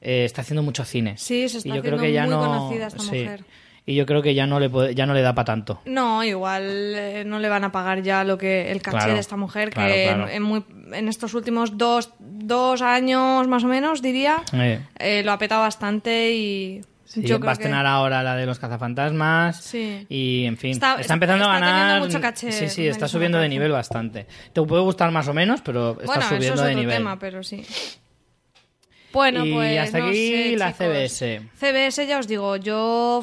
eh, está haciendo mucho cine. Sí, se está y yo creo haciendo que ya muy no... conocida esta sí. mujer. Y yo creo que ya no le puede- ya no le da para tanto. No, igual eh, no le van a pagar ya lo que el caché Claro, de esta mujer, que en- claro. En, muy- en estos últimos dos, dos años más o menos, diría, Eh, eh, lo ha petado bastante y sí, yo va a estrenar que... ahora la de los cazafantasmas. Sí. Y, en fin, está, Está- empezando a está teniendo ganar... mucho caché, sí, sí, está subiendo de nivel bastante. Te puede gustar más o menos, pero está Bueno, eso subiendo es otro de nivel. tema, pero sí. Bueno, Y pues hasta no aquí sé, la chicos. CBS. CBS, ya os digo, yo...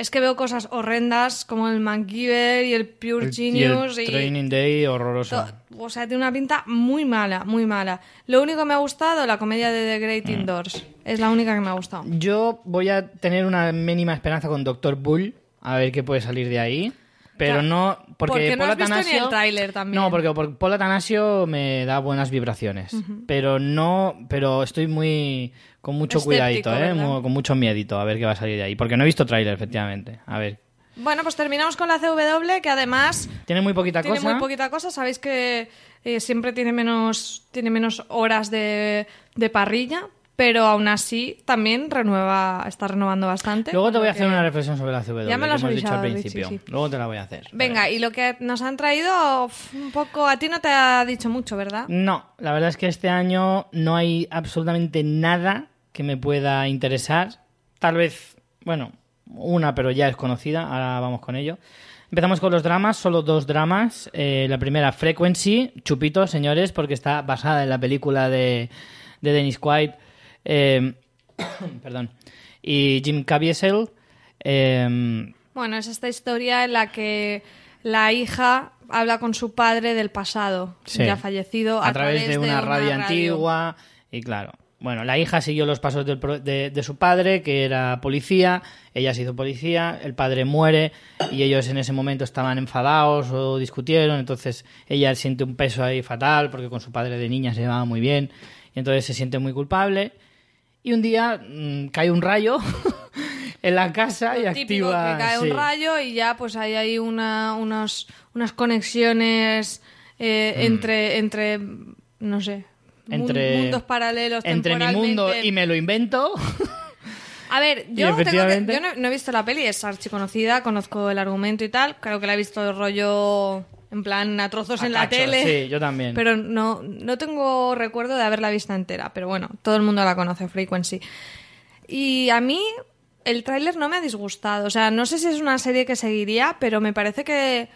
Es que veo cosas horrendas como el MacGyver y el Pure El- y Genius el y... Training Day horroroso. O sea, tiene una pinta muy mala, muy mala. Lo único que me ha gustado, la comedia de The Great Mm. Indoors. Es la única que me ha gustado. Yo voy a tener una mínima esperanza con Doctor Bull, a ver qué puede salir de ahí. Pero Claro, no, porque, porque no has visto ni Atanasio- el tráiler también. No, porque por Paul Atanasio me da buenas vibraciones. Pero no, pero estoy muy con mucho Escéptico, cuidadito, ¿eh? con mucho miedito a ver qué va a salir de ahí. Porque no he visto tráiler, efectivamente. A ver. Bueno, pues terminamos con la CW, que además Tiene muy poquita tiene cosa. muy poquita cosa. Sabéis que eh, siempre tiene menos, tiene menos horas de, de parrilla, pero aún así también renueva, está renovando bastante. Luego te voy a hacer una reflexión sobre la CW, Ya me lo has que hemos dicho al Richie, principio. sí. Luego te la voy a hacer. Venga, y lo que nos han traído, un poco, a ti no te ha dicho mucho, ¿verdad? No, la verdad es que este año no hay absolutamente nada que me pueda interesar. Tal vez, bueno, una, pero ya es conocida. Ahora vamos con ello. Empezamos con los dramas, solo dos dramas. Eh, la primera, Frequency, chupito, señores, porque está basada en la película de, de Dennis Quaid. Eh, <coughs> perdón. Y Jim Caviezel. eh, Bueno, es esta historia en la que la hija habla con su padre del pasado, Sí. ya fallecido, a, través, de, una, radio, radio. antigua y claro Bueno, la hija siguió los pasos del pro- de, de su padre, que era policía, ella se hizo policía, el padre muere y ellos en ese momento estaban enfadados o discutieron, entonces ella siente un peso ahí fatal porque con su padre de niña se llevaba muy bien y entonces se siente muy culpable y un día mm, cae un rayo <laughs> en la casa y Típico activa... que cae sí. un rayo y ya pues hay ahí una, unos, unas conexiones eh, entre, entre, no sé, Mm. Entre- mundos paralelos. Entre mi mundo y me lo invento. <laughs> A ver, yo, tengo que- yo no, no he visto la peli, es archiconocida, conozco el argumento y tal. Creo que la he visto el rollo en plan a trozos A en la tele. sí, yo también. Pero no, no tengo recuerdo de haberla vista entera. Pero bueno, todo el mundo la conoce, Frequency. Y a mí el tráiler no me ha disgustado. O sea, no sé si es una serie que seguiría, pero me parece que,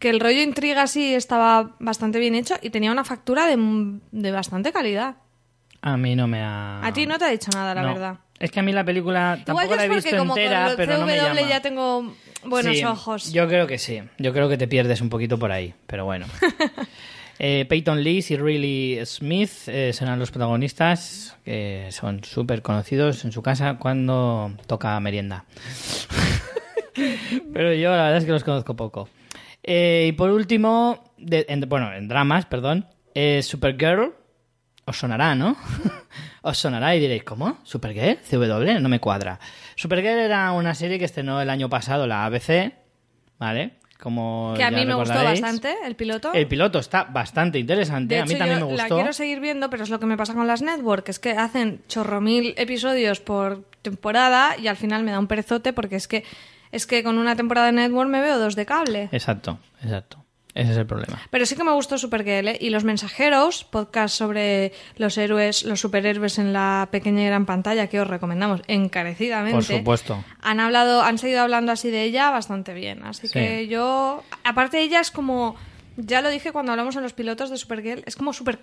que el rollo intriga sí estaba bastante bien hecho y tenía una factura de, de bastante calidad. A mí no me ha... A ti no te ha dicho nada, la No. verdad. Es que a mí la película tampoco Igual la he visto como entera, con pero no me llama. ya tengo buenos Sí, ojos. Yo creo que sí. Yo creo que te pierdes un poquito por ahí, pero bueno. <laughs> Eh, Peyton Lee y Riley Smith eh, serán los protagonistas, que son súper conocidos en su casa cuando toca merienda. <laughs> pero yo la verdad es que los conozco poco. Eh, y por último, de- en- bueno, en dramas, perdón, eh, Supergirl. Os sonará, ¿no? <laughs> Os sonará y diréis, ¿cómo? ¿Supergirl? ¿CW? No me cuadra. Supergirl era una serie que estrenó el año pasado la ABC, ¿vale? Como que a mí me gustó bastante el piloto. El piloto está bastante interesante. de a mí hecho, también yo me la gustó. quiero seguir viendo, pero es lo que me pasa con las network, es que hacen chorro mil episodios por temporada y al final me da un perezote porque es que es que con una temporada de network me veo dos de cable. Exacto, exacto. Ese es el problema. Pero sí que me gustó Supergirl ¿eh? y Los Mensajeros, podcast sobre los héroes, los superhéroes en la pequeña y gran pantalla que os recomendamos encarecidamente. Por supuesto. Han hablado, han seguido hablando así de ella bastante bien. Así Sí. que yo, aparte ella es como, ya lo dije cuando hablamos en los pilotos de Supergirl, es como súper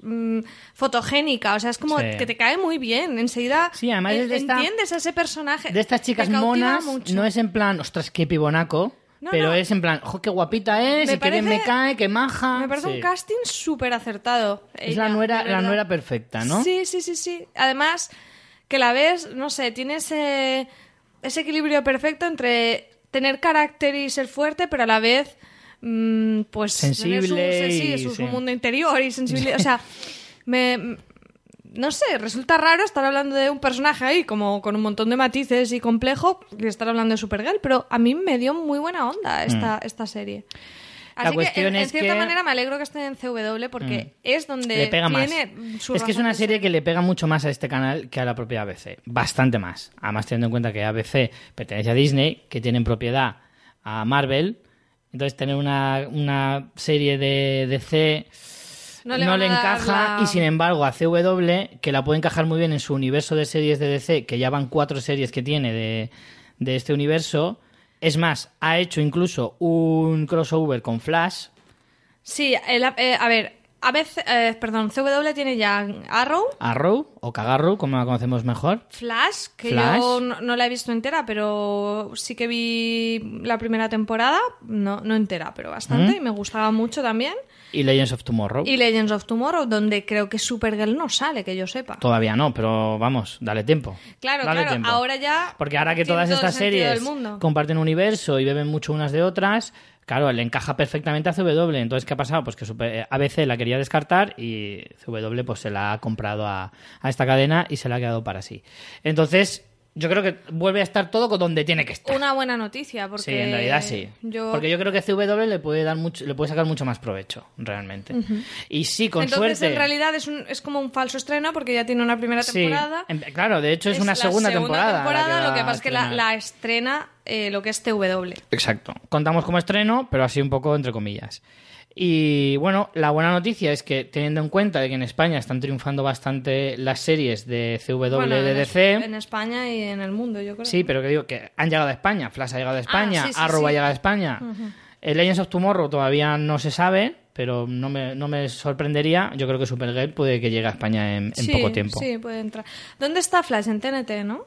mm, fotogénica, o sea, es como Sí. que te cae muy bien. Enseguida Sí, además es de esta- entiendes a ese personaje. De estas chicas monas, mucho. no es en plan, ostras, qué pibonaco. No, pero no. es en plan, jo, qué guapita es, Me y qué bien me parece- cae, qué maja. Me parece Sí. un casting súper acertado. Es la nuera, la nuera perfecta, ¿no? Sí, sí, sí, sí. Además, que la ves, no sé, tiene ese, ese equilibrio perfecto entre tener carácter y ser fuerte, pero a la vez, mm, pues... Sensible su, sí, y- su, su sí. mundo interior y sensibilidad. O sea, <laughs> me... No sé, resulta raro estar hablando de un personaje ahí como con un montón de matices y complejo y estar hablando de Supergirl, pero a mí me dio muy buena onda esta, esta serie. Mm. La Así cuestión que, en, cierta que- manera, me alegro que esté en CW porque es donde le pega más. tiene su Es que es una serie ser. que le pega mucho más a este canal que a la propia ABC. Bastante más. Además, teniendo en cuenta que ABC pertenece a Disney, que tiene en propiedad a Marvel. Entonces, tener una, una serie de DC no le, encaja. la- Y sin embargo, a CW, que la puede encajar muy bien en su universo de series de DC, que ya van cuatro series que tiene de, de este universo. Es más, ha hecho incluso un crossover con Flash. Sí, el- eh, a ver, a veces, eh, perdón, CW tiene ya Arrow, Arrow o Cagarrow, como la conocemos mejor. Flash, que Flash. yo no, no la he visto entera, pero sí que vi la primera temporada, no, no entera, pero bastante, y me gustaba mucho también. Y Legends of Tomorrow. Y Legends of Tomorrow, donde creo que Supergirl no sale, que yo sepa. Todavía no, pero vamos, dale tiempo. Claro, Dale claro, tiempo. ahora ya Porque ahora que todas estas series del mundo. comparten universo y beben mucho unas de otras, claro, le encaja perfectamente a CW. Entonces, ¿qué ha pasado? Pues que Super- eh, ABC la quería descartar y CW pues se la ha comprado a, a esta cadena y se la ha quedado para sí. Entonces, yo creo que vuelve a estar todo con donde tiene que estar. Una buena noticia, porque... Sí, en realidad sí. Yo... Porque yo creo que CW le puede dar mucho, le puede sacar mucho más provecho, realmente. Y sí, con Entonces, suerte. en realidad es, un, es como un falso estreno porque ya tiene una primera Sí, temporada. em- claro, de hecho es, una la segunda, temporada. la temporada, lo que pasa es que la estrena eh, lo que es TW. Exacto. Contamos como estreno, pero así un poco entre comillas. Y bueno, la buena noticia es que teniendo en cuenta de que en España están triunfando bastante las series de CW Bueno, de DC. En España y en el mundo, yo creo. Sí, pero que digo que han llegado a España. Flash ha llegado a España, Ah, sí, sí, Arrow sí. ha llegado a España. El Legends of Tomorrow todavía no se sabe, pero no me, no me sorprendería. Yo creo que Supergirl puede que llegue a España en, poco tiempo. Sí, puede entrar. ¿Dónde está Flash? En TNT, ¿no?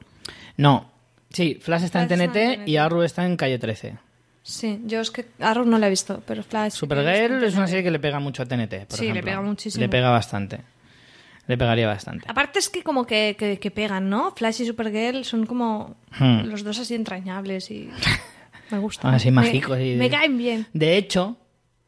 No. Sí, Flash está en Flash está en TNT TNT. y Arrow está en calle 13. Sí, yo es que Arrow no la he visto, pero Flash. Supergirl es una serie que le pega mucho a TNT, por Sí, le pega muchísimo. Le pega bastante. Le pegaría bastante. Aparte es que como que, que, que pegan, ¿no? Flash y Supergirl son como Hmm. los dos así entrañables y <laughs> me gustan. Así Me- mágicos. y- Me caen bien. De hecho,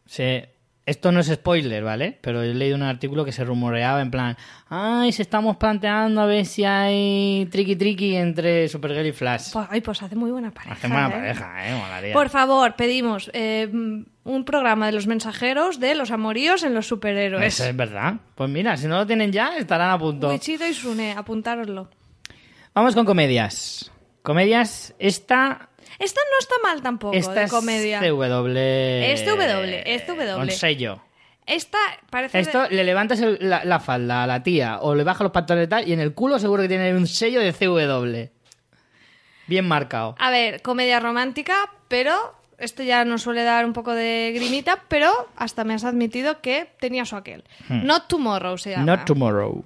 se... esto no es spoiler, ¿vale? Pero he leído un artículo que se rumoreaba en plan, ay, se estamos planteando a ver si hay tricky tricky entre Supergirl y Flash. Pues, ay, pues hace muy buena pareja. Hace buena ¿eh? pareja, ¿eh? Molaría. Por favor, pedimos eh, un programa de los mensajeros de los amoríos en los superhéroes. Eso es verdad. Pues mira, si no lo tienen ya, estarán a punto. Wichito y Sune, apuntároslo. Vamos con comedias. Comedias, esta, Esta no está mal tampoco, esta de es comedia. CW. Es CW, es CW. Con sello. Esta parece... de- Esto le levantas el- la, la falda a la tía o le bajas los pantalones y tal y en el culo seguro que tiene un sello de CW. Bien marcado. A ver, comedia romántica, pero esto ya nos suele dar un poco de grimita, pero hasta me has admitido que tenía su aquel. Not Tomorrow se llama. Hmm. Not tomorrow.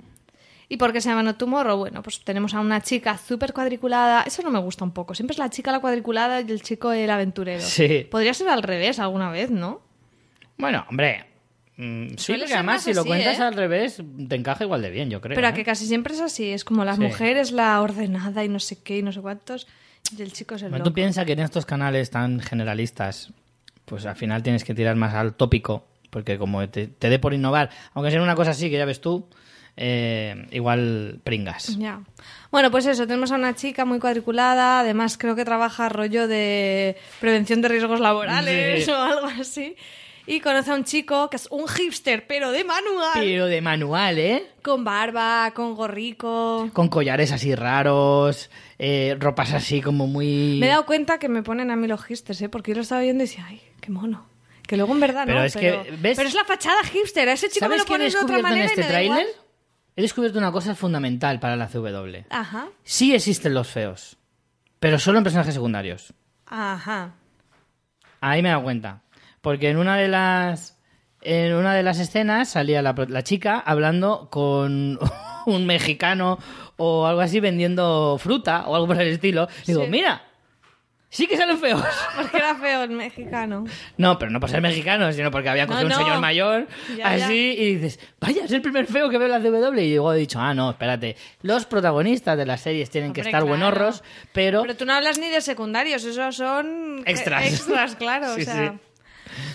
¿Y por qué se llama Not Tomorrow? Bueno, pues tenemos a una chica súper cuadriculada. Eso no me gusta un poco. Siempre es la chica la cuadriculada y el chico el aventurero. Sí. Podría ser al revés alguna vez, ¿no? Bueno, hombre. mm, sí, Suele porque ser además más si lo así, cuentas ¿eh? al revés, te encaja igual de bien, yo creo. Pero a ¿eh? que casi siempre es así. Es como la Sí. mujer es la ordenada y no sé qué y no sé cuántos. Y el chico es el Bueno, loco. tú piensas que en estos canales tan generalistas, pues al final tienes que tirar más al tópico, porque como te, te dé por innovar, aunque sea una cosa así que ya ves tú, eh, igual pringas. Ya. Bueno, pues eso, tenemos a una chica muy cuadriculada, además creo que trabaja rollo de prevención de riesgos laborales Sí. <laughs> o algo así. Y conoce a un chico que es un hipster, pero de manual. Pero de manual, ¿eh? Con barba, con gorrico. Con collares así raros, eh, ropas así como muy... Me he dado cuenta que me ponen a mí los hipsters, ¿eh? Porque yo lo estaba viendo y decía, ay, qué mono. Que luego en verdad Pero no. es que, ¿ves? pero es la fachada hipster. A ese chico me ¿Sabes lo pones de otra descubierto en manera este y me da igual. He descubierto una cosa fundamental para la CW. Ajá, Sí existen los feos, pero solo en personajes secundarios. ajá. Ahí me he dado cuenta. Porque en una de las. En una de las escenas salía la, la chica hablando con <laughs> un mexicano o algo así vendiendo fruta o algo por el estilo. Digo, Sí. mira, sí que salen feos. <laughs> Porque era feo el mexicano. No, pero no por ser mexicano, sino porque había cogido No, un no. señor mayor Ya, así y dices, vaya, es el primer feo que veo en la CW. Y luego he dicho, ah, no, espérate, los protagonistas de las series tienen que Hombre, estar claro. buenorros, pero... Pero tú no hablas ni de secundarios, esos son Extras. Extras, claro. <laughs> Sí, o sea.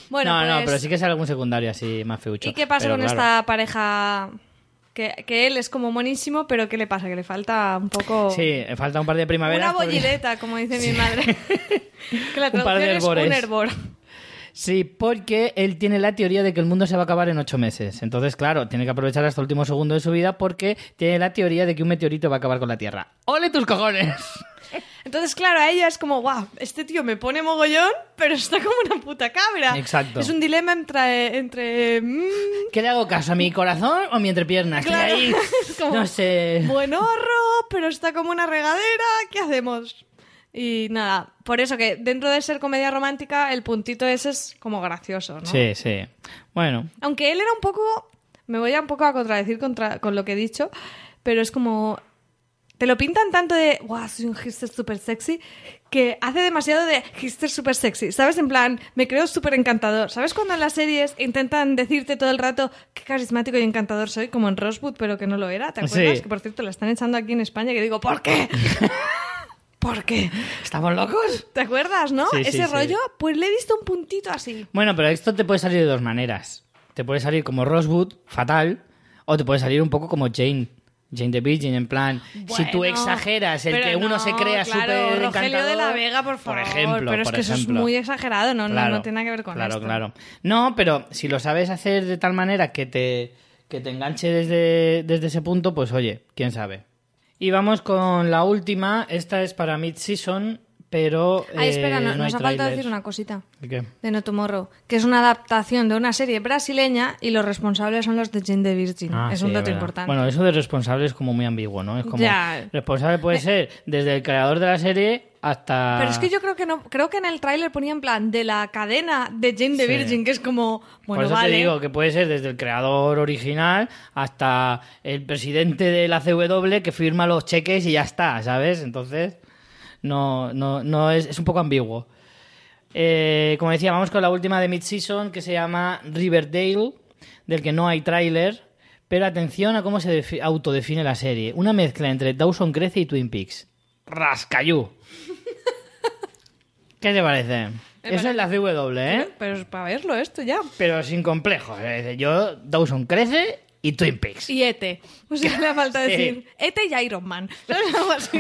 Bueno, no, no, pues, pero sí que sale algún secundario así más feucho. ¿Y qué pasa Pero con claro. esta pareja? Que, que él es como buenísimo, pero ¿qué le pasa? Que le falta un poco... Sí, falta un par de primaveras. Una porque- bollideta, como dice mi madre. <laughs> que la Un par de traducción es un hervor. Sí, porque él tiene la teoría de que el mundo se va a acabar en ocho meses. Entonces, claro, tiene que aprovechar hasta el último segundo de su vida porque tiene la teoría de que un meteorito va a acabar con la Tierra. ¡Ole tus cojones! <laughs> Entonces, claro, a ella es como, guau, este tío me pone mogollón, pero está como una puta cabra. Exacto. Es un dilema entre... entre mm, ¿Qué le hago caso? ¿A mi corazón o a mi entrepierna? Claro, ahí, <laughs> es como- no sé... buen horro, pero está como una regadera, ¿qué hacemos? Y nada, por eso que dentro de ser comedia romántica, el puntito ese es como gracioso, ¿no? Sí, sí. Bueno, Aunque él era un poco, me voy a un poco a contradecir contra, con lo que he dicho, pero es como, te lo pintan tanto de, guau, soy un hipster súper sexy, que hace demasiado de hipster súper sexy, ¿sabes? En plan, me creo súper encantador. ¿Sabes cuando en las series intentan decirte todo el rato qué carismático y encantador soy, como en Rosewood, pero que no lo era? ¿Te acuerdas? Sí. Que por cierto la están echando aquí en España, que digo, ¿por qué? <laughs> ¿Por qué? ¿estamos locos? ¿Te acuerdas, no? Sí, Ese sí. rollo, pues le he visto un puntito así. Bueno, pero esto te puede salir de dos maneras. Te puede salir como Rosewood, fatal, o te puede salir un poco como Jane. Jane the Virgin, en plan, si tú exageras el que uno no, se crea claro, súper Rogelio encantador... de la Vega, por favor. ejemplo, pero es por que eso es ejemplo. muy exagerado, no, no, Claro, no tiene nada que ver con claro, esto. Claro, No, pero si lo sabes hacer de tal manera que te, que te enganche desde, desde ese punto, pues oye, quién sabe. Y vamos con la última. Esta es para mid-season, pero. Ay, espera, eh, no- no nos ha faltado decir una cosita. ¿De qué? De No Tomorrow, que es una adaptación de una serie brasileña y los responsables son los de Jane the Virgin. Ah, es sí, un dato importante. Bueno, eso de responsable es como muy ambiguo, ¿no? Es como. Ya. Responsable puede ser desde el creador de la serie hasta. Pero es que yo creo que no, creo que en el tráiler ponía en plan de la cadena de Jane the Sí. Virgin, que es como, bueno, Por eso vale. te digo que puede ser desde el creador original hasta el presidente de la CW que firma los cheques y ya está, ¿sabes? Entonces, no, no, no es, es un poco ambiguo. Eh, como decía, vamos con la última de Mid-Season que se llama Riverdale, del que no hay tráiler, Pero atención a cómo se defi- autodefine la serie. Una mezcla entre Dawson Crece y Twin Peaks. Rascayú. <laughs> ¿Qué te parece? Eso es la CW, ¿eh? Pero es para verlo esto ya. Pero sin complejos. Yo, Dawson Crece y Twin Peaks. Y Ete. O sea, le falta Sí. decir Ete y Iron Man. ¿Sabes? <laughs> Algo así.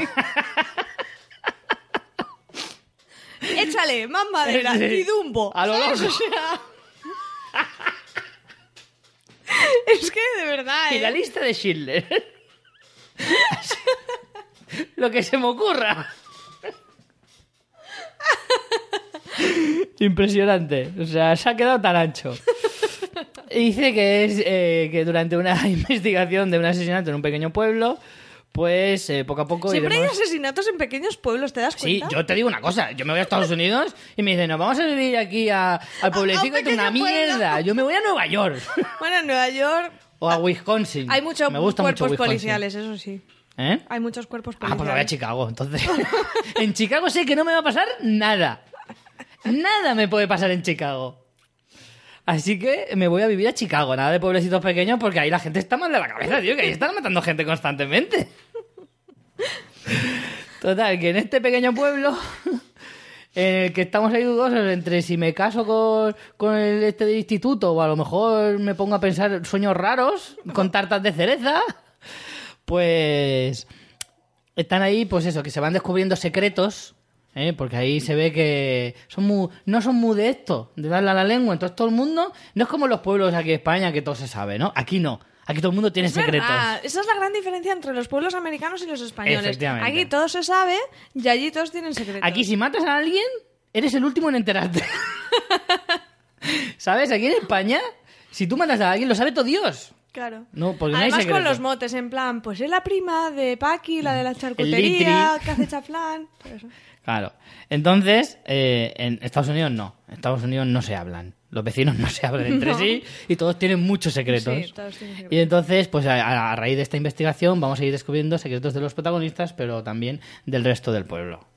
<laughs> Échale más madera Sí. y Dumbo. A lo loco. <laughs> Es que de verdad, Y la ¿eh? lista de Schindler. <laughs> Lo que se me ocurra. Impresionante. O sea, se ha quedado tan ancho. Y Dice que es eh, que durante una investigación de un asesinato en un pequeño pueblo, pues eh, poco a poco Siempre hay asesinatos en pequeños pueblos, ¿te das Sí, cuenta? yo te digo una cosa, yo me voy a Estados Unidos y me dicen, nos vamos a vivir aquí a- al pueblecito de una pueblo. mierda. Yo me voy a Nueva York <laughs> Bueno, en Nueva York o a Wisconsin. hay muchos me gusta mucho cuerpos policiales, eso sí. ¿Eh? Hay muchos cuerpos Ah, policiales. pues me voy a Chicago, entonces. <laughs> en Chicago sé que no me va a pasar nada. Nada me puede pasar en Chicago. Así que me voy a vivir a Chicago, nada de pueblecitos pequeños, porque ahí la gente está mal de la cabeza, tío, que ahí están matando gente constantemente. Total, que en este pequeño pueblo, <laughs> en el que estamos ahí dudosos entre si me caso con, con este del instituto o a lo mejor me pongo a pensar sueños raros con tartas de cereza, pues están ahí, pues eso, que se van descubriendo secretos, ¿eh? porque ahí se ve que son muy, no son muy de esto, de darle a la lengua. Entonces todo el mundo, no es como los pueblos aquí en España que todo se sabe, ¿no? Aquí no, aquí todo el mundo tiene Es secretos. verdad, Esa es la gran diferencia entre los pueblos americanos y los españoles. Aquí todo se sabe y allí todos tienen secretos. Aquí si matas a alguien, eres el último en enterarte. <laughs> ¿Sabes? Aquí en España, si tú matas a alguien, lo sabe todo Dios. Claro. No, porque no hay Además con los motes, en plan, pues es la prima de Paqui, la de la charcutería, que hace chaflán. todo eso. Claro. Entonces, eh, en Estados Unidos no. En Estados Unidos no se hablan. Los vecinos <laughs> no se hablan entre No. sí y todos tienen muchos secretos. Sí, todos tienen secretos. Y entonces, pues a, a raíz de esta investigación vamos a ir descubriendo secretos de los protagonistas, pero también del resto del pueblo.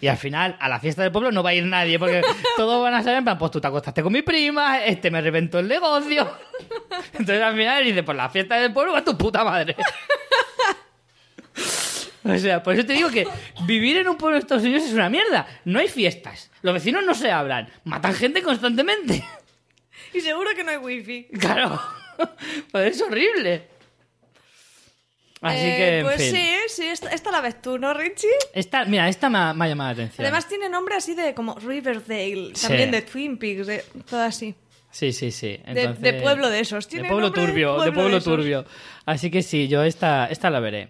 Y al final, a la fiesta del pueblo no va a ir nadie, porque <laughs> todos van a saber, en plan, pues tú te acostaste con mi prima, este me reventó el negocio. <laughs> Entonces al final dice, pues la fiesta del pueblo va a tu puta madre. O sea, por eso te digo que vivir en un pueblo de Estados Unidos es una mierda. No hay fiestas. Los vecinos no se hablan. Matan gente constantemente. <laughs> Y seguro que no hay wifi. Claro. <laughs> Pues es horrible. Así Eh, que, en pues fin. sí, sí, esta, esta la ves tú, ¿no, Richie? Esta, mira, esta me ha, me ha llamado la atención. Además tiene nombre así de como Riverdale, Sí. también de Twin Peaks, de todo así. Sí, sí, sí. De- Entonces- de pueblo de esos. De Tiene pueblo de turbio, de pueblo pueblo de esos. turbio. Así que sí, yo esta, esta la veré.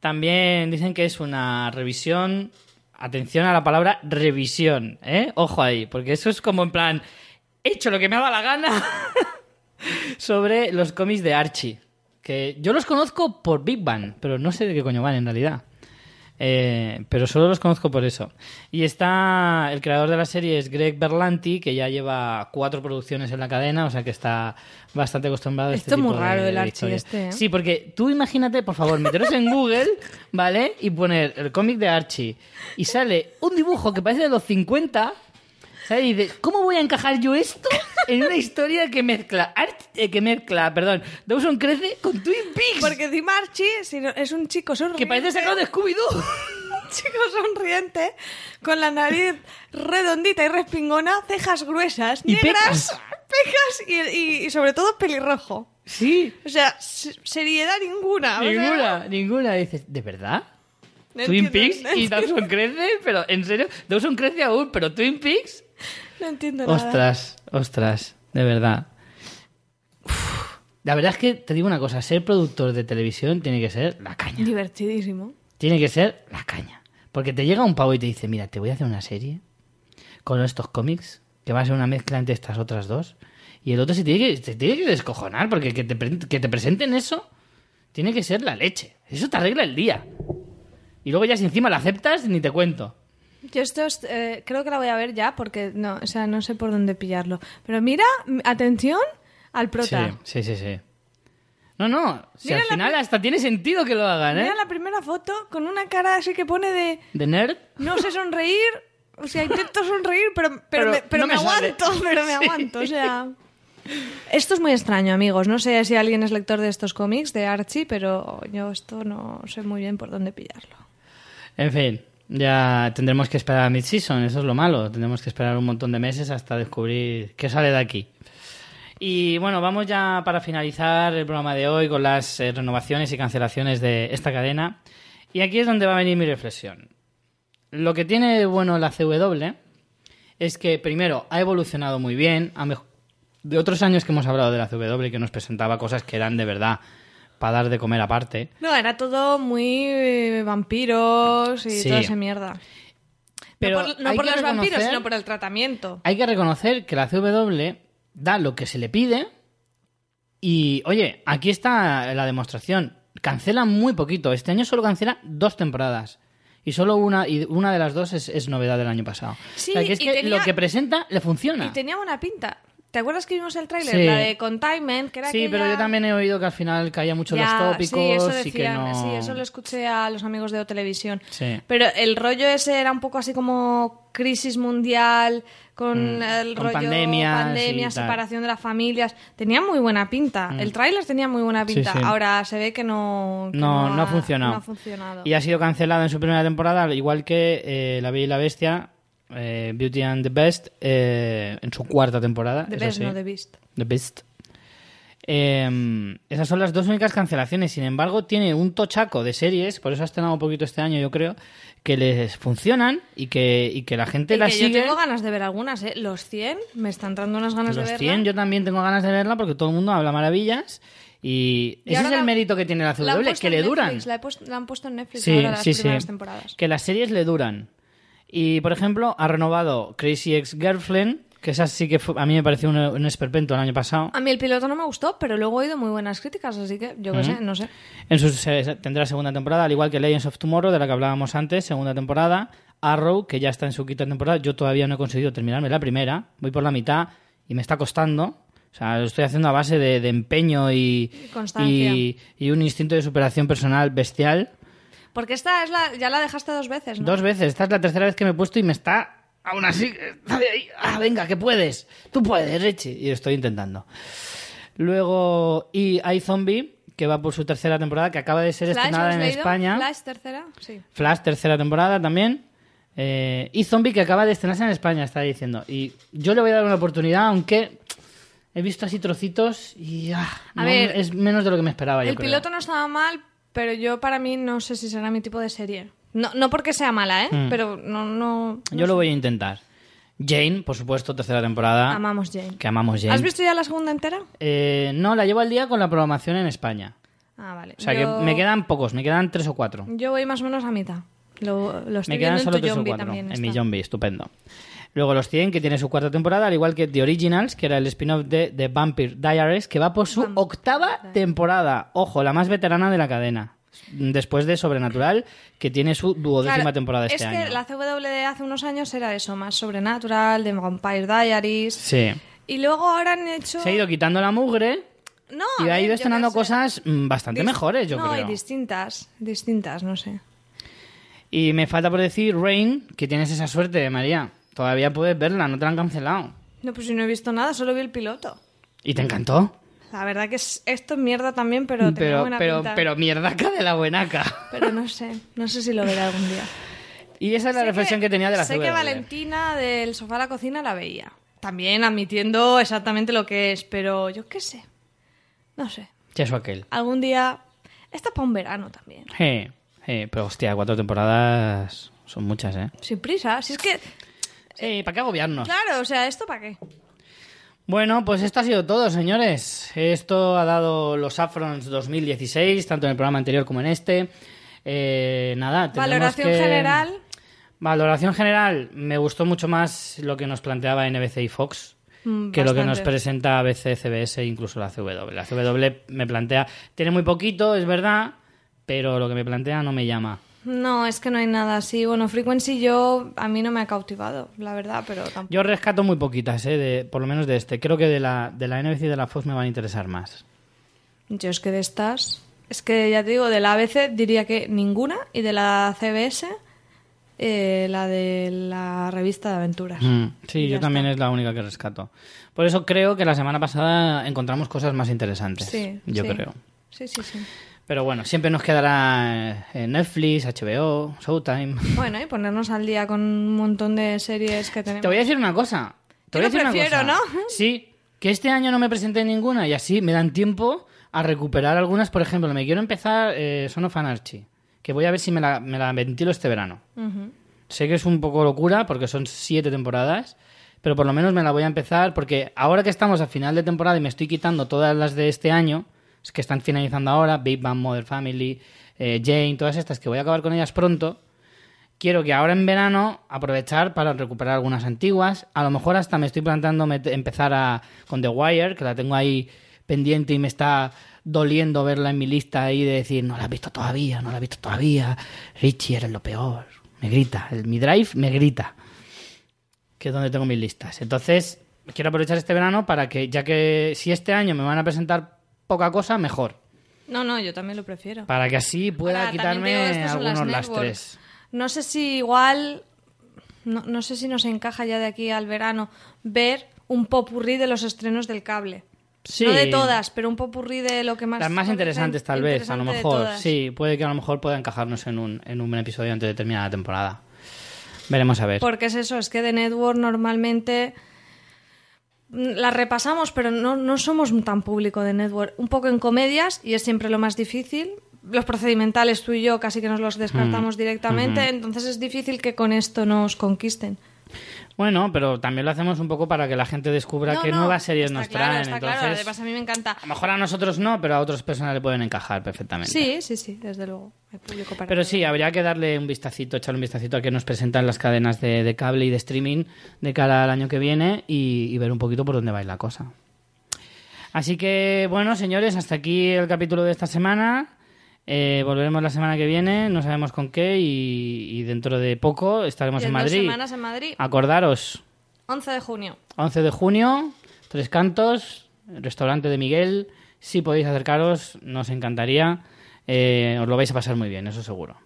También dicen que es una revisión. Atención a la palabra revisión, ¿eh? Ojo ahí, porque eso es como en plan. He hecho lo que me ha dado la gana <laughs> sobre los cómics de Archie. Que yo los conozco por Big Bang, pero no sé de qué coño van en realidad. Eh, pero solo los conozco por eso. Y está el creador de la serie es Greg Berlanti, que ya lleva cuatro producciones en la cadena, o sea que está bastante acostumbrado a este Esto es muy tipo de- raro, el de Archie historias. este, ¿eh? Sí, porque tú imagínate, por favor, meteros en Google, ¿vale? Y poner el cómic de Archie. Y sale un dibujo que parece de los 50. ¿Cómo voy a encajar yo esto en una historia que mezcla, Art- eh, que mezcla, perdón, Dawson Crece con Twin Peaks? Porque encima Archie si no- es un chico sonriente. que parece sacado de Scooby-Doo. Un chico sonriente, con la nariz redondita y respingona, cejas gruesas, Y negras, pecas. pecas y, y- y sobre todo pelirrojo. Sí, O sea, se- seriedad ninguna. o sea, ninguna, ninguna. Dices, ¿de verdad? no Twin entiendo- Peaks no y entiendo- Dawson crece, pero en serio, Dawson crece aún, pero Twin Peaks. No entiendo nada. Ostras, ostras, de verdad. Uf, la verdad es que te digo una cosa, ser productor de televisión tiene que ser la caña. Divertidísimo. Tiene que ser la caña. Porque te llega un pavo y te dice, mira, te voy a hacer una serie con estos cómics, que va a ser una mezcla entre estas otras dos. Y el otro se tiene que, se tiene que descojonar, porque que te, que te presenten eso tiene que ser la leche. Eso te arregla el día. Y luego ya si encima la aceptas, ni te cuento. Yo esto es- eh, creo que la voy a ver ya porque no, o sea, no sé por dónde pillarlo. Pero mira, atención al prota. Sí, sí, sí, sí. No, no. Si Mira al final hasta tiene sentido que lo hagan, ¿eh? Mira la primera foto con una cara así que pone de De nerd. no sé sonreír, o sea, intento sonreír, pero, pero, Pero me, pero no me me sale. aguanto, <laughs> pero me Sí. aguanto, o sea, Esto es muy extraño, amigos. No sé si alguien es lector de estos cómics de Archie, pero yo esto no sé muy bien por dónde pillarlo. En fin, ya tendremos que esperar a mid-season, eso es lo malo. Tendremos que esperar un montón de meses hasta descubrir qué sale de aquí. Y bueno, vamos ya para finalizar el programa de hoy con las eh, renovaciones y cancelaciones de esta cadena. Y aquí es donde va a venir mi reflexión. Lo que tiene de bueno la CW es que, primero, ha evolucionado muy bien. de otros años que hemos hablado de la CW, que nos presentaba cosas que eran de verdad para dar de comer aparte. No, era todo muy eh, vampiros y Sí. toda esa mierda. Pero no por, no los vampiros, sino por el tratamiento. Hay que reconocer que la CW da lo que se le pide y, oye, aquí está la demostración. Cancela muy poquito. Este año solo cancela dos temporadas. Y solo una, y una de las dos es, es novedad del año pasado. Sí, o sea, que es y que tenía- lo que presenta le funciona. Y tenía buena pinta. ¿Te acuerdas que vimos el tráiler? Sí. La de Containment, que era Sí, pero yo también he oído que al final caía mucho Ya, los tópicos sí, eso y que no... sí, eso lo escuché a los amigos de O Televisión. Sí. Pero el rollo ese era un poco así como crisis mundial, con Mm, el con rollo pandemias pandemia, separación de las familias. Tenía muy buena pinta. El tráiler tenía muy buena pinta. Ahora se ve que no que No, no ha funcionado. no ha funcionado. Y ha sido cancelada en su primera temporada, igual que eh, La Bella y la Bestia, eh, Beauty and the Best, eh, en su cuarta temporada. The eso Best, sí. no The Beast. The Beast. Eh, esas son las dos únicas cancelaciones. Sin embargo, tiene un tochaco de series, por eso ha estrenado un poquito este año, yo creo, que les funcionan y que, y que la gente las sigue. yo tengo ganas de ver algunas, ¿eh? Los 100, me están dando unas ganas Los de 100 verla. yo también tengo ganas de verla porque todo el mundo habla maravillas y, Y ese es el la- mérito que tiene la CW, que le Netflix, duran. La, han puesto en Netflix Sí, ahora las sí, sí. primeras temporadas. Que las series le duran. Y, por ejemplo, ha renovado Crazy Ex-Girlfriend, que esa sí que fue- a mí me pareció un, un esperpento el año pasado. A mí el piloto no me gustó, pero luego he oído muy buenas críticas, así que yo qué sé, no sé. En su, se- tendrá segunda temporada, al igual que Legends of Tomorrow, de la que hablábamos antes, segunda temporada. Arrow, que ya está en su quinta temporada. Yo todavía no he conseguido terminarme la primera. Voy por la mitad y me está costando. O sea, lo estoy haciendo a base de, de empeño y, y un instinto de superación personal bestial. Porque esta es la, ya la dejaste dos veces, ¿no? Dos veces. Esta es la tercera vez que me he puesto y me está... Aún así... está de ahí. Ah, venga, que puedes. Tú puedes, Richie. Y lo estoy intentando. Luego, y hay Zombie, que va por su tercera temporada, que acaba de ser Flash, estrenada ¿lo has en leído? España. Flash, tercera, sí. Flash, tercera temporada también. Eh, y Zombie, que acaba de estrenarse en España, está diciendo. Y yo le voy a dar una oportunidad, aunque he visto así trocitos y ah, A no- ver, es menos de lo que me esperaba. yo El creo. piloto no estaba mal, pero yo para mí no sé si será mi tipo de serie. No, no porque sea mala, ¿eh? Pero no, no... no Yo lo voy a intentar. Jane, por supuesto, tercera temporada. Amamos Jane. Que amamos Jane. ¿Has visto ya la segunda entera? Eh, no, la llevo al día con la programación en España. Ah, vale. O sea Yo- que me quedan pocos, me quedan tres o cuatro. Yo voy más o menos a mitad. Lo, lo estoy Me quedan viendo solo en tu tres o zombie cuatro. también. En mi zombie, estupendo. Luego Los 100, que tiene su cuarta temporada, al igual que The Originals, que era el spin-off de The Vampire Diaries, que va por su octava temporada. Ojo, la más veterana de la cadena. Después de Sobrenatural, que tiene su duodécima Claro, temporada este es año. que la CW de hace unos años era eso, más sobrenatural, de Vampire Diaries. Sí. Y luego ahora han hecho... Se ha ido quitando la mugre No, y ha ido estrenando cosas mm, bastante Dis- mejores, yo no, creo. y distintas, distintas, no sé. Y me falta por decir, Rain, que tienes esa suerte, María. Todavía puedes verla, no te la han cancelado. No, pues si no he visto nada, solo vi el piloto. ¿Y te encantó? La verdad que es, esto es mierda también, pero tenía pero, buena pero, pinta. pero mierdaca de la buenaca. Pero no sé, no sé si lo veré algún día. Y esa es la Sé reflexión que, tenía de la Sé que Valentina del sofá a la cocina la veía. También admitiendo exactamente lo que es, pero yo qué sé. No sé. Cheso aquel. Algún día... Esto es para un verano también. Je, je, pero hostia, cuatro temporadas son muchas, ¿eh? Sin prisa. Si es que... Sí, ¿para qué agobiarnos? Claro, o sea, ¿esto para qué? Bueno, pues esto ha sido todo, señores. Esto ha dado los Afrons 2016, tanto en el programa anterior como en este. Eh, nada, Valoración que- general... Valoración general, me gustó mucho más lo que nos planteaba NBC y Fox Mm, que lo que nos presenta ABC, CBS e incluso la CW. La CW me plantea, tiene muy poquito, es verdad, pero lo que me plantea no me llama. No, es que no hay nada así. Bueno, Frequency yo... A mí no me ha cautivado, la verdad, pero tampoco... Yo rescato muy poquitas, ¿eh? de, por lo menos de este. Creo que de la, de la NBC y de la Fox me van a interesar más. Yo es que de estas... Es que ya te digo, de la ABC diría que ninguna y de la CBS eh, la de la revista de aventuras. Mm, sí, yo también es la única que rescato. Por eso creo que la semana pasada encontramos cosas más interesantes. Sí, yo sí. creo. Sí, sí, sí. Pero bueno, siempre nos quedará eh, Netflix, HBO, Showtime. Bueno, y ponernos al día con un montón de series que tenemos. Te voy a decir una cosa. Te voy a decir una prefiero, cosa. ¿no? <laughs> Sí, que este año no me presenté en ninguna y así me dan tiempo a recuperar algunas. Por ejemplo, me quiero empezar eh, Son of Anarchy, que voy a ver si me la, me la ventilo este verano. Sé que es un poco locura porque son siete temporadas, pero por lo menos me la voy a empezar porque ahora que estamos a final de temporada y me estoy quitando todas las de este año, que están finalizando ahora, Big Bang, Mother Family, eh, Jane, todas estas que voy a acabar con ellas pronto, quiero que ahora en verano aprovechar para recuperar algunas antiguas. A lo mejor hasta me estoy planteando empezar a, con The Wire, que la tengo ahí pendiente y me está doliendo verla en mi lista ahí de decir, no la he visto todavía, no la he visto todavía. Richie, eres lo peor. Me grita. El, mi drive me grita. Que es donde tengo mis listas. Entonces, quiero aprovechar este verano para que, ya que si este año me van a presentar poca cosa, mejor. No, no, yo también lo prefiero. Para que así pueda Ahora, quitarme algunos lastres. No sé si igual. No, no sé si nos encaja ya de aquí al verano ver un popurrí de los estrenos del cable. Sí. No de todas, pero un popurrí de lo que más. Las más interesantes, tal vez, a lo mejor. Sí, puede que a lo mejor pueda encajarnos en un, en un episodio antes de terminar la temporada. Veremos a ver. Porque es eso, es que de Network normalmente las repasamos, pero no, no somos tan público de Network. Un poco en comedias, y es siempre lo más difícil. Los procedimentales, tú y yo, casi que nos los descartamos Mm. directamente, entonces es difícil que con esto nos conquisten. Bueno, pero también lo hacemos un poco para que la gente descubra No, qué no, nuevas series nos claro, traen. Está Entonces, claro, además a mí me encanta. a lo mejor a nosotros no, pero a otras personas le pueden encajar perfectamente. Sí, sí, sí, desde luego. Hay público para Pero todo. sí, habría que darle un vistacito, echarle un vistacito a que nos presentan las cadenas de, de cable y de streaming de cara al año que viene y, y ver un poquito por dónde va a ir la cosa. Así que, bueno, señores, hasta aquí el capítulo de esta semana. Eh, volveremos la semana que viene, no sabemos con qué, y, y dentro de poco estaremos en en dos Madrid. semanas en Madrid, Acordaros, 11 de junio. 11 de junio, Tres Cantos, restaurante de Miguel. Si podéis acercaros, nos encantaría. Eh, os lo vais a pasar muy bien, eso seguro.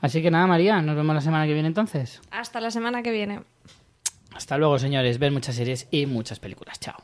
Así que nada, María, nos vemos la semana que viene entonces. Hasta la semana que viene. Hasta luego, señores. Ver muchas series y muchas películas. Chao.